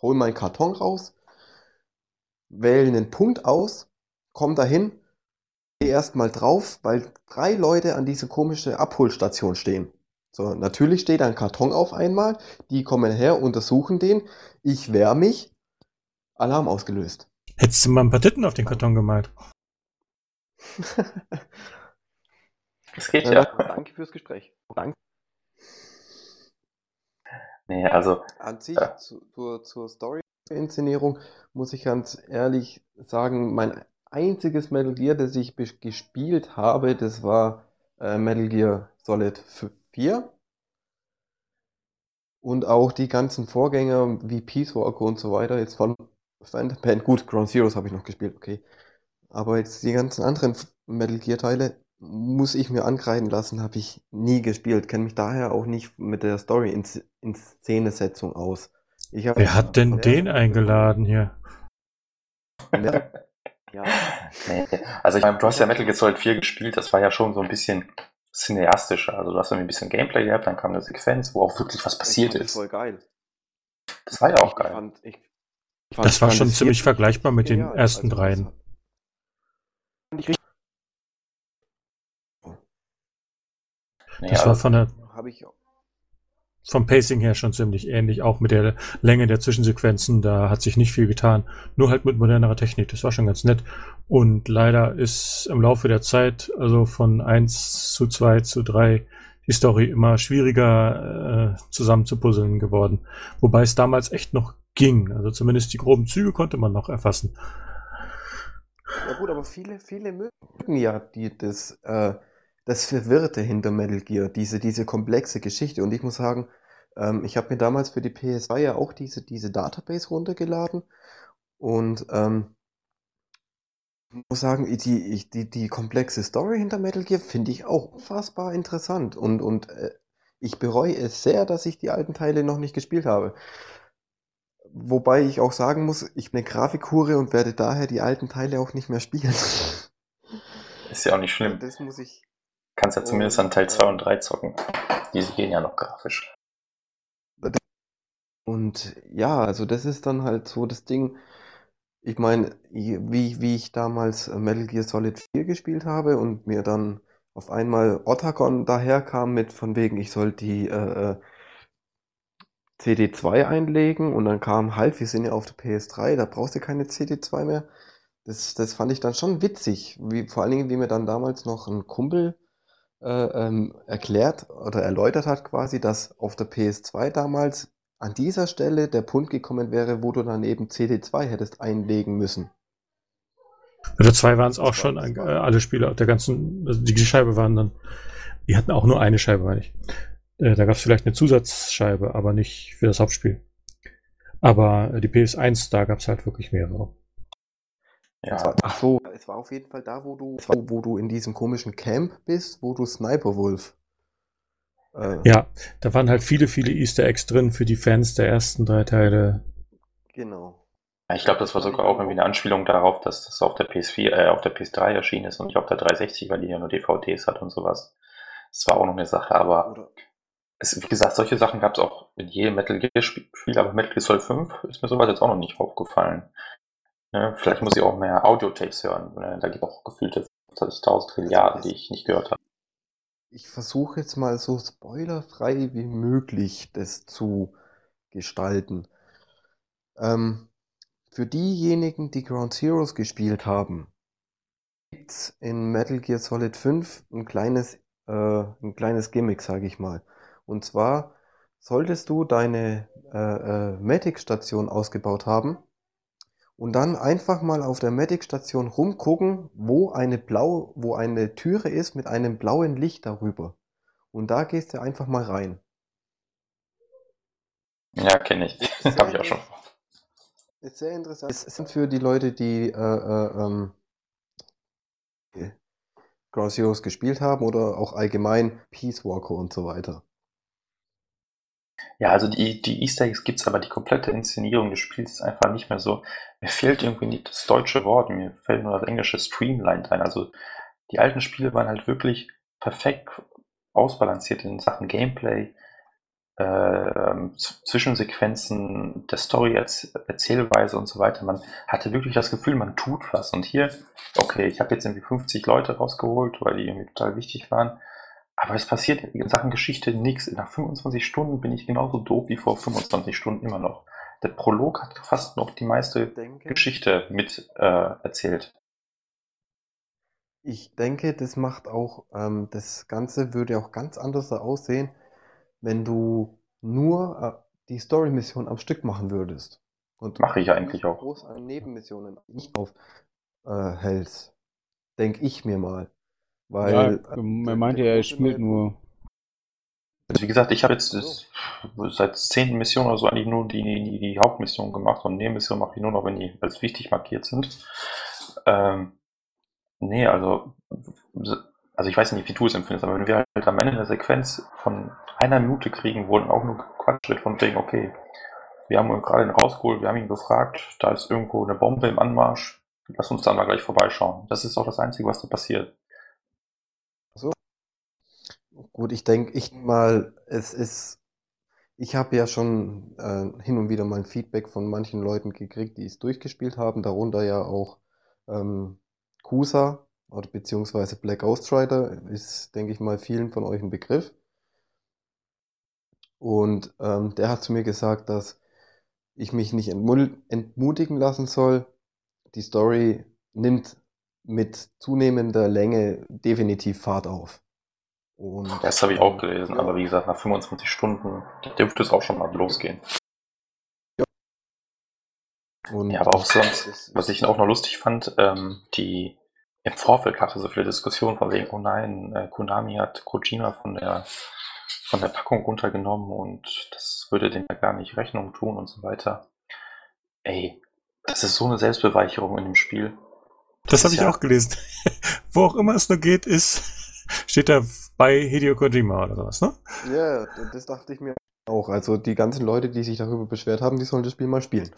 hol meinen Karton raus, wähle einen Punkt aus, komm dahin, geh erstmal drauf, weil drei Leute an diese komische Abholstation stehen. So, natürlich steht ein Karton auf einmal, die kommen her, untersuchen den, ich wehr mich, Alarm ausgelöst. Hättest du mal ein paar Titten auf den Karton gemalt? <laughs> Das geht Ja, ja. danke fürs Gespräch. Danke. Nee, also, An sich Ja. zu, zur, zur Story-Inszenierung muss ich ganz ehrlich sagen, mein einziges Metal Gear, das ich gespielt habe, das war äh, Metal Gear Solid 4. Und auch die ganzen Vorgänger wie Peace Walker und so weiter, jetzt von Phantom Pain, gut, Ground Zeroes habe ich noch gespielt, okay. Aber jetzt die ganzen anderen Metal Gear Teile muss ich mir ankreiden lassen, habe ich nie gespielt, kenne mich daher auch nicht mit der Story in, in Szenesetzung aus. Wer hat denn den eingeladen hier? <laughs> Ja, nee. Also ich meine, du hast ja Metal Gear Solid 4 gespielt, das war ja schon so ein bisschen cineastischer. Also du hast irgendwie ein bisschen Gameplay gehabt, dann kam eine Sequenz, wo auch wirklich was passiert ich fand das ist. voll geil. Das war ja auch Ich geil. fand, ich, ich fand, Das war schon ziemlich vergleichbar mit den genial. ersten Also, das dreien. fand ich richtig- Nee, Das war von der, vom Pacing her schon ziemlich ähnlich, auch mit der Länge der Zwischensequenzen, da hat sich nicht viel getan. Nur halt mit modernerer Technik, das war schon ganz nett. Und leider ist im Laufe der Zeit, also von 1 zu 2 zu 3, die Story immer schwieriger äh, zusammenzupuzzeln geworden. Wobei es damals echt noch ging. Also zumindest die groben Züge konnte man noch erfassen. Ja gut, aber viele, viele mögen ja die, das, äh, das Verwirrte hinter Metal Gear, diese, diese komplexe Geschichte. Und ich muss sagen, ähm, ich habe mir damals für die PS2 ja auch diese, diese Database runtergeladen. Und ähm, ich muss sagen, die, die, die komplexe Story hinter Metal Gear finde ich auch unfassbar interessant. Und, und äh, ich bereue es sehr, dass ich die alten Teile noch nicht gespielt habe. Wobei ich auch sagen muss, ich bin eine Grafikhure und werde daher die alten Teile auch nicht mehr spielen. ist ja auch nicht schlimm. Das muss ich. Kannst ja zumindest an Teil 2 und 3 zocken. Diese gehen ja noch grafisch. Und ja, also das ist dann halt so das Ding. Ich meine, wie, wie ich damals äh, Metal Gear Solid 4 gespielt habe und mir dann auf einmal Otagon daherkam mit von wegen, ich soll die äh, äh, CD2 einlegen und dann kam halt, wir sind ja auf der PS3, da brauchst du keine CD2 mehr. Das, das fand ich dann schon witzig, wie, vor allen Dingen, wie mir dann damals noch ein Kumpel ähm, erklärt oder erläutert hat quasi, dass auf der PS2 damals an dieser Stelle der Punkt gekommen wäre, wo du dann eben CD2 hättest einlegen müssen. Bei der 2 waren es auch schon das äh, alle Spieler der ganzen, also die Scheibe waren dann, die hatten auch nur eine Scheibe, meine ich. Äh, da gab es vielleicht eine Zusatzscheibe, aber nicht für das Hauptspiel. Aber äh, die PS1, da gab es halt wirklich mehrere. Ja, ach so, es war auf jeden Fall da, wo du, wo du in diesem komischen Camp bist, wo du Sniper Wolf. Äh, Ja, da waren halt viele, viele Easter Eggs drin für die Fans der ersten drei Teile. Genau. Ich glaube, das war sogar auch irgendwie eine Anspielung darauf, dass das auf der PS4, äh, auf der PS3 erschienen ist und nicht auf der 360, weil die ja nur DVDs hat und sowas. Das war auch noch eine Sache, aber Oder, es, wie gesagt, solche Sachen gab es auch in jedem Metal Gear Spiel, aber Metal Gear Solid 5 ist mir sowas jetzt auch noch nicht aufgefallen. Ne, vielleicht muss ich auch mehr Audiotapes hören. Ne? Da gibt es auch gefühlte 40.000 Trilliarden, die ich nicht gehört habe. ich versuche jetzt mal so spoilerfrei wie möglich das zu gestalten. Ähm, für diejenigen, die Ground Zeroes gespielt haben, gibt's in Metal Gear Solid 5 ein kleines, äh, ein kleines Gimmick, sage ich mal. Und zwar solltest du deine äh, äh, Medic-Station ausgebaut haben und dann einfach mal auf der Medic-Station rumgucken, wo eine blau, wo eine Türe ist mit einem blauen Licht darüber. Und da gehst du einfach mal rein. Ja, kenne ich. <laughs> Habe ich auch schon. Ist sehr interessant. Es sind für die Leute, die äh, äh, ähm, Ground Zeroes gespielt haben oder auch allgemein Peace Walker und so weiter. Ja, also die, die Easter Eggs gibt's, aber die komplette Inszenierung des Spiels ist einfach nicht mehr so. Mir fehlt irgendwie nicht das deutsche Wort, mir fällt nur das englische Streamlined ein. Also die alten Spiele waren halt wirklich perfekt ausbalanciert in Sachen Gameplay, äh, Zwischensequenzen, der Story, Erzählweise und so weiter. Man hatte wirklich das Gefühl, man tut was. Und hier, okay, ich habe jetzt irgendwie 50 Leute rausgeholt, weil die irgendwie total wichtig waren. Aber es passiert in Sachen Geschichte nichts. Nach 25 Stunden bin ich genauso doof wie vor 25 Stunden immer noch. Der Prolog hat fast noch die meiste denke, Geschichte mit äh, erzählt. Ich denke, das macht auch, ähm, das Ganze würde auch ganz anders aussehen, wenn du nur äh, die Story-Mission am Stück machen würdest. Und Mache ich eigentlich auch. groß an Nebenmissionen nicht aufhältst. Äh, denke ich mir mal. Weil, ja, er meinte ja, er spielt nur. Also wie gesagt, ich habe jetzt das, seit zehn Missionen oder so eigentlich nur die, die, die Hauptmission gemacht und Nebenmissionen mache ich nur noch, wenn die als wichtig markiert sind. Ähm, nee, also, also ich weiß nicht, wie du es empfindest, aber wenn wir halt am Ende eine Sequenz von einer Minute kriegen, wo auch nur Quatsch von wegen, okay, wir haben ihn gerade rausgeholt, wir haben ihn gefragt, da ist irgendwo eine Bombe im Anmarsch, lass uns da mal gleich vorbeischauen. Das ist auch das Einzige, was da passiert. So. Gut, ich denke, ich mal, es ist, ich habe ja schon äh, hin und wieder mal ein Feedback von manchen Leuten gekriegt, die es durchgespielt haben, darunter ja auch ähm, Kusa oder beziehungsweise Black Ghost Rider ist, denke ich mal, vielen von euch ein Begriff. Und ähm, der hat zu mir gesagt, dass ich mich nicht entmutigen lassen soll. Die Story nimmt mit zunehmender Länge definitiv Fahrt auf. Und, das habe ich auch gelesen, ja. aber wie gesagt, nach 25 Stunden dürfte es auch schon mal losgehen. Ja, Und ja aber auch sonst, was ich auch noch lustig fand, ähm, die im Vorfeld gab es so viele Diskussionen von wegen, oh nein, äh, Konami hat Kojima von der von der Packung runtergenommen und das würde dem ja gar nicht Rechnung tun und so weiter. Ey, das ist so eine Selbstbeweicherung in dem Spiel. Das, das habe ich ja auch gelesen. <laughs> Wo auch immer es nur geht, ist, steht da bei Hideo Kojima oder sowas, ne? Ja, das dachte ich mir auch. Also die ganzen Leute, die sich darüber beschwert haben, die sollen das Spiel mal spielen.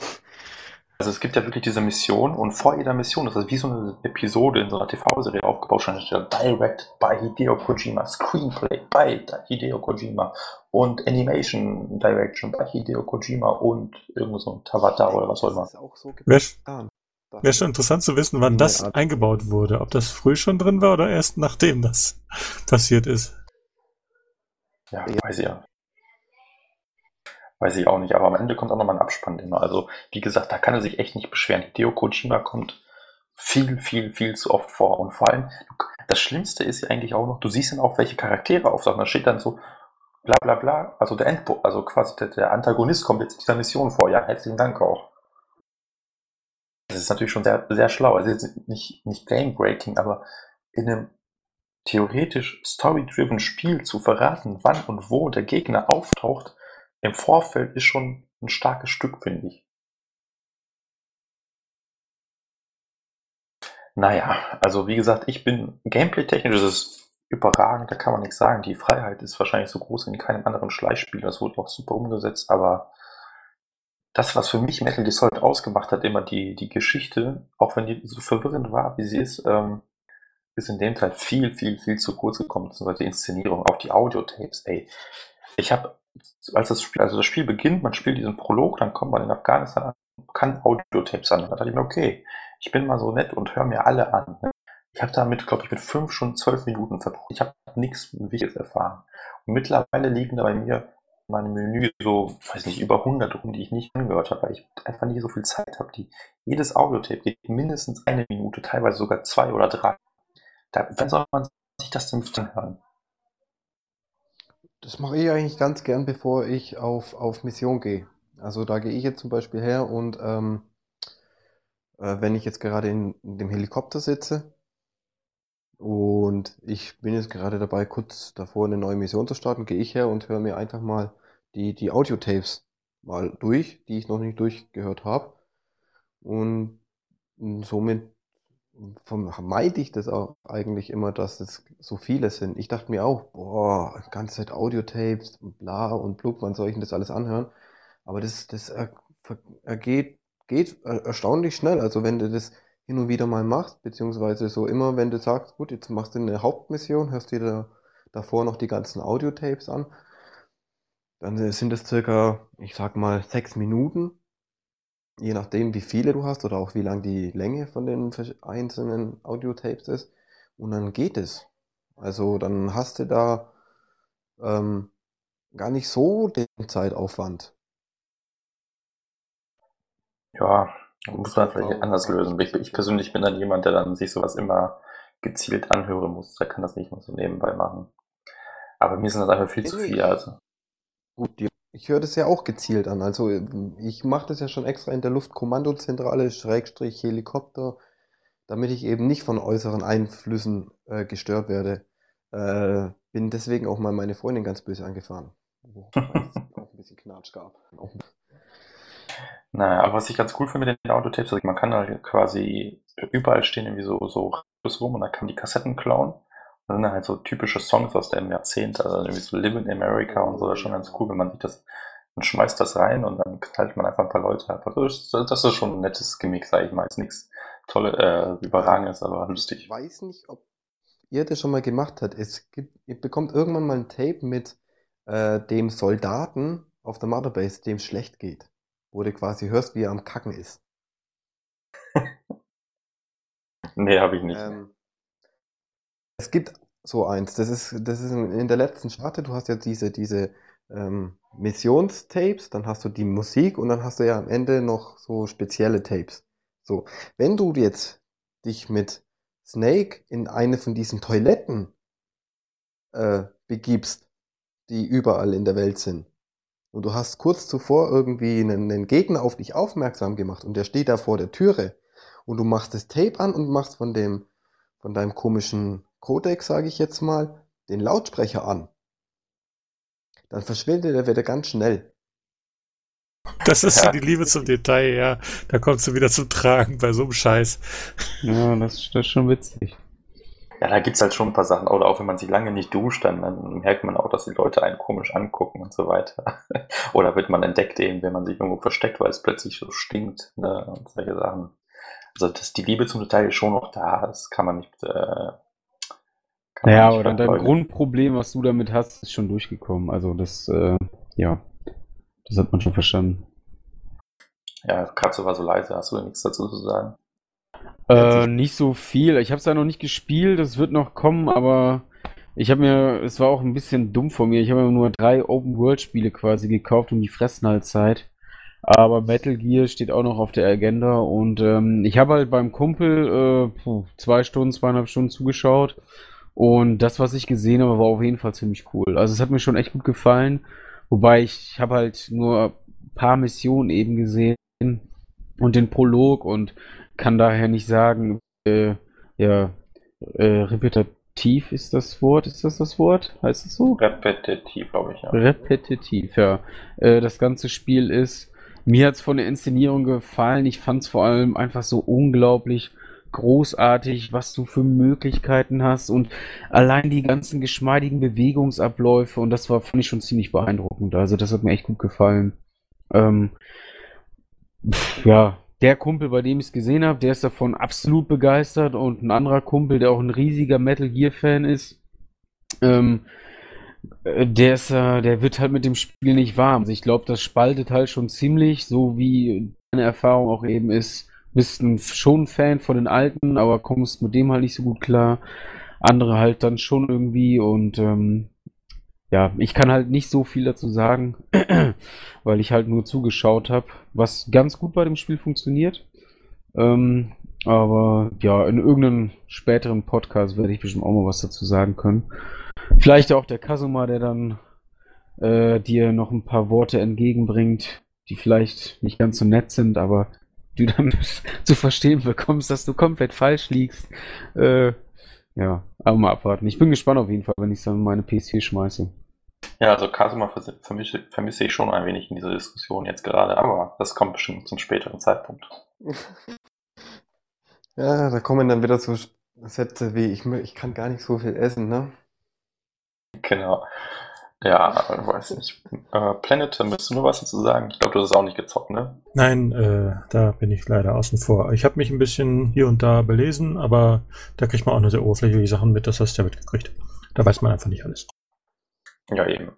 Also es gibt ja wirklich diese Mission und vor jeder Mission, das ist wie so eine Episode in so einer TV-Serie aufgebaut, schon steht Direct by Hideo Kojima, Screenplay by Hideo Kojima und Animation Direction by Hideo Kojima und irgendwo so ein Tabata oder was auch immer. So Wäre wär schon interessant zu wissen, wann das eingebaut wurde. Ob das früh schon drin war oder erst nachdem das <laughs> passiert ist. Ja, weiß ich ja. Weiß ich auch nicht, aber am Ende kommt auch nochmal ein Abspann immer. Also, wie gesagt, da kann er sich echt nicht beschweren. Hideo Kojima kommt viel, viel, viel zu oft vor. Und vor allem, das Schlimmste ist ja eigentlich auch noch, du siehst dann auch, welche Charaktere auftauchen. Da steht dann so, bla bla bla, also der Endbo also quasi der, der, Antagonist kommt jetzt in dieser Mission vor. Ja, herzlichen Dank auch. Das ist natürlich schon sehr, sehr schlau. Also jetzt nicht, nicht game-breaking, aber in einem theoretisch story-driven Spiel zu verraten, wann und wo der Gegner auftaucht, im Vorfeld ist schon ein starkes Stück, finde ich. Naja, also wie gesagt, ich bin gameplay-technisch ist überragend, da kann man nichts sagen. Die Freiheit ist wahrscheinlich so groß wie in keinem anderen Schleichspiel. Das wurde auch super umgesetzt, aber das, was für mich Metal Gear ausgemacht hat, immer die, die Geschichte, auch wenn die so verwirrend war, wie sie ist, ähm, ist in dem Teil viel, viel, viel zu kurz gekommen, beziehungsweise die Inszenierung, auch die Audiotapes, ey. Ich habe als das Spiel, also das Spiel beginnt, man spielt diesen Prolog, dann kommt man in Afghanistan an, kann Audiotapes an. Da dachte ich mir, okay, ich bin mal so nett und höre mir alle an. Ne? Ich habe damit, glaube ich, mit fünf schon zwölf Minuten verbraucht. Ich habe nichts Wichtiges erfahren. Und mittlerweile liegen da bei mir meine Menü so, weiß nicht, über 100 rum, die ich nicht angehört habe, weil ich einfach nicht so viel Zeit habe. Die, jedes Audiotape geht mindestens eine Minute, teilweise sogar zwei oder drei. Da, wann soll man sich das denn anhören? Das mache ich eigentlich ganz gern, bevor ich auf, auf Mission gehe. Also da gehe ich jetzt zum Beispiel her und ähm, äh, wenn ich jetzt gerade in, in dem Helikopter sitze und ich bin jetzt gerade dabei, kurz davor eine neue Mission zu starten, gehe ich her und höre mir einfach mal die, die Audiotapes mal durch, die ich noch nicht durchgehört habe. Und somit vermeide ich das auch eigentlich immer, dass es so viele sind. Ich dachte mir auch, boah, ganze Zeit Audiotapes und bla und blub, wann soll ich denn das alles anhören? Aber das, das er, ergeht, geht erstaunlich schnell. Also wenn du das hin und wieder mal machst, beziehungsweise so immer, wenn du sagst, gut, jetzt machst du eine Hauptmission, hörst dir da, davor noch die ganzen Audiotapes an, dann sind es circa, ich sag mal, sechs Minuten je nachdem, wie viele du hast oder auch wie lang die Länge von den einzelnen Audiotapes ist. Und dann geht es. Also dann hast du da ähm, gar nicht so den Zeitaufwand. Ja, muss man vielleicht anders lösen. Ich, ich, persönlich bin dann jemand, der dann sich sowas immer gezielt anhören muss. Der kann das nicht mehr so nebenbei machen. Aber mir sind das einfach viel zu viel. Also. Gut, die ich höre das ja auch gezielt an. Also ich mache das ja schon extra in der Luftkommandozentrale, Schrägstrich Helikopter, damit ich eben nicht von äußeren Einflüssen äh, gestört werde. Äh, bin deswegen auch mal meine Freundin ganz böse angefahren. Wo es <laughs> auch ein bisschen Knatsch gab. Naja, aber was ich ganz cool finde mit den Audiotapes, also man kann halt quasi überall stehen irgendwie so, so rum und dann kann man die Kassetten klauen das sind halt so typische Songs aus dem Jahrzehnt, also irgendwie so Live in America und so, das ist schon ganz cool, wenn man sich das, man schmeißt das rein und dann knallt man einfach ein paar Leute ab. Also das, das ist schon ein nettes Gimmick, sag ich mal. Ist nichts tolle, äh, überragendes, aber lustig. Ich weiß nicht, ob ihr das schon mal gemacht habt. Es gibt, ihr bekommt irgendwann mal ein Tape mit äh, dem Soldaten auf der Motherbase, dem es schlecht geht. Wo du quasi hörst, wie er am Kacken ist. <laughs> nee, habe ich nicht. Ähm, es gibt so eins. Das ist, das ist in der letzten Sparte. Du hast ja diese, diese ähm, Missionstapes, dann hast du die Musik und dann hast du ja am Ende noch so spezielle Tapes. So, wenn du jetzt dich mit Snake in eine von diesen Toiletten äh, begibst, die überall in der Welt sind, und du hast kurz zuvor irgendwie einen, einen Gegner auf dich aufmerksam gemacht und der steht da vor der Türe und du machst das Tape an und machst von dem, von deinem komischen Codec, sage ich jetzt mal, den Lautsprecher an, dann verschwindet er wieder ganz schnell. Das ist ja. so die Liebe zum Detail, ja. Da kommst du wieder zum Tragen bei so einem Scheiß. Ja, das, das ist schon witzig. Ja, da gibt es halt schon ein paar Sachen. Oder auch wenn man sich lange nicht duscht, dann, dann, merkt man auch, dass die Leute einen komisch angucken und so weiter. <laughs> Oder wird man entdeckt eben, wenn man sich irgendwo versteckt, weil es plötzlich so stinkt ne? und solche Sachen. Also das, die Liebe zum Detail ist schon noch da. Das kann man nicht äh, naja, aber dann dein Grundproblem, was du damit hast, ist schon durchgekommen. Also das, äh, ja, das hat man schon verstanden. Ja, Katze war so leise, hast du da nichts dazu zu sagen? Äh, nicht so viel. Ich habe es ja noch nicht gespielt, es wird noch kommen, aber ich habe mir, es war auch ein bisschen dumm von mir, ich habe mir nur drei Open-World-Spiele quasi gekauft und die fressen halt Zeit. Aber Metal Gear steht auch noch auf der Agenda und ähm, ich habe halt beim Kumpel äh, zwei Stunden, zweieinhalb Stunden zugeschaut und das, was ich gesehen habe, war auf jeden Fall ziemlich cool. Also es hat mir schon echt gut gefallen. Wobei ich habe halt nur ein paar Missionen eben gesehen und den Prolog und kann daher nicht sagen, äh, ja, äh, repetitiv ist das Wort. Ist das das Wort? Heißt es so? Repetitiv, glaube ich, ja. Repetitiv, ja. Äh, das ganze Spiel ist, mir hat es von der Inszenierung gefallen. Ich fand es vor allem einfach so unglaublich großartig, was du für Möglichkeiten hast und allein die ganzen geschmeidigen Bewegungsabläufe und das war, fand ich schon ziemlich beeindruckend. Also das hat mir echt gut gefallen. Ähm, pf, ja, der Kumpel, bei dem ich es gesehen habe, der ist davon absolut begeistert und ein anderer Kumpel, der auch ein riesiger Metal Gear Fan ist, ähm, äh, der ist, äh, der wird halt mit dem Spiel nicht warm. Also ich glaube, das spaltet halt schon ziemlich, so wie meine Erfahrung auch eben ist bist ein, schon Fan von den alten, aber kommst mit dem halt nicht so gut klar. Andere halt dann schon irgendwie und ähm, ja, ich kann halt nicht so viel dazu sagen, <clears throat> weil ich halt nur zugeschaut habe, was ganz gut bei dem Spiel funktioniert. Ähm, aber ja, in irgendeinem späteren Podcast werde ich bestimmt auch mal was dazu sagen können. Vielleicht auch der Kasuma, der dann äh, dir noch ein paar Worte entgegenbringt, die vielleicht nicht ganz so nett sind, aber du dann zu verstehen bekommst, dass du komplett falsch liegst. Äh, ja, aber mal abwarten. Ich bin gespannt auf jeden Fall, wenn ich es dann in meine PS4 schmeiße. Ja, also Kasuma vermisse, vermisse ich schon ein wenig in dieser Diskussion jetzt gerade, aber das kommt bestimmt zum späteren Zeitpunkt. <laughs> Ja, da kommen dann wieder so Sätze wie, ich, ich kann gar nicht so viel essen, ne? Genau. Ja, weiß nicht. Äh, Planet, da müsstest du nur was dazu sagen. Ich glaube, du hast es auch nicht gezockt, ne? Nein, äh, da bin ich leider außen vor. Ich habe mich ein bisschen hier und da belesen, aber da kriegt man auch nur sehr oberflächliche Sachen mit, das hast du ja mitgekriegt. Da weiß man einfach nicht alles. Ja, eben.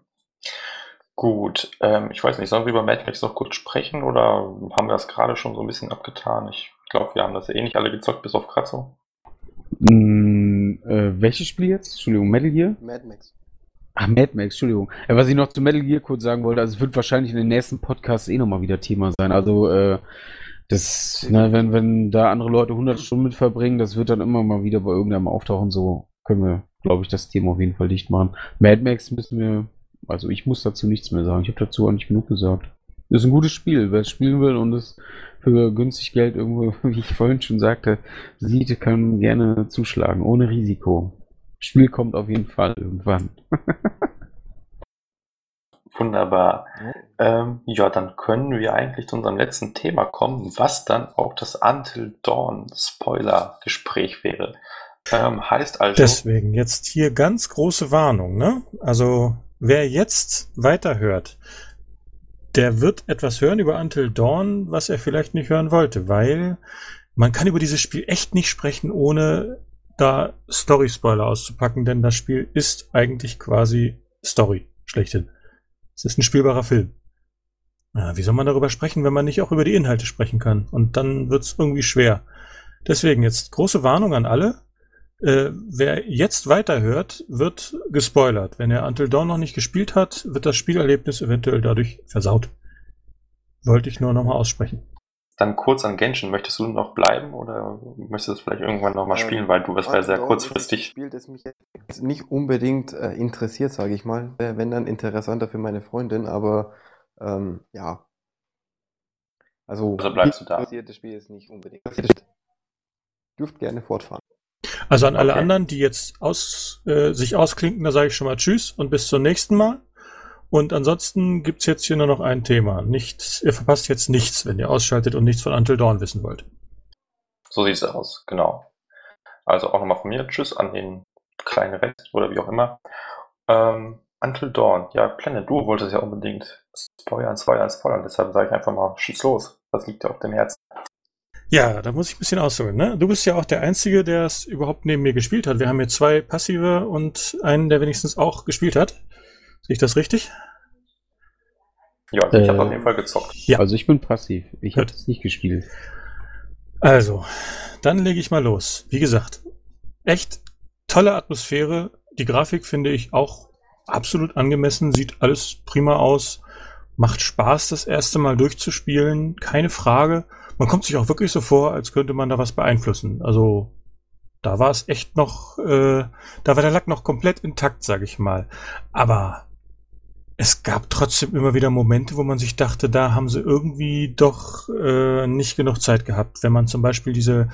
Gut, ähm, ich weiß nicht, sollen wir über Mad Max noch kurz sprechen oder haben wir das gerade schon so ein bisschen abgetan? Ich glaube, wir haben das eh nicht alle gezockt, bis auf Kratzo. Mm, äh, welches Spiel jetzt? Entschuldigung, Metal Gear? Mad Max. Ach, Mad Max, Entschuldigung. Ja, was ich noch zu Metal Gear kurz sagen wollte, also es wird wahrscheinlich in den nächsten Podcasts eh nochmal wieder Thema sein. Also, äh, das, ne, wenn, wenn da andere Leute 100 Stunden mit verbringen, das wird dann immer mal wieder bei irgendeinem auftauchen. So können wir, glaube ich, das Thema auf jeden Fall dicht machen. Mad Max müssen wir, also ich muss dazu nichts mehr sagen. Ich habe dazu auch nicht genug gesagt. Ist ein gutes Spiel. Wer es spielen will und es für günstig Geld irgendwo, <laughs> wie ich vorhin schon sagte, sieht, kann gerne zuschlagen, ohne Risiko. Spiel kommt auf jeden Fall irgendwann. <laughs> Wunderbar. Ähm, ja, dann können wir eigentlich zu unserem letzten Thema kommen, was dann auch das Until Dawn Spoiler-Gespräch wäre. Ähm, heißt also. Deswegen jetzt hier ganz große Warnung, ne? Also, wer jetzt weiterhört, der wird etwas hören über Until Dawn, was er vielleicht nicht hören wollte, weil man kann über dieses Spiel echt nicht sprechen, ohne da Story-Spoiler auszupacken, denn das Spiel ist eigentlich quasi Story, schlechthin. Es ist ein spielbarer Film. Ja, wie soll man darüber sprechen, wenn man nicht auch über die Inhalte sprechen kann? Und dann wird es irgendwie schwer. Deswegen jetzt große Warnung an alle. Äh, wer jetzt weiterhört, wird gespoilert. Wenn er Until Dawn noch nicht gespielt hat, wird das Spielerlebnis eventuell dadurch versaut. Wollte ich nur nochmal aussprechen. Dann kurz an Genshin. Möchtest du noch bleiben oder möchtest du es vielleicht irgendwann nochmal Ähm, spielen, weil du das war sehr Dawn kurzfristig. Spiel, das mich jetzt nicht unbedingt äh, interessiert, sage ich mal. Wär- Wenn dann interessanter für meine Freundin, aber ähm, ja. Also, Also bleibst du da. interessiert das Spiel ist nicht unbedingt. Dürft gerne fortfahren. Also an alle Okay. anderen, die jetzt aus, äh, sich ausklinken, da sage ich schon mal Tschüss und bis zum nächsten Mal. Und ansonsten gibt's jetzt hier nur noch ein Thema. Nichts, ihr verpasst jetzt nichts, wenn ihr ausschaltet und nichts von Until Dawn wissen wollt. So sieht es aus, genau. Also auch nochmal von mir Tschüss an den kleinen Rest oder wie auch immer. Ähm, Until Dawn, ja, Planet, du wolltest ja unbedingt spoilern, spoilern, spoilern, deshalb sage ich einfach mal, schieß los. Das liegt dir auf dem Herzen. Ja, da muss ich ein bisschen ausholen. Ne? Du bist ja auch der Einzige, der es überhaupt neben mir gespielt hat. Wir haben hier zwei passive und einen, der wenigstens auch gespielt hat. Sehe ich das richtig? Ja, ich Äh, habe auf jeden Fall gezockt. Ja. Also ich bin passiv. Ich habe es nicht gespielt. Also, dann lege ich mal los. Wie gesagt, echt tolle Atmosphäre. Die Grafik finde ich auch absolut angemessen, sieht alles prima aus. Macht Spaß, das erste Mal durchzuspielen, keine Frage. Man kommt sich auch wirklich so vor, als könnte man da was beeinflussen. Also, da war es echt noch, äh, da war der Lack noch komplett intakt, sage ich mal. Aber es gab trotzdem immer wieder Momente, wo man sich dachte, da haben sie irgendwie doch äh, nicht genug Zeit gehabt. Wenn man zum Beispiel diese,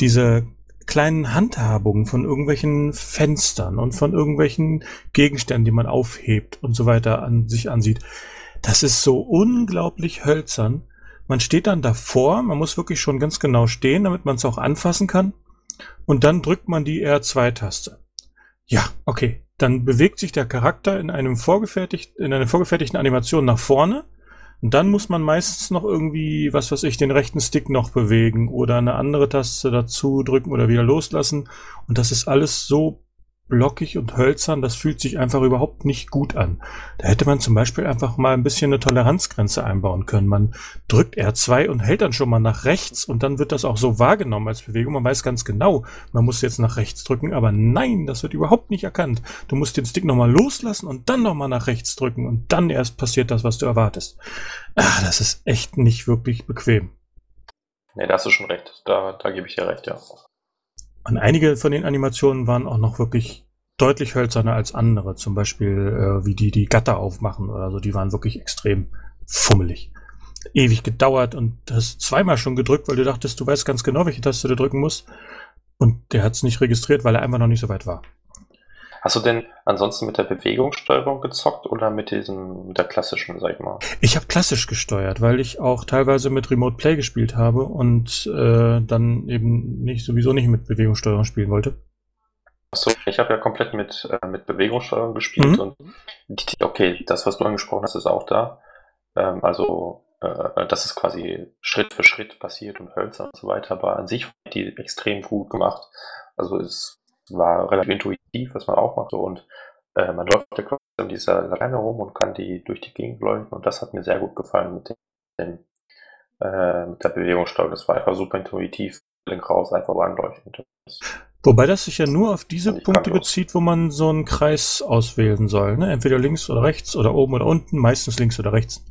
diese kleinen Handhabungen von irgendwelchen Fenstern und von irgendwelchen Gegenständen, die man aufhebt und so weiter an sich ansieht. Das ist so unglaublich hölzern. Man steht dann davor, man muss wirklich schon ganz genau stehen, damit man es auch anfassen kann. Und dann drückt man die R2-Taste. Ja, okay. Dann bewegt sich der Charakter in einem vorgefertigt, in einer vorgefertigten Animation nach vorne. Und dann muss man meistens noch irgendwie, was weiß ich, den rechten Stick noch bewegen oder eine andere Taste dazu drücken oder wieder loslassen. Und das ist alles so blockig und hölzern, das fühlt sich einfach überhaupt nicht gut an. Da hätte man zum Beispiel einfach mal ein bisschen eine Toleranzgrenze einbauen können. Man drückt R2 und hält dann schon mal nach rechts und dann wird das auch so wahrgenommen als Bewegung. Man weiß ganz genau, man muss jetzt nach rechts drücken, aber nein, das wird überhaupt nicht erkannt. Du musst den Stick nochmal loslassen und dann nochmal nach rechts drücken und dann erst passiert das, was du erwartest. Ah, das ist echt nicht wirklich bequem. Ne, da hast du schon recht. Da, da gebe ich dir recht, ja. Und einige von den Animationen waren auch noch wirklich deutlich hölzerner als andere. Zum Beispiel, äh, wie die die Gatter aufmachen oder so. Die waren wirklich extrem fummelig. Ewig gedauert und hast zweimal schon gedrückt, weil du dachtest, du weißt ganz genau, welche Taste du drücken musst. Und der hat es nicht registriert, weil er einfach noch nicht so weit war. Hast du denn ansonsten mit der Bewegungssteuerung gezockt oder mit diesem, mit der klassischen, sag ich mal? Ich habe klassisch gesteuert, weil ich auch teilweise mit Remote Play gespielt habe und äh, dann eben nicht sowieso nicht mit Bewegungssteuerung spielen wollte. Achso, ich habe ja komplett mit, äh, mit Bewegungssteuerung gespielt Mhm. und okay, das, was du angesprochen hast, ist auch da. Ähm, also, äh, das ist quasi Schritt für Schritt passiert und Hölzer und so weiter, aber an sich die extrem gut gemacht. Also es war relativ intuitiv, was man auch macht und äh, man läuft ja quasi in dieser Laterne rum und kann die durch die Gegend leuchten und das hat mir sehr gut gefallen mit dem, äh, mit der Bewegungssteuerung. Das war einfach super intuitiv, Link raus, einfach. Das- Wobei das sich ja nur auf diese ich Punkte bezieht, wo man so einen Kreis auswählen soll. Ne? Entweder links oder rechts oder oben oder unten, meistens links oder rechts.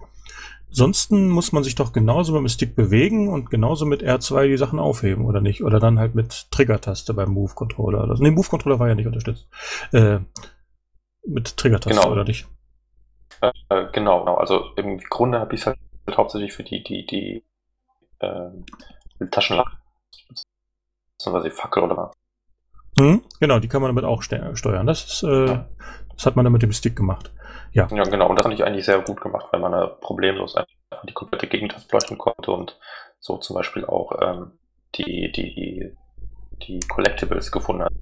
Ansonsten muss man sich doch genauso mit dem Stick bewegen und genauso mit R2 die Sachen aufheben, oder nicht? Oder dann halt mit Trigger-Taste beim Move-Controller. Also, nee, Move-Controller war ja nicht unterstützt. Äh, mit Trigger-Taste, Genau. oder nicht? Äh, äh, genau, genau. Also im Grunde habe ich es halt hauptsächlich für die, die, die ähm, Taschenlampe, beziehungsweise Fackel oder Hm? Genau, die kann man damit auch ste steuern. Das, ist, äh, das hat man dann mit dem Stick gemacht. Ja. Ja, genau. Und das fand ich eigentlich sehr gut gemacht, weil man da problemlos einfach die komplette Gegend beleuchten konnte und so zum Beispiel auch ähm, die, die, die Collectibles gefunden hat.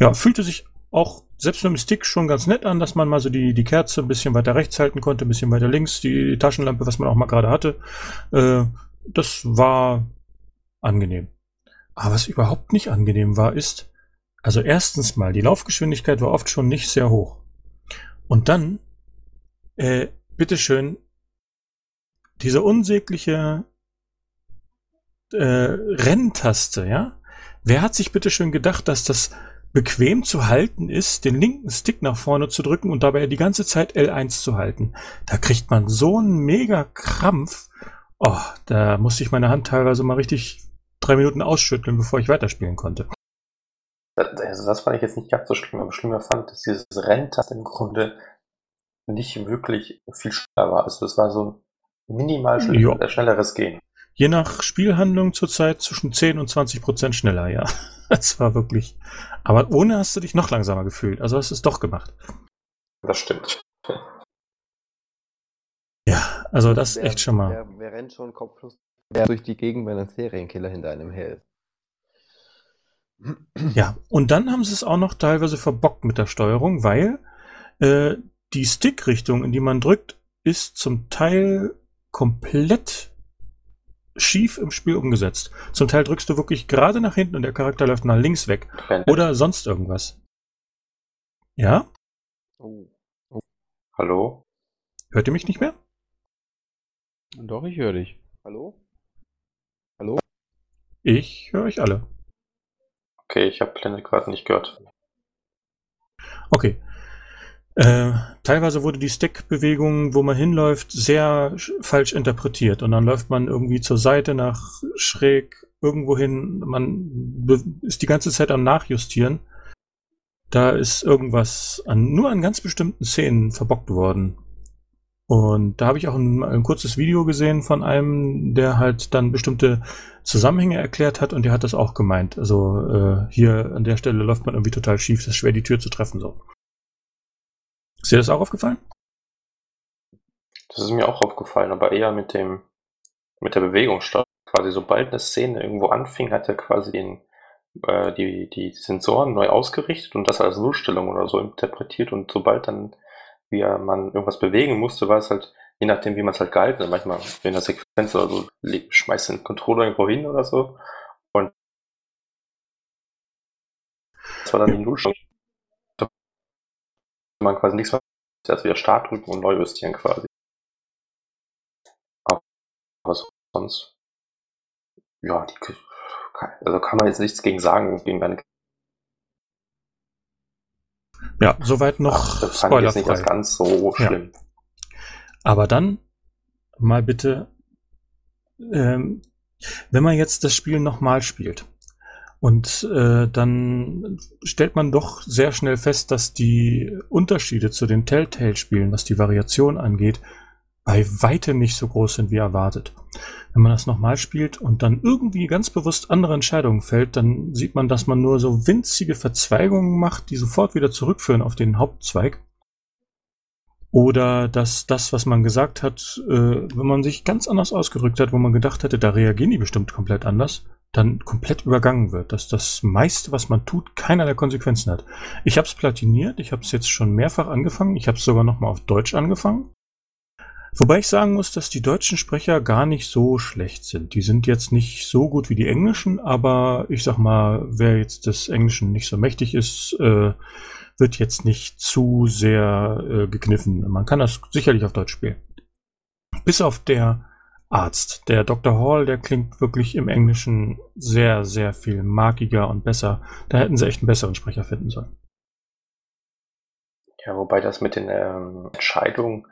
Ja, fühlte sich auch selbst mit dem Stick schon ganz nett an, dass man mal so die, die Kerze ein bisschen weiter rechts halten konnte, ein bisschen weiter links, die Taschenlampe, was man auch mal gerade hatte. Äh, das war angenehm. Aber was überhaupt nicht angenehm war, ist, also erstens mal, die Laufgeschwindigkeit war oft schon nicht sehr hoch. Und dann, äh, bitteschön, diese unsägliche äh, Renntaste, ja? Wer hat sich bitteschön gedacht, dass das bequem zu halten ist, den linken Stick nach vorne zu drücken und dabei die ganze Zeit L1 zu halten? Da kriegt man so einen mega Krampf. Oh, da musste ich meine Hand teilweise mal richtig drei Minuten ausschütteln, bevor ich weiterspielen konnte. Also das fand ich jetzt nicht ganz so schlimm, aber schlimmer fand, dass dieses Renntaste im Grunde nicht wirklich viel schneller war. Also das war so ein minimal schnell, äh, schnelleres Gehen. Je nach Spielhandlung zurzeit zwischen 10 und 20 Prozent schneller, ja. <laughs> Das war wirklich. Aber ohne hast du dich noch langsamer gefühlt. Also hast du es doch gemacht. Das stimmt. Ja, also das Wer- echt schon mal. Wer, wer rennt schon kopflos wer durch die Gegend, wenn ein Serienkiller hinter einem her ist? Ja, <clears throat> und dann haben sie es auch noch teilweise verbockt mit der Steuerung, weil äh, die Stickrichtung, in die man drückt, ist zum Teil komplett schief im Spiel umgesetzt. Zum Teil drückst du wirklich gerade nach hinten und der Charakter läuft nach links weg. Oder sonst irgendwas. Ja? Oh. Hallo? Hört ihr mich nicht mehr? Doch, ich höre dich. Hallo? Ich höre euch alle. Okay, ich habe Planet gerade nicht gehört. Okay. Äh, teilweise wurde die Stickbewegung, wo man hinläuft, sehr sch- falsch interpretiert. Und dann läuft man irgendwie zur Seite nach schräg irgendwo hin. Man ist die ganze Zeit am Nachjustieren. Da ist irgendwas an, nur an ganz bestimmten Szenen verbockt worden. Und da habe ich auch ein, ein kurzes Video gesehen von einem, der halt dann bestimmte Zusammenhänge erklärt hat und der hat das auch gemeint. Also äh, hier an der Stelle läuft man irgendwie total schief, das ist schwer die Tür zu treffen so. Ist dir das auch aufgefallen? Das ist mir auch aufgefallen, aber eher mit dem, mit der Bewegungssteuerung. Quasi sobald eine Szene irgendwo anfing, hat er quasi den, äh, die, die Sensoren neu ausgerichtet und das als Nullstellung oder so interpretiert und sobald dann wie man irgendwas bewegen musste, war es halt, je nachdem, wie man es halt gehalten hat, manchmal in der Sequenz oder so, schmeißt den Controller irgendwo hin oder so und das war dann die Nullstellung. Da man quasi nichts mehr, also wieder Start drücken und neu justieren quasi. Aber sonst, ja, die, also kann man jetzt nichts gegen sagen, gegen eine Ja, soweit noch Ach, das fand ich jetzt nicht als ganz so Ja. schlimm. Aber dann mal bitte, ähm, wenn man jetzt das Spiel nochmal spielt und äh, dann stellt man doch sehr schnell fest, dass die Unterschiede zu den Telltale-Spielen, was die Variation angeht, bei weitem nicht so groß sind wie erwartet. Wenn man das nochmal spielt und dann irgendwie ganz bewusst andere Entscheidungen fällt, dann sieht man, dass man nur so winzige Verzweigungen macht, die sofort wieder zurückführen auf den Hauptzweig. Oder dass das, was man gesagt hat, äh, wenn man sich ganz anders ausgedrückt hat, wo man gedacht hätte, da reagieren die bestimmt komplett anders, dann komplett übergangen wird. Dass das meiste, was man tut, keinerlei Konsequenzen hat. Ich habe es platiniert, ich habe es jetzt schon mehrfach angefangen, ich habe es sogar nochmal auf Deutsch angefangen. Wobei ich sagen muss, dass die deutschen Sprecher gar nicht so schlecht sind. Die sind jetzt nicht so gut wie die englischen, aber ich sag mal, wer jetzt des Englischen nicht so mächtig ist, äh, wird jetzt nicht zu sehr äh, gekniffen. Man kann das sicherlich auf Deutsch spielen. Bis auf der Arzt. Der Dr. Hall, der klingt wirklich im Englischen sehr, sehr viel magiger und besser. Da hätten sie echt einen besseren Sprecher finden sollen. Ja, wobei das mit den ähm, Entscheidungen,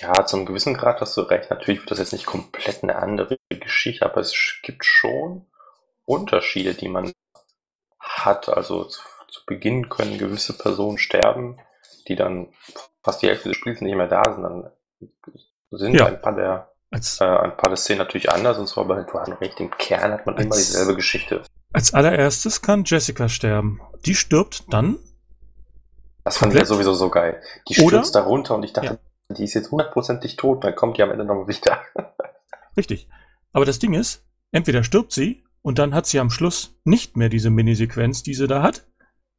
ja, zum gewissen Grad hast du recht. Natürlich wird das jetzt nicht komplett eine andere Geschichte, aber es gibt schon Unterschiede, die man hat. Also zu Beginn können gewisse Personen sterben, die dann fast die Hälfte des Spiels nicht mehr da sind. Dann sind ja. ein paar der als, äh, ein paar der Szenen natürlich anders und zwar bei du hast recht, im Kern hat man als, immer dieselbe Geschichte. Als allererstes kann Jessica sterben. Die stirbt dann. Das fand ich ja sowieso so geil. Die stürzt da runter und ich dachte, ja. Die ist jetzt hundertprozentig tot, dann kommt die am Ende nochmal wieder. <laughs> Richtig. Aber das Ding ist, entweder stirbt sie und dann hat sie am Schluss nicht mehr diese Minisequenz, die sie da hat,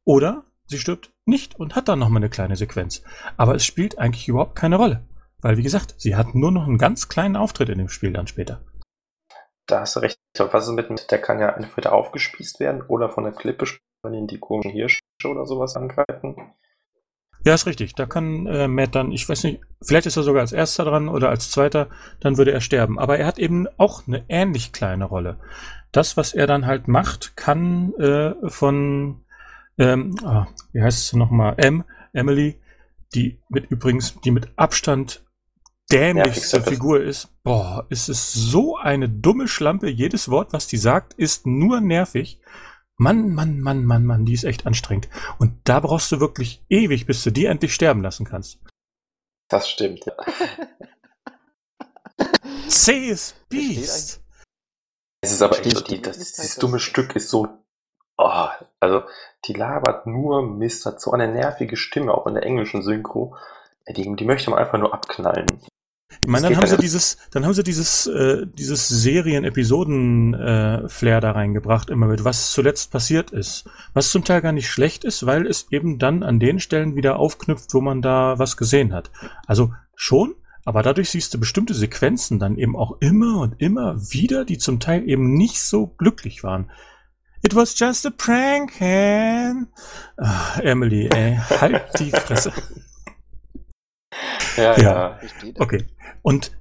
oder sie stirbt nicht und hat dann nochmal eine kleine Sequenz. Aber es spielt eigentlich überhaupt keine Rolle. Weil, wie gesagt, sie hat nur noch einen ganz kleinen Auftritt in dem Spiel dann später. Da hast du recht. Was ist mit, der kann ja entweder aufgespießt werden oder von der Klippe wenn ihn die komischen Hirsche oder sowas angreifen. Ja, ist richtig. Da kann äh, Matt dann, ich weiß nicht, vielleicht ist er sogar als erster dran oder als zweiter, dann würde er sterben. Aber er hat eben auch eine ähnlich kleine Rolle. Das, was er dann halt macht, kann äh, von ähm, ah, wie heißt es nochmal? M, Emily, die mit übrigens, die mit Abstand dämlichste Figur ist. Boah, ist es so eine dumme Schlampe. Jedes Wort, was die sagt, ist nur nervig. Mann, Mann, Mann, Mann, Mann, die ist echt anstrengend. Und da brauchst du wirklich ewig, bis du die endlich sterben lassen kannst. Das stimmt, ja. C ist Beast. Es ist aber echt so, die, das, dieses dumme Stück ist so Oh, also die labert nur Mist, hat so eine nervige Stimme, auch in der englischen Synchro. Die, die möchte man einfach nur abknallen. Ich meine, dann haben sie dieses, dann haben sie dieses, äh, dieses Serien-Episoden-Flair äh, da reingebracht, immer mit, was zuletzt passiert ist. Was zum Teil gar nicht schlecht ist, weil es eben dann an den Stellen wieder aufknüpft, wo man da was gesehen hat. Also schon, aber dadurch siehst du bestimmte Sequenzen dann eben auch immer und immer wieder, die zum Teil eben nicht so glücklich waren. It was just a prank, Han. Ach, Emily, ey, halt die Fresse. <laughs> ja, ja. Okay. Und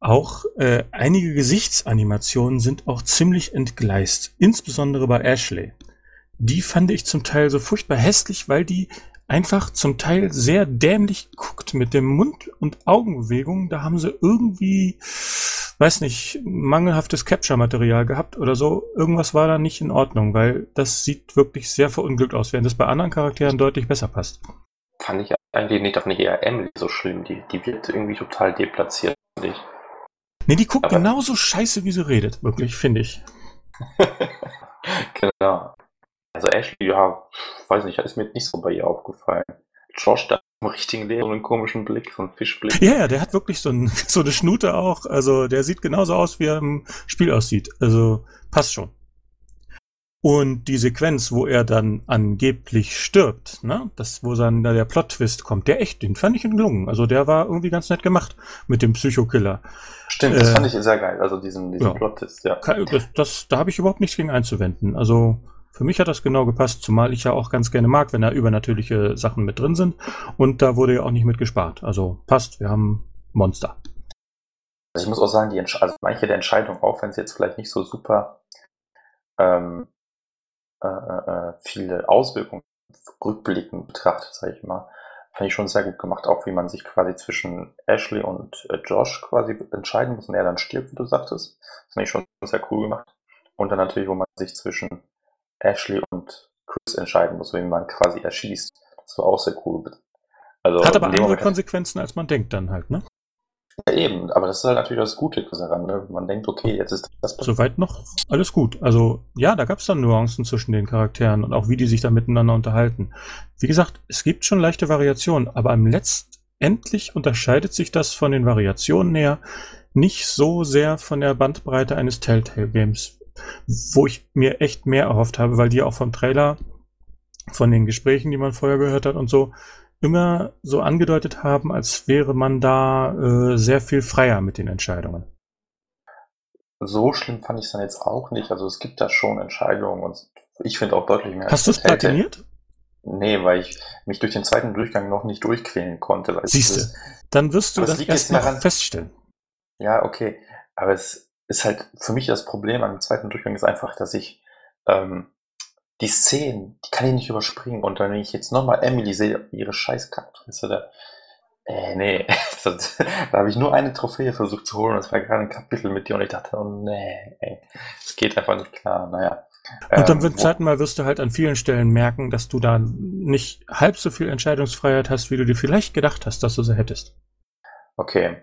auch äh, einige Gesichtsanimationen sind auch ziemlich entgleist, insbesondere bei Ashley. Die fand ich zum Teil so furchtbar hässlich, weil die einfach zum Teil sehr dämlich guckt mit dem Mund- und Augenbewegungen. Da haben sie irgendwie, weiß nicht, mangelhaftes Capture-Material gehabt oder so. Irgendwas war da nicht in Ordnung, weil das sieht wirklich sehr verunglückt aus, während es bei anderen Charakteren deutlich besser passt. Fand ich eigentlich nicht, auch nicht eher Emily so schlimm. Die, die wird irgendwie total deplatziert, finde ich. Nee, die guckt Aber genauso scheiße, wie sie redet, wirklich, finde ich. <laughs> genau. Also Ashley, ja, weiß nicht, ist mir nicht so bei ihr aufgefallen. Josh da im richtigen Leben so einen komischen Blick, so einen Fischblick. Ja, ja, der hat wirklich so, ein, <laughs> so eine Schnute auch. Also der sieht genauso aus, wie er im Spiel aussieht. Also passt schon. Und die Sequenz, wo er dann angeblich stirbt, ne, das, wo dann da der Plot-Twist kommt, der echt, den fand ich gelungen. Also der war irgendwie ganz nett gemacht mit dem Psychokiller. Stimmt, das äh, fand ich sehr geil, also diesen, diesen ja. Plot-Twist, ja. Das, das, da habe ich überhaupt nichts gegen einzuwenden. Also für mich hat das genau gepasst, zumal ich ja auch ganz gerne mag, wenn da übernatürliche Sachen mit drin sind. Und da wurde ja auch nicht mit gespart. Also passt, wir haben Monster. Also ich muss auch sagen, die also manche der Entscheidungen, auch wenn sie jetzt vielleicht nicht so super ähm, äh, äh, viele Auswirkungen rückblickend betrachtet, sage ich mal, fand ich schon sehr gut gemacht, auch wie man sich quasi zwischen Ashley und äh, Josh quasi entscheiden muss und er dann stirbt, wie du sagtest. Das fand ich schon sehr cool gemacht. Und dann natürlich, wo man sich zwischen Ashley und Chris entscheiden muss, wen man quasi erschießt. Das war auch sehr cool. Also Hat aber andere Konsequenzen, als man denkt dann halt, ne? Ja, eben, aber das ist halt natürlich das Gute daran. Ne? Man denkt, okay, jetzt ist das Soweit noch alles gut. Also ja, da gab es dann Nuancen zwischen den Charakteren und auch wie die sich da miteinander unterhalten. Wie gesagt, es gibt schon leichte Variationen, aber am letztendlich unterscheidet sich das von den Variationen her nicht so sehr von der Bandbreite eines Telltale-Games, wo ich mir echt mehr erhofft habe, weil die auch vom Trailer, von den Gesprächen, die man vorher gehört hat und so, immer so angedeutet haben, als wäre man da äh, sehr viel freier mit den Entscheidungen. So schlimm fand ich es dann jetzt auch nicht. Also es gibt da schon Entscheidungen und ich finde auch deutlich mehr. Hast du es platiniert? Nee, weil ich mich durch den zweiten Durchgang noch nicht durchquälen konnte. Siehst du, dann wirst du das erst daran, feststellen. Ja, okay. Aber es ist halt für mich das Problem am zweiten Durchgang ist einfach, dass ich ähm, die Szenen, die kann ich nicht überspringen. Und wenn ich jetzt nochmal Emily sehe, ihre scheiß Kackfresse da. Äh, nee, <laughs> das, da habe ich nur eine Trophäe versucht zu holen. Das war gerade ein Kapitel mit dir und ich dachte, oh nee, ey, das geht einfach nicht klar. Naja. Und dann ähm, wird zweiten Mal wirst du halt an vielen Stellen merken, dass du da nicht halb so viel Entscheidungsfreiheit hast, wie du dir vielleicht gedacht hast, dass du sie hättest. Okay.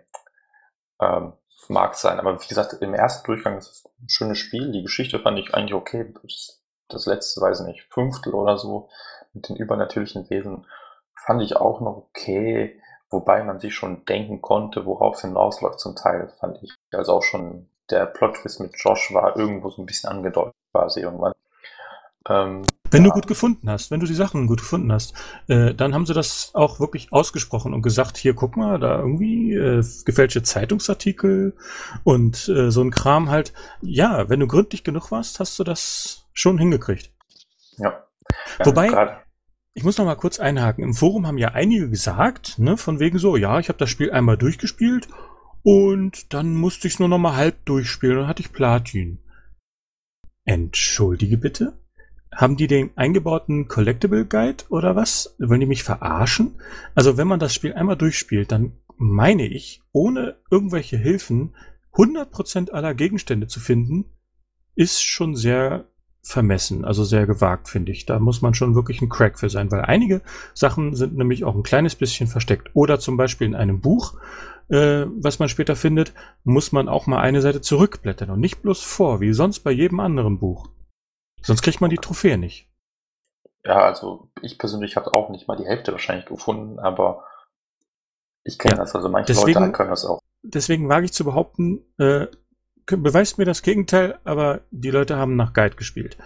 Ähm, mag sein, aber wie gesagt, im ersten Durchgang ist es ein schönes Spiel. Die Geschichte fand ich eigentlich okay. Das das letzte, weiß ich nicht, Fünftel oder so mit den übernatürlichen Wesen fand ich auch noch okay, wobei man sich schon denken konnte, worauf es hinausläuft zum Teil, fand ich. Also auch schon der Plot-Twist mit Josh war irgendwo so ein bisschen angedeutet quasi irgendwann. Ähm, wenn ja. du gut gefunden hast, wenn du die Sachen gut gefunden hast, äh, dann haben sie das auch wirklich ausgesprochen und gesagt, hier guck mal, da irgendwie äh, gefälschte Zeitungsartikel und äh, so ein Kram halt. Ja, wenn du gründlich genug warst, hast du das schon hingekriegt. Ja. Wobei, grad. ich muss noch mal kurz einhaken. Im Forum haben ja einige gesagt, ne, von wegen so, ja, ich habe das Spiel einmal durchgespielt und dann musste ich es nur noch mal halb durchspielen und hatte ich Platin. Entschuldige bitte? Haben die den eingebauten Collectible Guide oder was? Wollen die mich verarschen? Also wenn man das Spiel einmal durchspielt, dann meine ich, ohne irgendwelche Hilfen 100% aller Gegenstände zu finden, ist schon sehr vermessen, also sehr gewagt, finde ich. Da muss man schon wirklich ein Crack für sein, weil einige Sachen sind nämlich auch ein kleines bisschen versteckt. Oder zum Beispiel in einem Buch, äh, was man später findet, muss man auch mal eine Seite zurückblättern und nicht bloß vor, wie sonst bei jedem anderen Buch. Sonst kriegt man die Trophäe nicht. Ja, also ich persönlich habe auch nicht mal die Hälfte wahrscheinlich gefunden, aber ich kenne ja, das, also manche deswegen, Leute können das auch. Deswegen wage ich zu behaupten, äh, beweist mir das Gegenteil, aber die Leute haben nach Guide gespielt.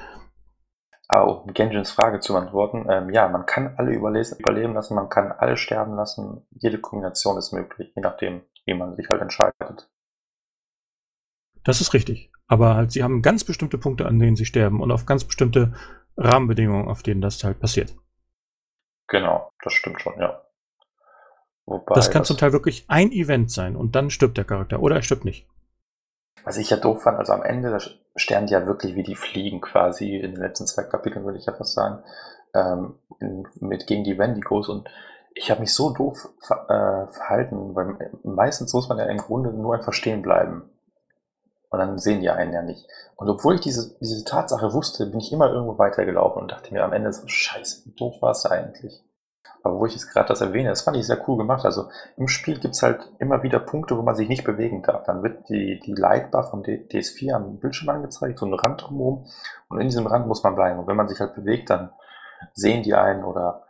Aber um Genjins Frage zu beantworten, ähm, ja, man kann alle überleben lassen, man kann alle sterben lassen, jede Kombination ist möglich, je nachdem, wie man sich halt entscheidet. Das ist richtig. Aber halt, sie haben ganz bestimmte Punkte, an denen sie sterben und auf ganz bestimmte Rahmenbedingungen, auf denen das halt passiert. Genau, das stimmt schon, ja. Wobei das kann das zum Teil wirklich ein Event sein und dann stirbt der Charakter oder er stirbt nicht. Was ich ja doof fand, also am Ende, sterben die ja wirklich wie die Fliegen quasi, in den letzten zwei Kapiteln würde ich etwas sagen, ähm, in, mit gegen die Wendigos und ich habe mich so doof ver äh, verhalten, weil meistens muss man ja im Grunde nur einfach stehen bleiben. Und dann sehen die einen ja nicht. Und obwohl ich diese, diese Tatsache wusste, bin ich immer irgendwo weitergelaufen und dachte mir am Ende so, scheiße, wie doof war es eigentlich. Aber wo ich jetzt gerade das erwähne, das fand ich sehr cool gemacht. Also im Spiel gibt es halt immer wieder Punkte, wo man sich nicht bewegen darf. Dann wird die, die Lightbar von DS4 am Bildschirm angezeigt, so ein Rand drumherum. Und in diesem Rand muss man bleiben. Und wenn man sich halt bewegt, dann sehen die einen oder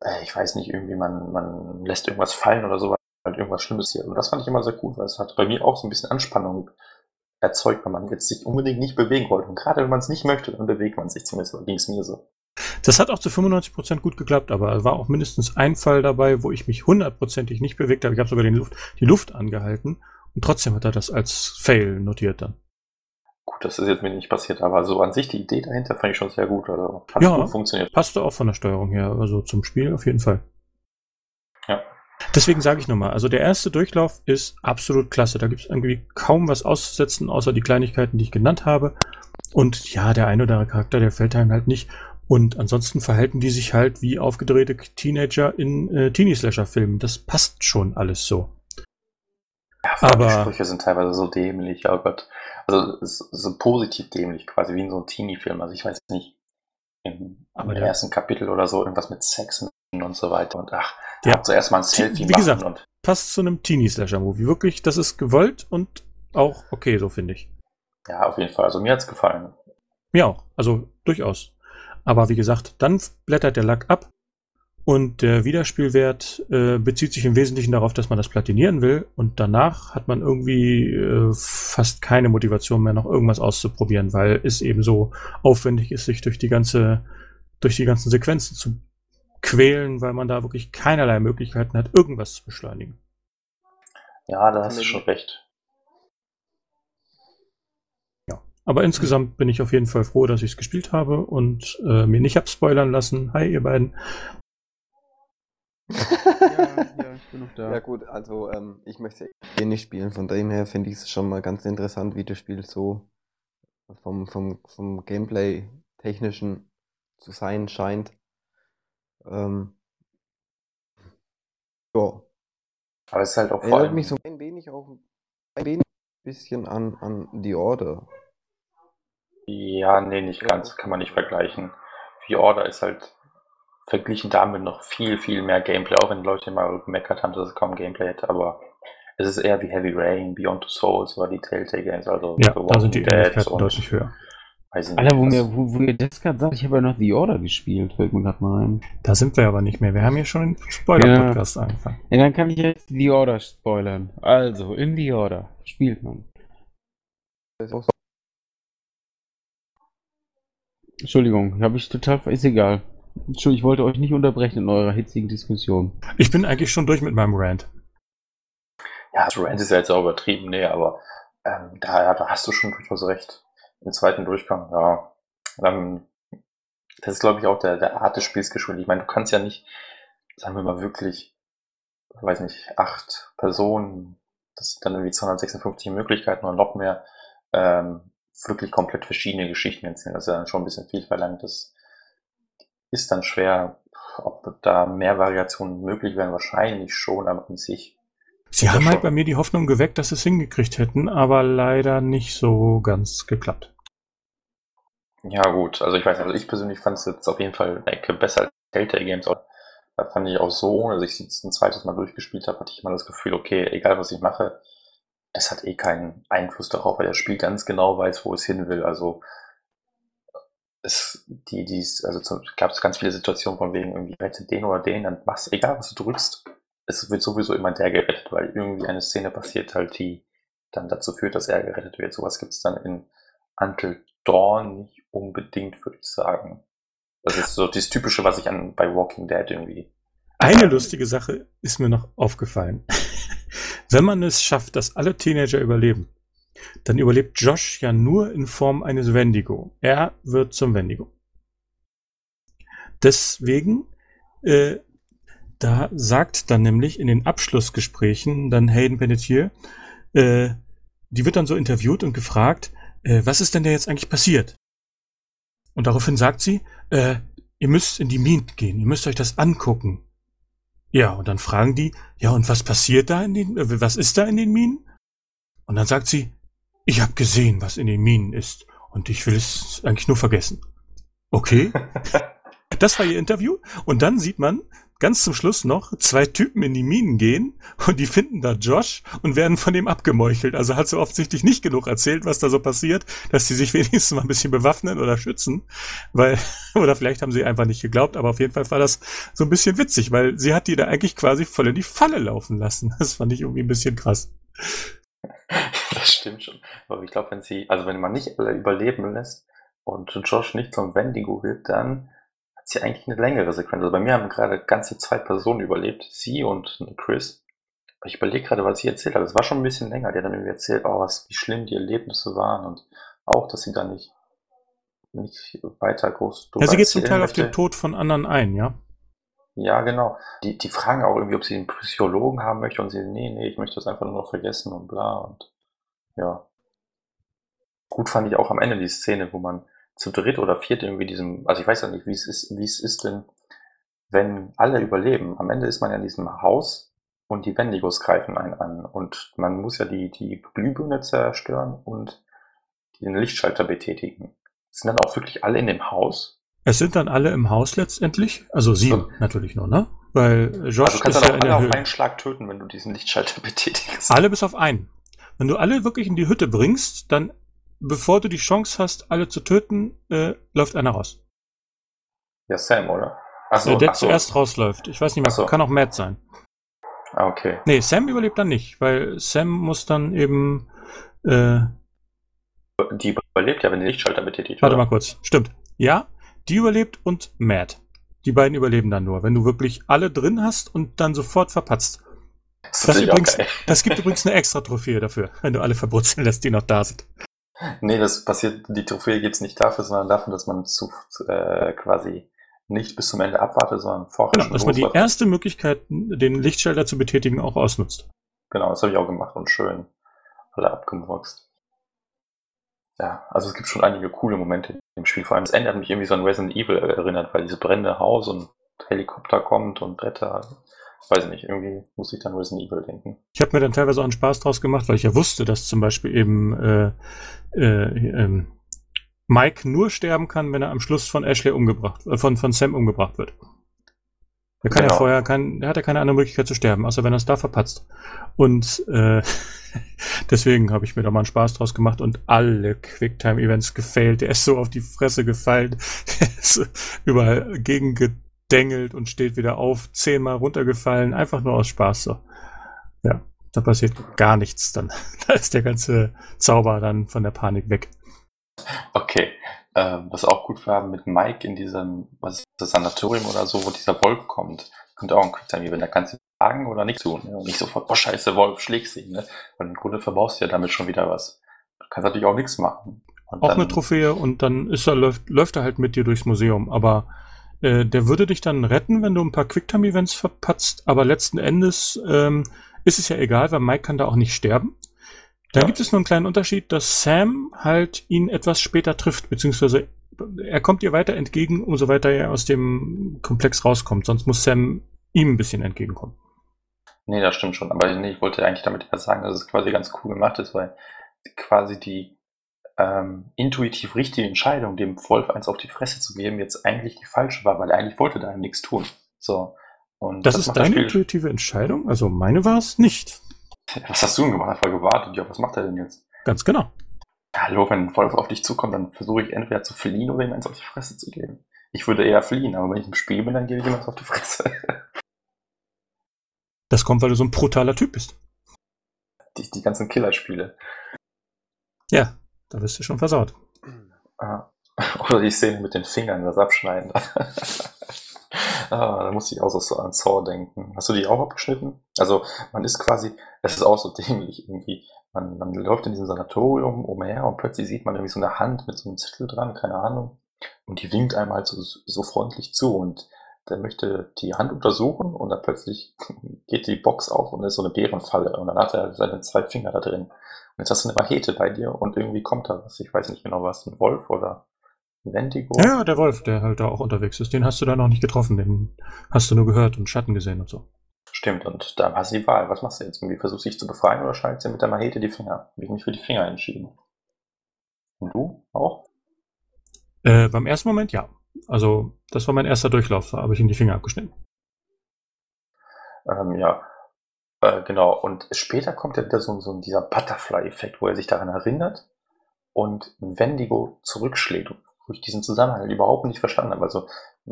äh, ich weiß nicht, irgendwie man, man lässt irgendwas fallen oder sowas, halt irgendwas Schlimmes hier. Und das fand ich immer sehr gut, weil es hat bei mir auch so ein bisschen Anspannung erzeugt, wenn man jetzt sich unbedingt nicht bewegen wollte. Und gerade wenn man es nicht möchte, dann bewegt man sich zumindest, ging es mir so. Das hat auch zu 95% gut geklappt, aber es war auch mindestens ein Fall dabei, wo ich mich hundertprozentig nicht bewegt habe. Ich habe sogar den Luft, die Luft angehalten und trotzdem hat er das als Fail notiert dann. Gut, das ist jetzt mir nicht passiert, aber so an sich die Idee dahinter fand ich schon sehr gut. Also hat ja, gut funktioniert. Passte auch von der Steuerung her, also zum Spiel auf jeden Fall. Ja. Deswegen sage ich nochmal, also der erste Durchlauf ist absolut klasse. Da gibt es irgendwie kaum was auszusetzen, außer die Kleinigkeiten, die ich genannt habe. Und ja, der ein oder andere Charakter, der fällt einem halt nicht. Und ansonsten verhalten die sich halt wie aufgedrehte Teenager in äh, Teenie-Slasher-Filmen. Das passt schon alles so. Ja, aber die Sprüche sind teilweise so dämlich, oh Gott. Also so positiv dämlich, quasi wie in so einem Teenie-Film. Also ich weiß nicht, im, im ersten Kapitel oder so irgendwas mit Sex und so weiter. Und ach, Ja. ja. zuerst mal ein Selfie Wie gesagt, und Passt zu einem Teenie-Slasher-Movie. Wirklich, das ist gewollt und auch okay, so finde ich. ja, auf jeden Fall. Also mir hat's gefallen. Mir auch. Also durchaus. Aber wie gesagt, dann blättert der Lack ab und der Wiederspielwert äh, bezieht sich im Wesentlichen darauf, dass man das platinieren will und danach hat man irgendwie äh, fast keine Motivation mehr, noch irgendwas auszuprobieren, weil es eben so aufwendig ist, sich durch die ganze, durch die ganzen Sequenzen zu quälen, weil man da wirklich keinerlei Möglichkeiten hat, irgendwas zu beschleunigen. Ja, da hast du schon recht. Aber insgesamt bin ich auf jeden Fall froh, dass ich es gespielt habe und äh, mir nicht hab spoilern lassen. Hi, ihr beiden. <laughs> ja, ja, ich bin noch da. Ja gut, also ähm, ich möchte eh nicht spielen, von dem her finde ich es schon mal ganz interessant, wie das Spiel so vom, vom, vom Gameplay technischen zu sein scheint. Ähm, ja, Aber es ist halt auch vor erinnert allem. mich so ein wenig auch ein wenig bisschen an, an The Order. Ja, nee, nicht ganz. Kann man nicht vergleichen. The Order ist halt verglichen damit noch viel, viel mehr Gameplay, auch wenn Leute immer gemeckert haben, dass es kaum Gameplay hätte, aber es ist eher wie Heavy Rain, Beyond Two Souls oder die Telltale Games, also Ja, The da sind die Ähnlichkeiten deutlich höher. Weiß ich nicht. Alter, wo, was- mir, wo, wo ihr das gerade sagt, ich habe ja noch The Order gespielt, fällt mir gerade mal ein. Da sind wir aber nicht mehr. Wir haben hier schon den Spoiler-Podcast angefangen. Ja, dann kann ich jetzt The Order spoilern. Also, in The Order spielt man. Entschuldigung, habe ich total, ist egal. Entschuldigung, ich wollte euch nicht unterbrechen in eurer hitzigen Diskussion. Ich bin eigentlich schon durch mit meinem Rant. Ja, das Rant ist ja jetzt auch übertrieben, nee, aber ähm, da, ja, da hast du schon durchaus recht. Im zweiten Durchgang, ja. Ähm, das ist, glaube ich, auch der, der Art des Spiels geschuldet. Ich meine, du kannst ja nicht, sagen wir mal wirklich, weiß nicht, acht Personen, das sind dann irgendwie 256 Möglichkeiten oder noch mehr, ähm, wirklich komplett verschiedene Geschichten erzählen. Das ist ja dann schon ein bisschen viel verlangt. Das ist dann schwer, ob da mehr Variationen möglich wären, wahrscheinlich schon, aber an sich Sie haben halt schon. bei mir die Hoffnung geweckt, dass sie es hingekriegt hätten, aber leider nicht so ganz geklappt. Ja, gut. Also ich weiß nicht, also ich persönlich fand es jetzt auf jeden Fall besser als Telltale Games. Da fand ich auch so, ohne dass ich es jetzt ein zweites Mal durchgespielt habe, hatte ich immer das Gefühl, okay, egal was ich mache, das hat eh keinen Einfluss darauf, weil das Spiel ganz genau weiß, wo es hin will. Also es, die, die, also gab es ganz viele Situationen von wegen irgendwie rette den oder den, dann machst egal was du drückst, es wird sowieso immer der gerettet, weil irgendwie eine Szene passiert halt, die dann dazu führt, dass er gerettet wird. Sowas gibt es dann in Until Dawn nicht unbedingt, würde ich sagen. Das ist so das Typische, was ich an bei Walking Dead irgendwie. Eine lustige Sache ist mir noch aufgefallen. <laughs> Wenn man es schafft, dass alle Teenager überleben, dann überlebt Josh ja nur in Form eines Wendigo. Er wird zum Wendigo. Deswegen, äh, da sagt dann nämlich in den Abschlussgesprächen dann Hayden Panettiere, äh, die wird dann so interviewt und gefragt, äh, was ist denn da jetzt eigentlich passiert? Und daraufhin sagt sie, äh, ihr müsst in die Minen gehen, ihr müsst euch das angucken. Ja, und dann fragen die, ja, und was passiert da in den, äh, was ist da in den Minen? Und dann sagt sie, ich habe gesehen, was in den Minen ist, und ich will es eigentlich nur vergessen. Okay, <laughs> das war ihr Interview. Und dann sieht man ganz zum Schluss noch zwei Typen in die Minen gehen und die finden da Josh und werden von dem abgemeuchelt. Also hat sie offensichtlich nicht genug erzählt, was da so passiert, dass sie sich <laughs> wenigstens mal ein bisschen bewaffnen oder schützen. Weil, <laughs> oder vielleicht haben sie einfach nicht geglaubt, aber auf jeden Fall war das so ein bisschen witzig, weil sie hat die da eigentlich quasi voll in die Falle laufen lassen. <laughs> Das fand ich irgendwie ein bisschen krass. Das stimmt schon. Aber ich glaube, wenn sie, also wenn man nicht alle überleben lässt und Josh nicht zum Wendigo wird, dann hat sie eigentlich eine längere Sequenz. Also bei mir haben gerade ganze zwei Personen überlebt, sie und Chris. Ich überlege gerade, was sie erzählt hat. Das war schon ein bisschen länger. Die hat dann irgendwie erzählt, oh, was, wie schlimm die Erlebnisse waren und auch, dass sie da nicht, nicht weiter groß Ja, sie geht zum Teil auf den Tod von anderen ein, ja. Ja, genau. Die, die fragen auch irgendwie, ob sie einen Psychologen haben möchte und sie, nee, nee, ich möchte das einfach nur noch vergessen und bla und ja. Gut fand ich auch am Ende die Szene, wo man zu dritt oder viert irgendwie diesem, also ich weiß ja nicht, wie es ist, wie es ist denn, wenn alle überleben. Am Ende ist man ja in diesem Haus und die Wendigos greifen einen an und man muss ja die, die Glühbirne zerstören und den Lichtschalter betätigen. Sind dann auch wirklich alle in dem Haus Es sind dann alle im Haus letztendlich, also sieben natürlich nur, ne? Weil Josh Also du kannst ist dann ja auch der alle auf Höhe. einen Schlag töten, wenn du diesen Lichtschalter <laughs> betätigst. Alle bis auf einen. Wenn du alle wirklich in die Hütte bringst, dann, bevor du die Chance hast, alle zu töten, äh, läuft einer raus. Ja, Sam, oder? Achso, äh, der achso. zuerst rausläuft. Ich weiß nicht mehr, Ach so. kann auch Matt sein. Ah, okay. Nee, Sam überlebt dann nicht, weil Sam muss dann eben. Äh, Die überlebt ja, wenn der Lichtschalter betätigt warte oder? mal kurz. Stimmt. Ja, die überlebt und Matt. Die beiden überleben dann nur, wenn du wirklich alle drin hast und dann sofort verpatzt. Das Das, übrigens, das gibt übrigens eine extra Trophäe dafür, wenn du alle verbrutzeln lässt, die noch da sind. Nee, das passiert, die Trophäe gibt's nicht dafür, sondern dafür, dass man zu, zu, äh, quasi nicht bis zum Ende abwartet, sondern vorher Genau, schon dass man die erste Möglichkeit, den Lichtschalter zu betätigen, auch ausnutzt. Genau, das habe ich auch gemacht und schön alle abgemurkst. Ja, also es gibt schon einige coole Momente im Spiel. Vor allem, das Ende hat mich irgendwie so an Resident Evil erinnert, weil dieses brennende Haus und Helikopter kommt und Bretter. Weiß ich nicht, irgendwie muss ich dann Resident Evil denken. Ich habe mir dann teilweise auch einen Spaß draus gemacht, weil ich ja wusste, dass zum Beispiel eben äh, äh, ähm, Mike nur sterben kann, wenn er am Schluss von Ashley umgebracht, äh, von, von Sam umgebracht wird. Er kann ja Genau. vorher, kein, er hat ja keine andere Möglichkeit zu sterben, außer wenn er es da verpatzt. Und äh, <laughs> deswegen habe ich mir da mal einen Spaß draus gemacht und alle Quicktime-Events gefailt. Der ist so auf die Fresse gefallen, <laughs> der ist überall gegengedengelt und steht wieder auf, zehnmal runtergefallen, einfach nur aus Spaß so. Ja, da passiert gar nichts dann. <laughs> Da ist der ganze Zauber dann von der Panik weg. Okay. Ähm, was auch gut war mit Mike in diesem, was ist das Sanatorium oder so, wo dieser Wolf kommt. Kommt auch ein Quicktime Event. Da kannst du sagen oder nichts tun. Ne? Und nicht sofort, oh scheiße, Wolf, schlägst ihn. Ne? Weil im Grunde verbaust du ja damit schon wieder was. Du kannst natürlich auch nichts machen. Und Auch dann- eine Trophäe und dann ist er, läuft, läuft er halt mit dir durchs Museum. Aber äh, der würde dich dann retten, wenn du ein paar Quicktime-Events verpatzt. Aber letzten Endes ähm, ist es ja egal, weil Mike kann da auch nicht sterben. Da Ja. gibt es nur einen kleinen Unterschied, dass Sam halt ihn etwas später trifft, beziehungsweise er kommt ihr weiter entgegen, umso weiter er aus dem Komplex rauskommt. Sonst muss Sam ihm ein bisschen entgegenkommen. Nee, das stimmt schon. Aber nee, ich wollte eigentlich damit eher sagen, dass es quasi ganz cool gemacht ist, weil quasi die ähm, intuitiv richtige Entscheidung, dem Wolf eins auf die Fresse zu geben, jetzt eigentlich die falsche war, weil er eigentlich wollte da einem nichts tun. So. Und Das, ist das deine Spiel- intuitive Entscheidung? Also meine war es nicht. <laughs> Was hast du denn gemacht? Einfach gewartet. Ja, was macht er denn jetzt? Ganz genau. Hallo, wenn ein Wolf auf dich zukommt, dann versuche ich entweder zu fliehen oder ihm eins auf die Fresse zu geben. Ich würde eher fliehen, aber wenn ich im Spiel bin, dann gebe ich ihm eins auf die Fresse. <laughs> Das kommt, weil du so ein brutaler Typ bist. Die, die ganzen Killerspiele. Ja, da bist du schon versaut. Ah. <laughs> Oder die Szene mit den Fingern, das Abschneiden. <laughs> ah, da muss ich auch so an Saw denken. Hast du die auch abgeschnitten? Also, man ist quasi, es ist auch so <laughs> dämlich irgendwie. Man, man läuft in diesem Sanatorium umher und plötzlich sieht man irgendwie so eine Hand mit so einem Zettel dran, keine Ahnung. Und die winkt einem halt so, so freundlich zu und der möchte die Hand untersuchen und dann plötzlich geht die Box auf und ist so eine Bärenfalle und dann hat er seine zwei Finger da drin. Jetzt hast du eine Machete bei dir und irgendwie kommt da was, ich weiß nicht genau was, ein Wolf oder ein Wendigo. Ja, der Wolf, der halt da auch unterwegs ist, den hast du da noch nicht getroffen, den hast du nur gehört und Schatten gesehen und so. Stimmt, und da hast du die Wahl. Was machst du jetzt? Irgendwie versuchst du dich zu befreien oder schneidest du mit der Machete die Finger? Ich mich für die Finger entschieden. Und du auch? Äh, beim ersten Moment ja. Also, das war mein erster Durchlauf, da habe ich ihm die Finger abgeschnitten. Ähm, ja, äh, genau. Und später kommt ja wieder so, so dieser Butterfly-Effekt, wo er sich daran erinnert und Wendigo zurückschlägt, wo ich diesen Zusammenhang überhaupt nicht verstanden habe. Also,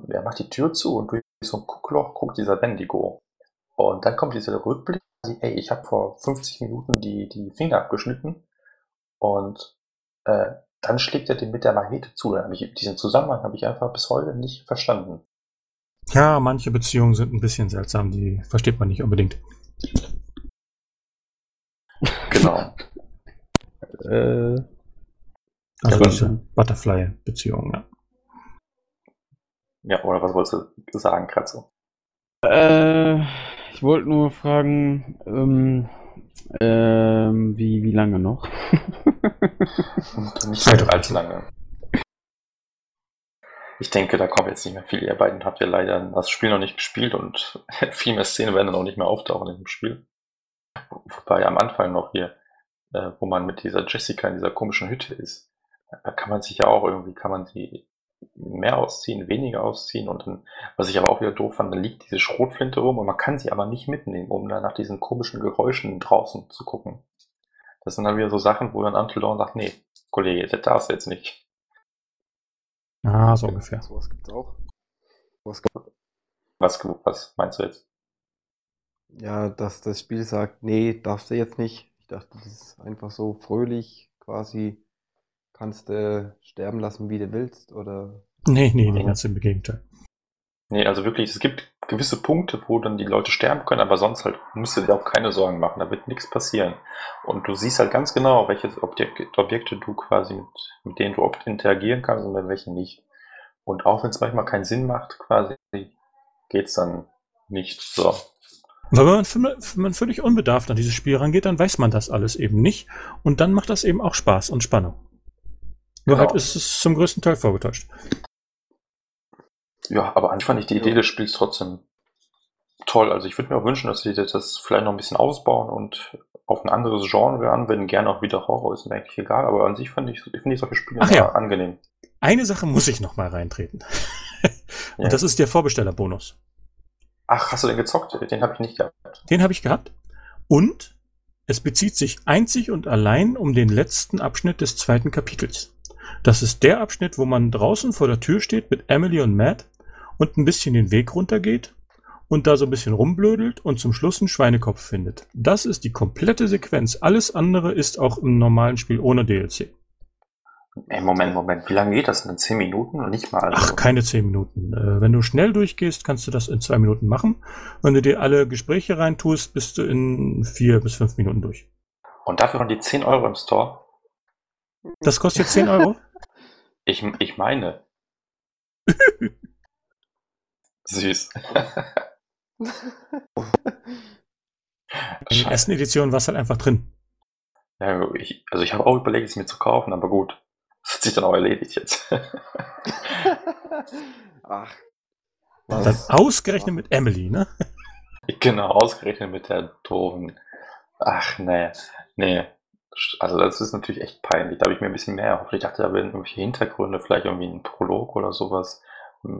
er macht die Tür zu und durch so ein Guckloch guckt dieser Wendigo. Und dann kommt dieser Rückblick, ey, ich habe vor 50 Minuten die, die Finger abgeschnitten und äh, dann schlägt er den mit der Machete zu. Ich, diesen Zusammenhang habe ich einfach bis heute nicht verstanden. Ja, manche Beziehungen sind ein bisschen seltsam, die versteht man nicht unbedingt. Genau. Äh, Also Ja, diese Butterfly-Beziehungen, ja. Ja, oder was wolltest du sagen, Kratzo? äh, ich wollte nur fragen, ähm, ähm, wie, wie lange noch? <laughs> Nicht allzu lange. Ich denke, da kommt jetzt nicht mehr viel. Ihr beiden habt ja leider das Spiel noch nicht gespielt und <laughs> viel mehr Szenen werden dann auch nicht mehr auftauchen in dem Spiel. Wobei am Anfang noch hier, äh, wo man mit dieser Jessica in dieser komischen Hütte ist, da kann man sich ja auch irgendwie, kann man sie mehr ausziehen, weniger ausziehen und dann, was ich aber auch wieder doof fand, dann liegt diese Schrotflinte rum und man kann sie aber nicht mitnehmen, um dann nach diesen komischen Geräuschen draußen zu gucken. Das sind dann wieder so Sachen, wo dann Dawn sagt, nee, Kollege, das darfst du jetzt nicht. Ah, so ungefähr. Sowas gibt's auch. Was, Was, was meinst du jetzt? ja, dass das Spiel sagt, nee, darfst du jetzt nicht. Ich dachte, das ist einfach so fröhlich, quasi kannst du sterben lassen, wie du willst, oder Nee, nee, nee, ganz im Gegenteil. Nee, also wirklich, es gibt gewisse Punkte, wo dann die Leute sterben können, aber sonst halt musst du dir auch keine Sorgen machen, da wird nichts passieren. Und du siehst halt ganz genau, welche Objek Objekte du quasi mit, mit denen du interagieren kannst und mit welchen nicht. Und auch wenn es manchmal keinen Sinn macht, quasi, geht's dann nicht so. Weil wenn man, wenn man völlig unbedarft an dieses Spiel rangeht, dann weiß man das alles eben nicht. Und dann macht das eben auch Spaß und Spannung. Nur Genau. halt ist es zum größten Teil vorgetäuscht. Ja, aber eigentlich fand ich die Idee des Spiels trotzdem toll. Also ich würde mir auch wünschen, dass sie das vielleicht noch ein bisschen ausbauen und auf ein anderes Genre anwenden. Gerne auch wieder Horror, ist mir eigentlich egal. Aber an sich finde ich, finde ich solche Spiele Ach ja. angenehm. Eine Sache muss ich noch mal reintreten. <laughs> und Ja. das ist der Vorbestellerbonus. Ach, hast du den gezockt? Den habe ich nicht gehabt. Den habe ich gehabt. Und es bezieht sich einzig und allein um den letzten Abschnitt des zweiten Kapitels. Das ist der Abschnitt, wo man draußen vor der Tür steht mit Emily und Matt und ein bisschen den Weg runtergeht und da so ein bisschen rumblödelt und zum Schluss einen Schweinekopf findet. Das ist die komplette Sequenz. Alles andere ist auch im normalen Spiel ohne DLC. Ey, Moment, Moment. Wie lange geht das denn? Zehn Minuten? Und nicht mal. Ach, Also, keine zehn Minuten. Äh, wenn du schnell durchgehst, kannst du das in zwei Minuten machen. Wenn du dir alle Gespräche reintust, bist du in vier bis fünf Minuten durch. Und dafür haben die 10 Euro im Store. Das kostet jetzt 10 Euro? <laughs> Ich, ich meine. <laughs> Süß. In der ersten Edition war es halt einfach drin. Ja, ich, also ich habe auch überlegt, es mir zu kaufen, aber gut. Das hat sich dann auch erledigt jetzt. <laughs> Ach. Dann Was? ausgerechnet mit Emily, ne? <laughs> genau, ausgerechnet mit der doofen. Ach, nee. Nee. Also das ist natürlich echt peinlich. Da habe ich mir ein bisschen mehr erhofft. Ich dachte, da wären irgendwelche Hintergründe, vielleicht irgendwie ein Prolog oder sowas.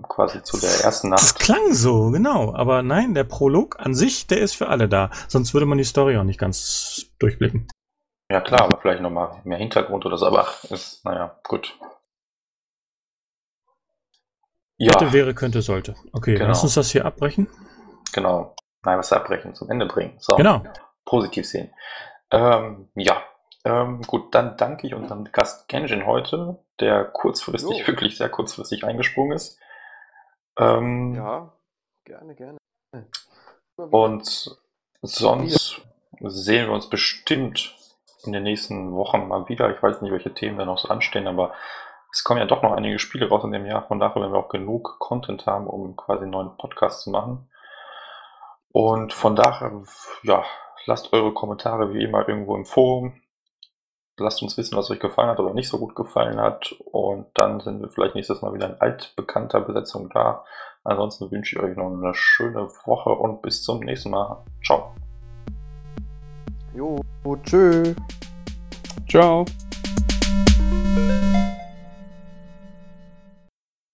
Quasi zu der ersten Das Nacht. klang so, genau. Aber nein, der Prolog an sich, der ist für alle da. Sonst würde man die Story auch nicht ganz durchblicken. Ja klar, aber vielleicht nochmal mehr Hintergrund oder so. Aber ach, ist, naja, gut. Ja, Hätte, wäre, könnte, sollte. Okay, Genau. lass uns das hier abbrechen. genau. Nein, was abbrechen, zum Ende bringen. So. Genau. positiv sehen. Ähm, ja, ähm, gut, dann danke ich unserem Gast Genjin heute, der kurzfristig, Jo. wirklich sehr kurzfristig eingesprungen ist. Ähm, Ja, gerne, gerne. Und sonst sehen wir uns bestimmt in den nächsten Wochen mal wieder. Ich weiß nicht, welche Themen da noch so anstehen, aber es kommen ja doch noch einige Spiele raus in dem Jahr. Von daher werden wir auch genug Content haben, um quasi einen neuen Podcast zu machen. Und von daher, ja, lasst eure Kommentare wie immer irgendwo im Forum. Lasst uns wissen, was euch gefallen hat oder nicht so gut gefallen hat. Und dann sind wir vielleicht nächstes Mal wieder in altbekannter Besetzung da. Ansonsten wünsche ich euch noch eine schöne Woche und bis zum nächsten Mal. Ciao. Jo, tschö. Ciao.